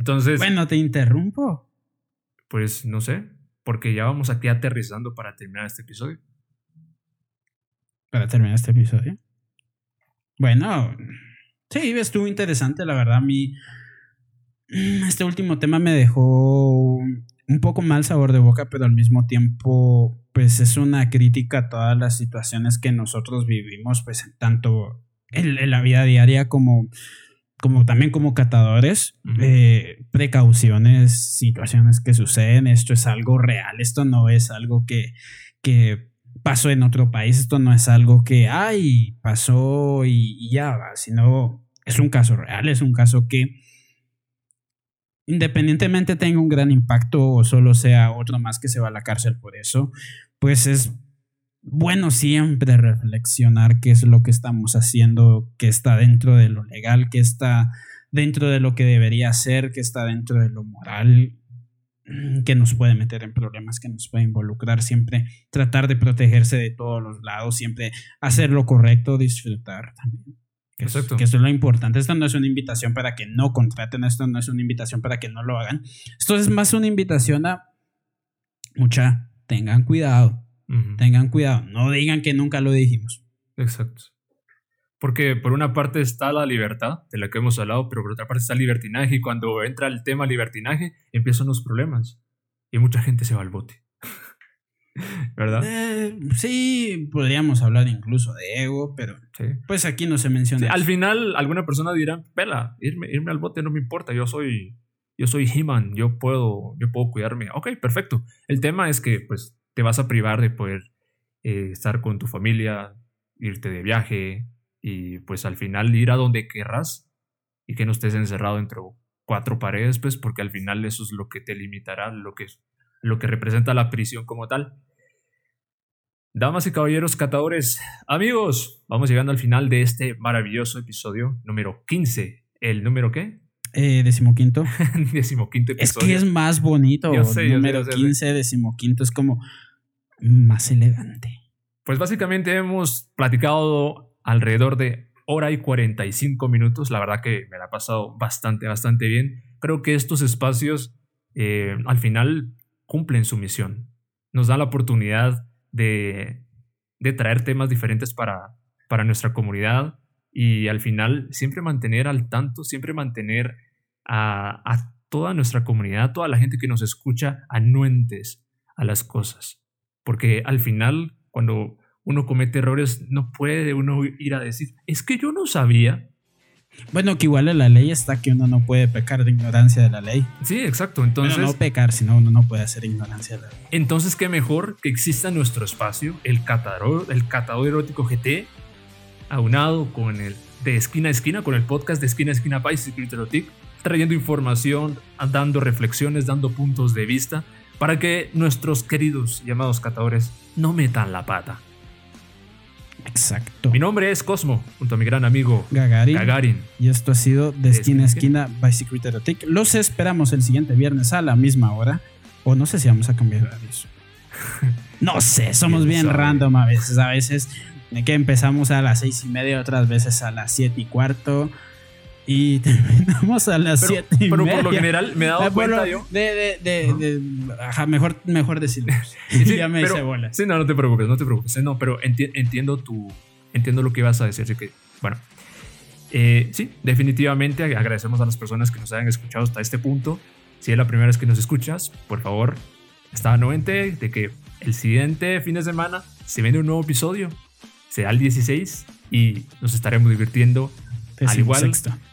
entonces. Bueno, te interrumpo. Pues no sé, porque ya vamos aquí aterrizando para terminar este episodio. Para terminar este episodio. Bueno, sí, estuvo interesante, la verdad. A mí, este último tema me dejó un poco mal sabor de boca, pero al mismo tiempo, pues es una crítica a todas las situaciones que nosotros vivimos, pues tanto en, la vida diaria como, como también como catadores, eh, precauciones, situaciones que suceden, esto es algo real, esto no es algo que, que pasó en otro país, esto no es algo que, ay, pasó y, y ya va, sino es un caso real, es un caso que independientemente tenga un gran impacto o solo sea otro más que se va a la cárcel por eso, pues es bueno siempre reflexionar qué es lo que estamos haciendo, que está dentro de lo legal, que está dentro de lo que debería ser, que está dentro de lo moral, que nos puede meter en problemas, que nos puede involucrar, siempre tratar de protegerse de todos los lados, siempre hacer lo correcto, disfrutar también. Que, Exacto. que eso es lo importante. Esto no es una invitación para que no contraten, esto no es una invitación para que no lo hagan. Esto es más una invitación a mucha, tengan cuidado Tengan cuidado, no digan que nunca lo dijimos. Exacto. Porque por una parte está la libertad, de la que hemos hablado, pero por otra parte está el libertinaje y cuando entra el tema libertinaje empiezan los problemas y mucha gente se va al bote. ¿Verdad? Eh, sí, podríamos hablar incluso de ego, pero pues aquí no se menciona. al final, alguna persona dirá, pela, irme, irme al bote no me importa, yo soy, yo soy He-Man, yo puedo, yo puedo cuidarme. Ok, perfecto. El tema es que, pues, te vas a privar de poder eh, estar con tu familia, irte de viaje y pues al final ir a donde querrás y que no estés encerrado entre cuatro paredes, pues porque al final eso es lo que te limitará, lo que lo que representa la prisión como tal. Damas y caballeros catadores, amigos, vamos llegando al final de este maravilloso episodio número 15. ¿El número qué? Eh, decimoquinto. decimoquinto Es episodio. que es más bonito. Yo sé, yo sé, número yo sé, yo sé. 15, decimoquinto, es como más elegante. Pues básicamente hemos platicado alrededor de hora y 45 minutos. La verdad que me la ha pasado bastante, bastante bien. Creo que estos espacios eh, al final cumplen su misión. Nos dan la oportunidad de, de traer temas diferentes para, para nuestra comunidad y al final siempre mantener al tanto, siempre mantener a, a toda nuestra comunidad, toda la gente que nos escucha, anuentes a las cosas. Porque al final, cuando uno comete errores, no puede uno ir a decir, es que yo no sabía. Bueno, que igual en la ley está que uno no puede pecar de ignorancia de la ley. Sí, exacto. Entonces, Bueno, no pecar, sino uno no puede hacer ignorancia de la ley. entonces qué mejor que exista nuestro espacio, el catador, el catador erótico GT, aunado con el de esquina a esquina, con el podcast de esquina a esquina Pais y trayendo información, dando reflexiones, dando puntos de vista, para que nuestros queridos llamados catadores no metan la pata. Exacto. Mi nombre es Cosmo, junto a mi gran amigo Gagarin. Gagarin. Y esto ha sido de esquina a esquina by Secret Erotic. Los esperamos el siguiente viernes a la misma hora. O no sé si vamos a cambiar horarios. No sé, somos ¿Quién bien sabe? random a veces. A veces que empezamos a las seis y media, otras veces a las siete y cuarto. Y terminamos a las Pero, siete y pero media. por lo general me he dado Ah, cuenta yo. De, de, de, de- ajá, mejor, mejor decirlo. Sí, ya me pero- hice bolas. Sí, no, no te preocupes, no te preocupes. No, pero enti- entiendo tu, entiendo lo que ibas a decir. Así que, bueno, Eh, sí, definitivamente ag- agradecemos a las personas que nos hayan escuchado hasta este punto. Si es la primera vez que nos escuchas, por favor, está anuente de que el siguiente fin de semana se viene un nuevo episodio. Será el 16 y nos estaremos divirtiendo al igual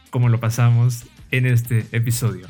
como lo pasamos en este episodio.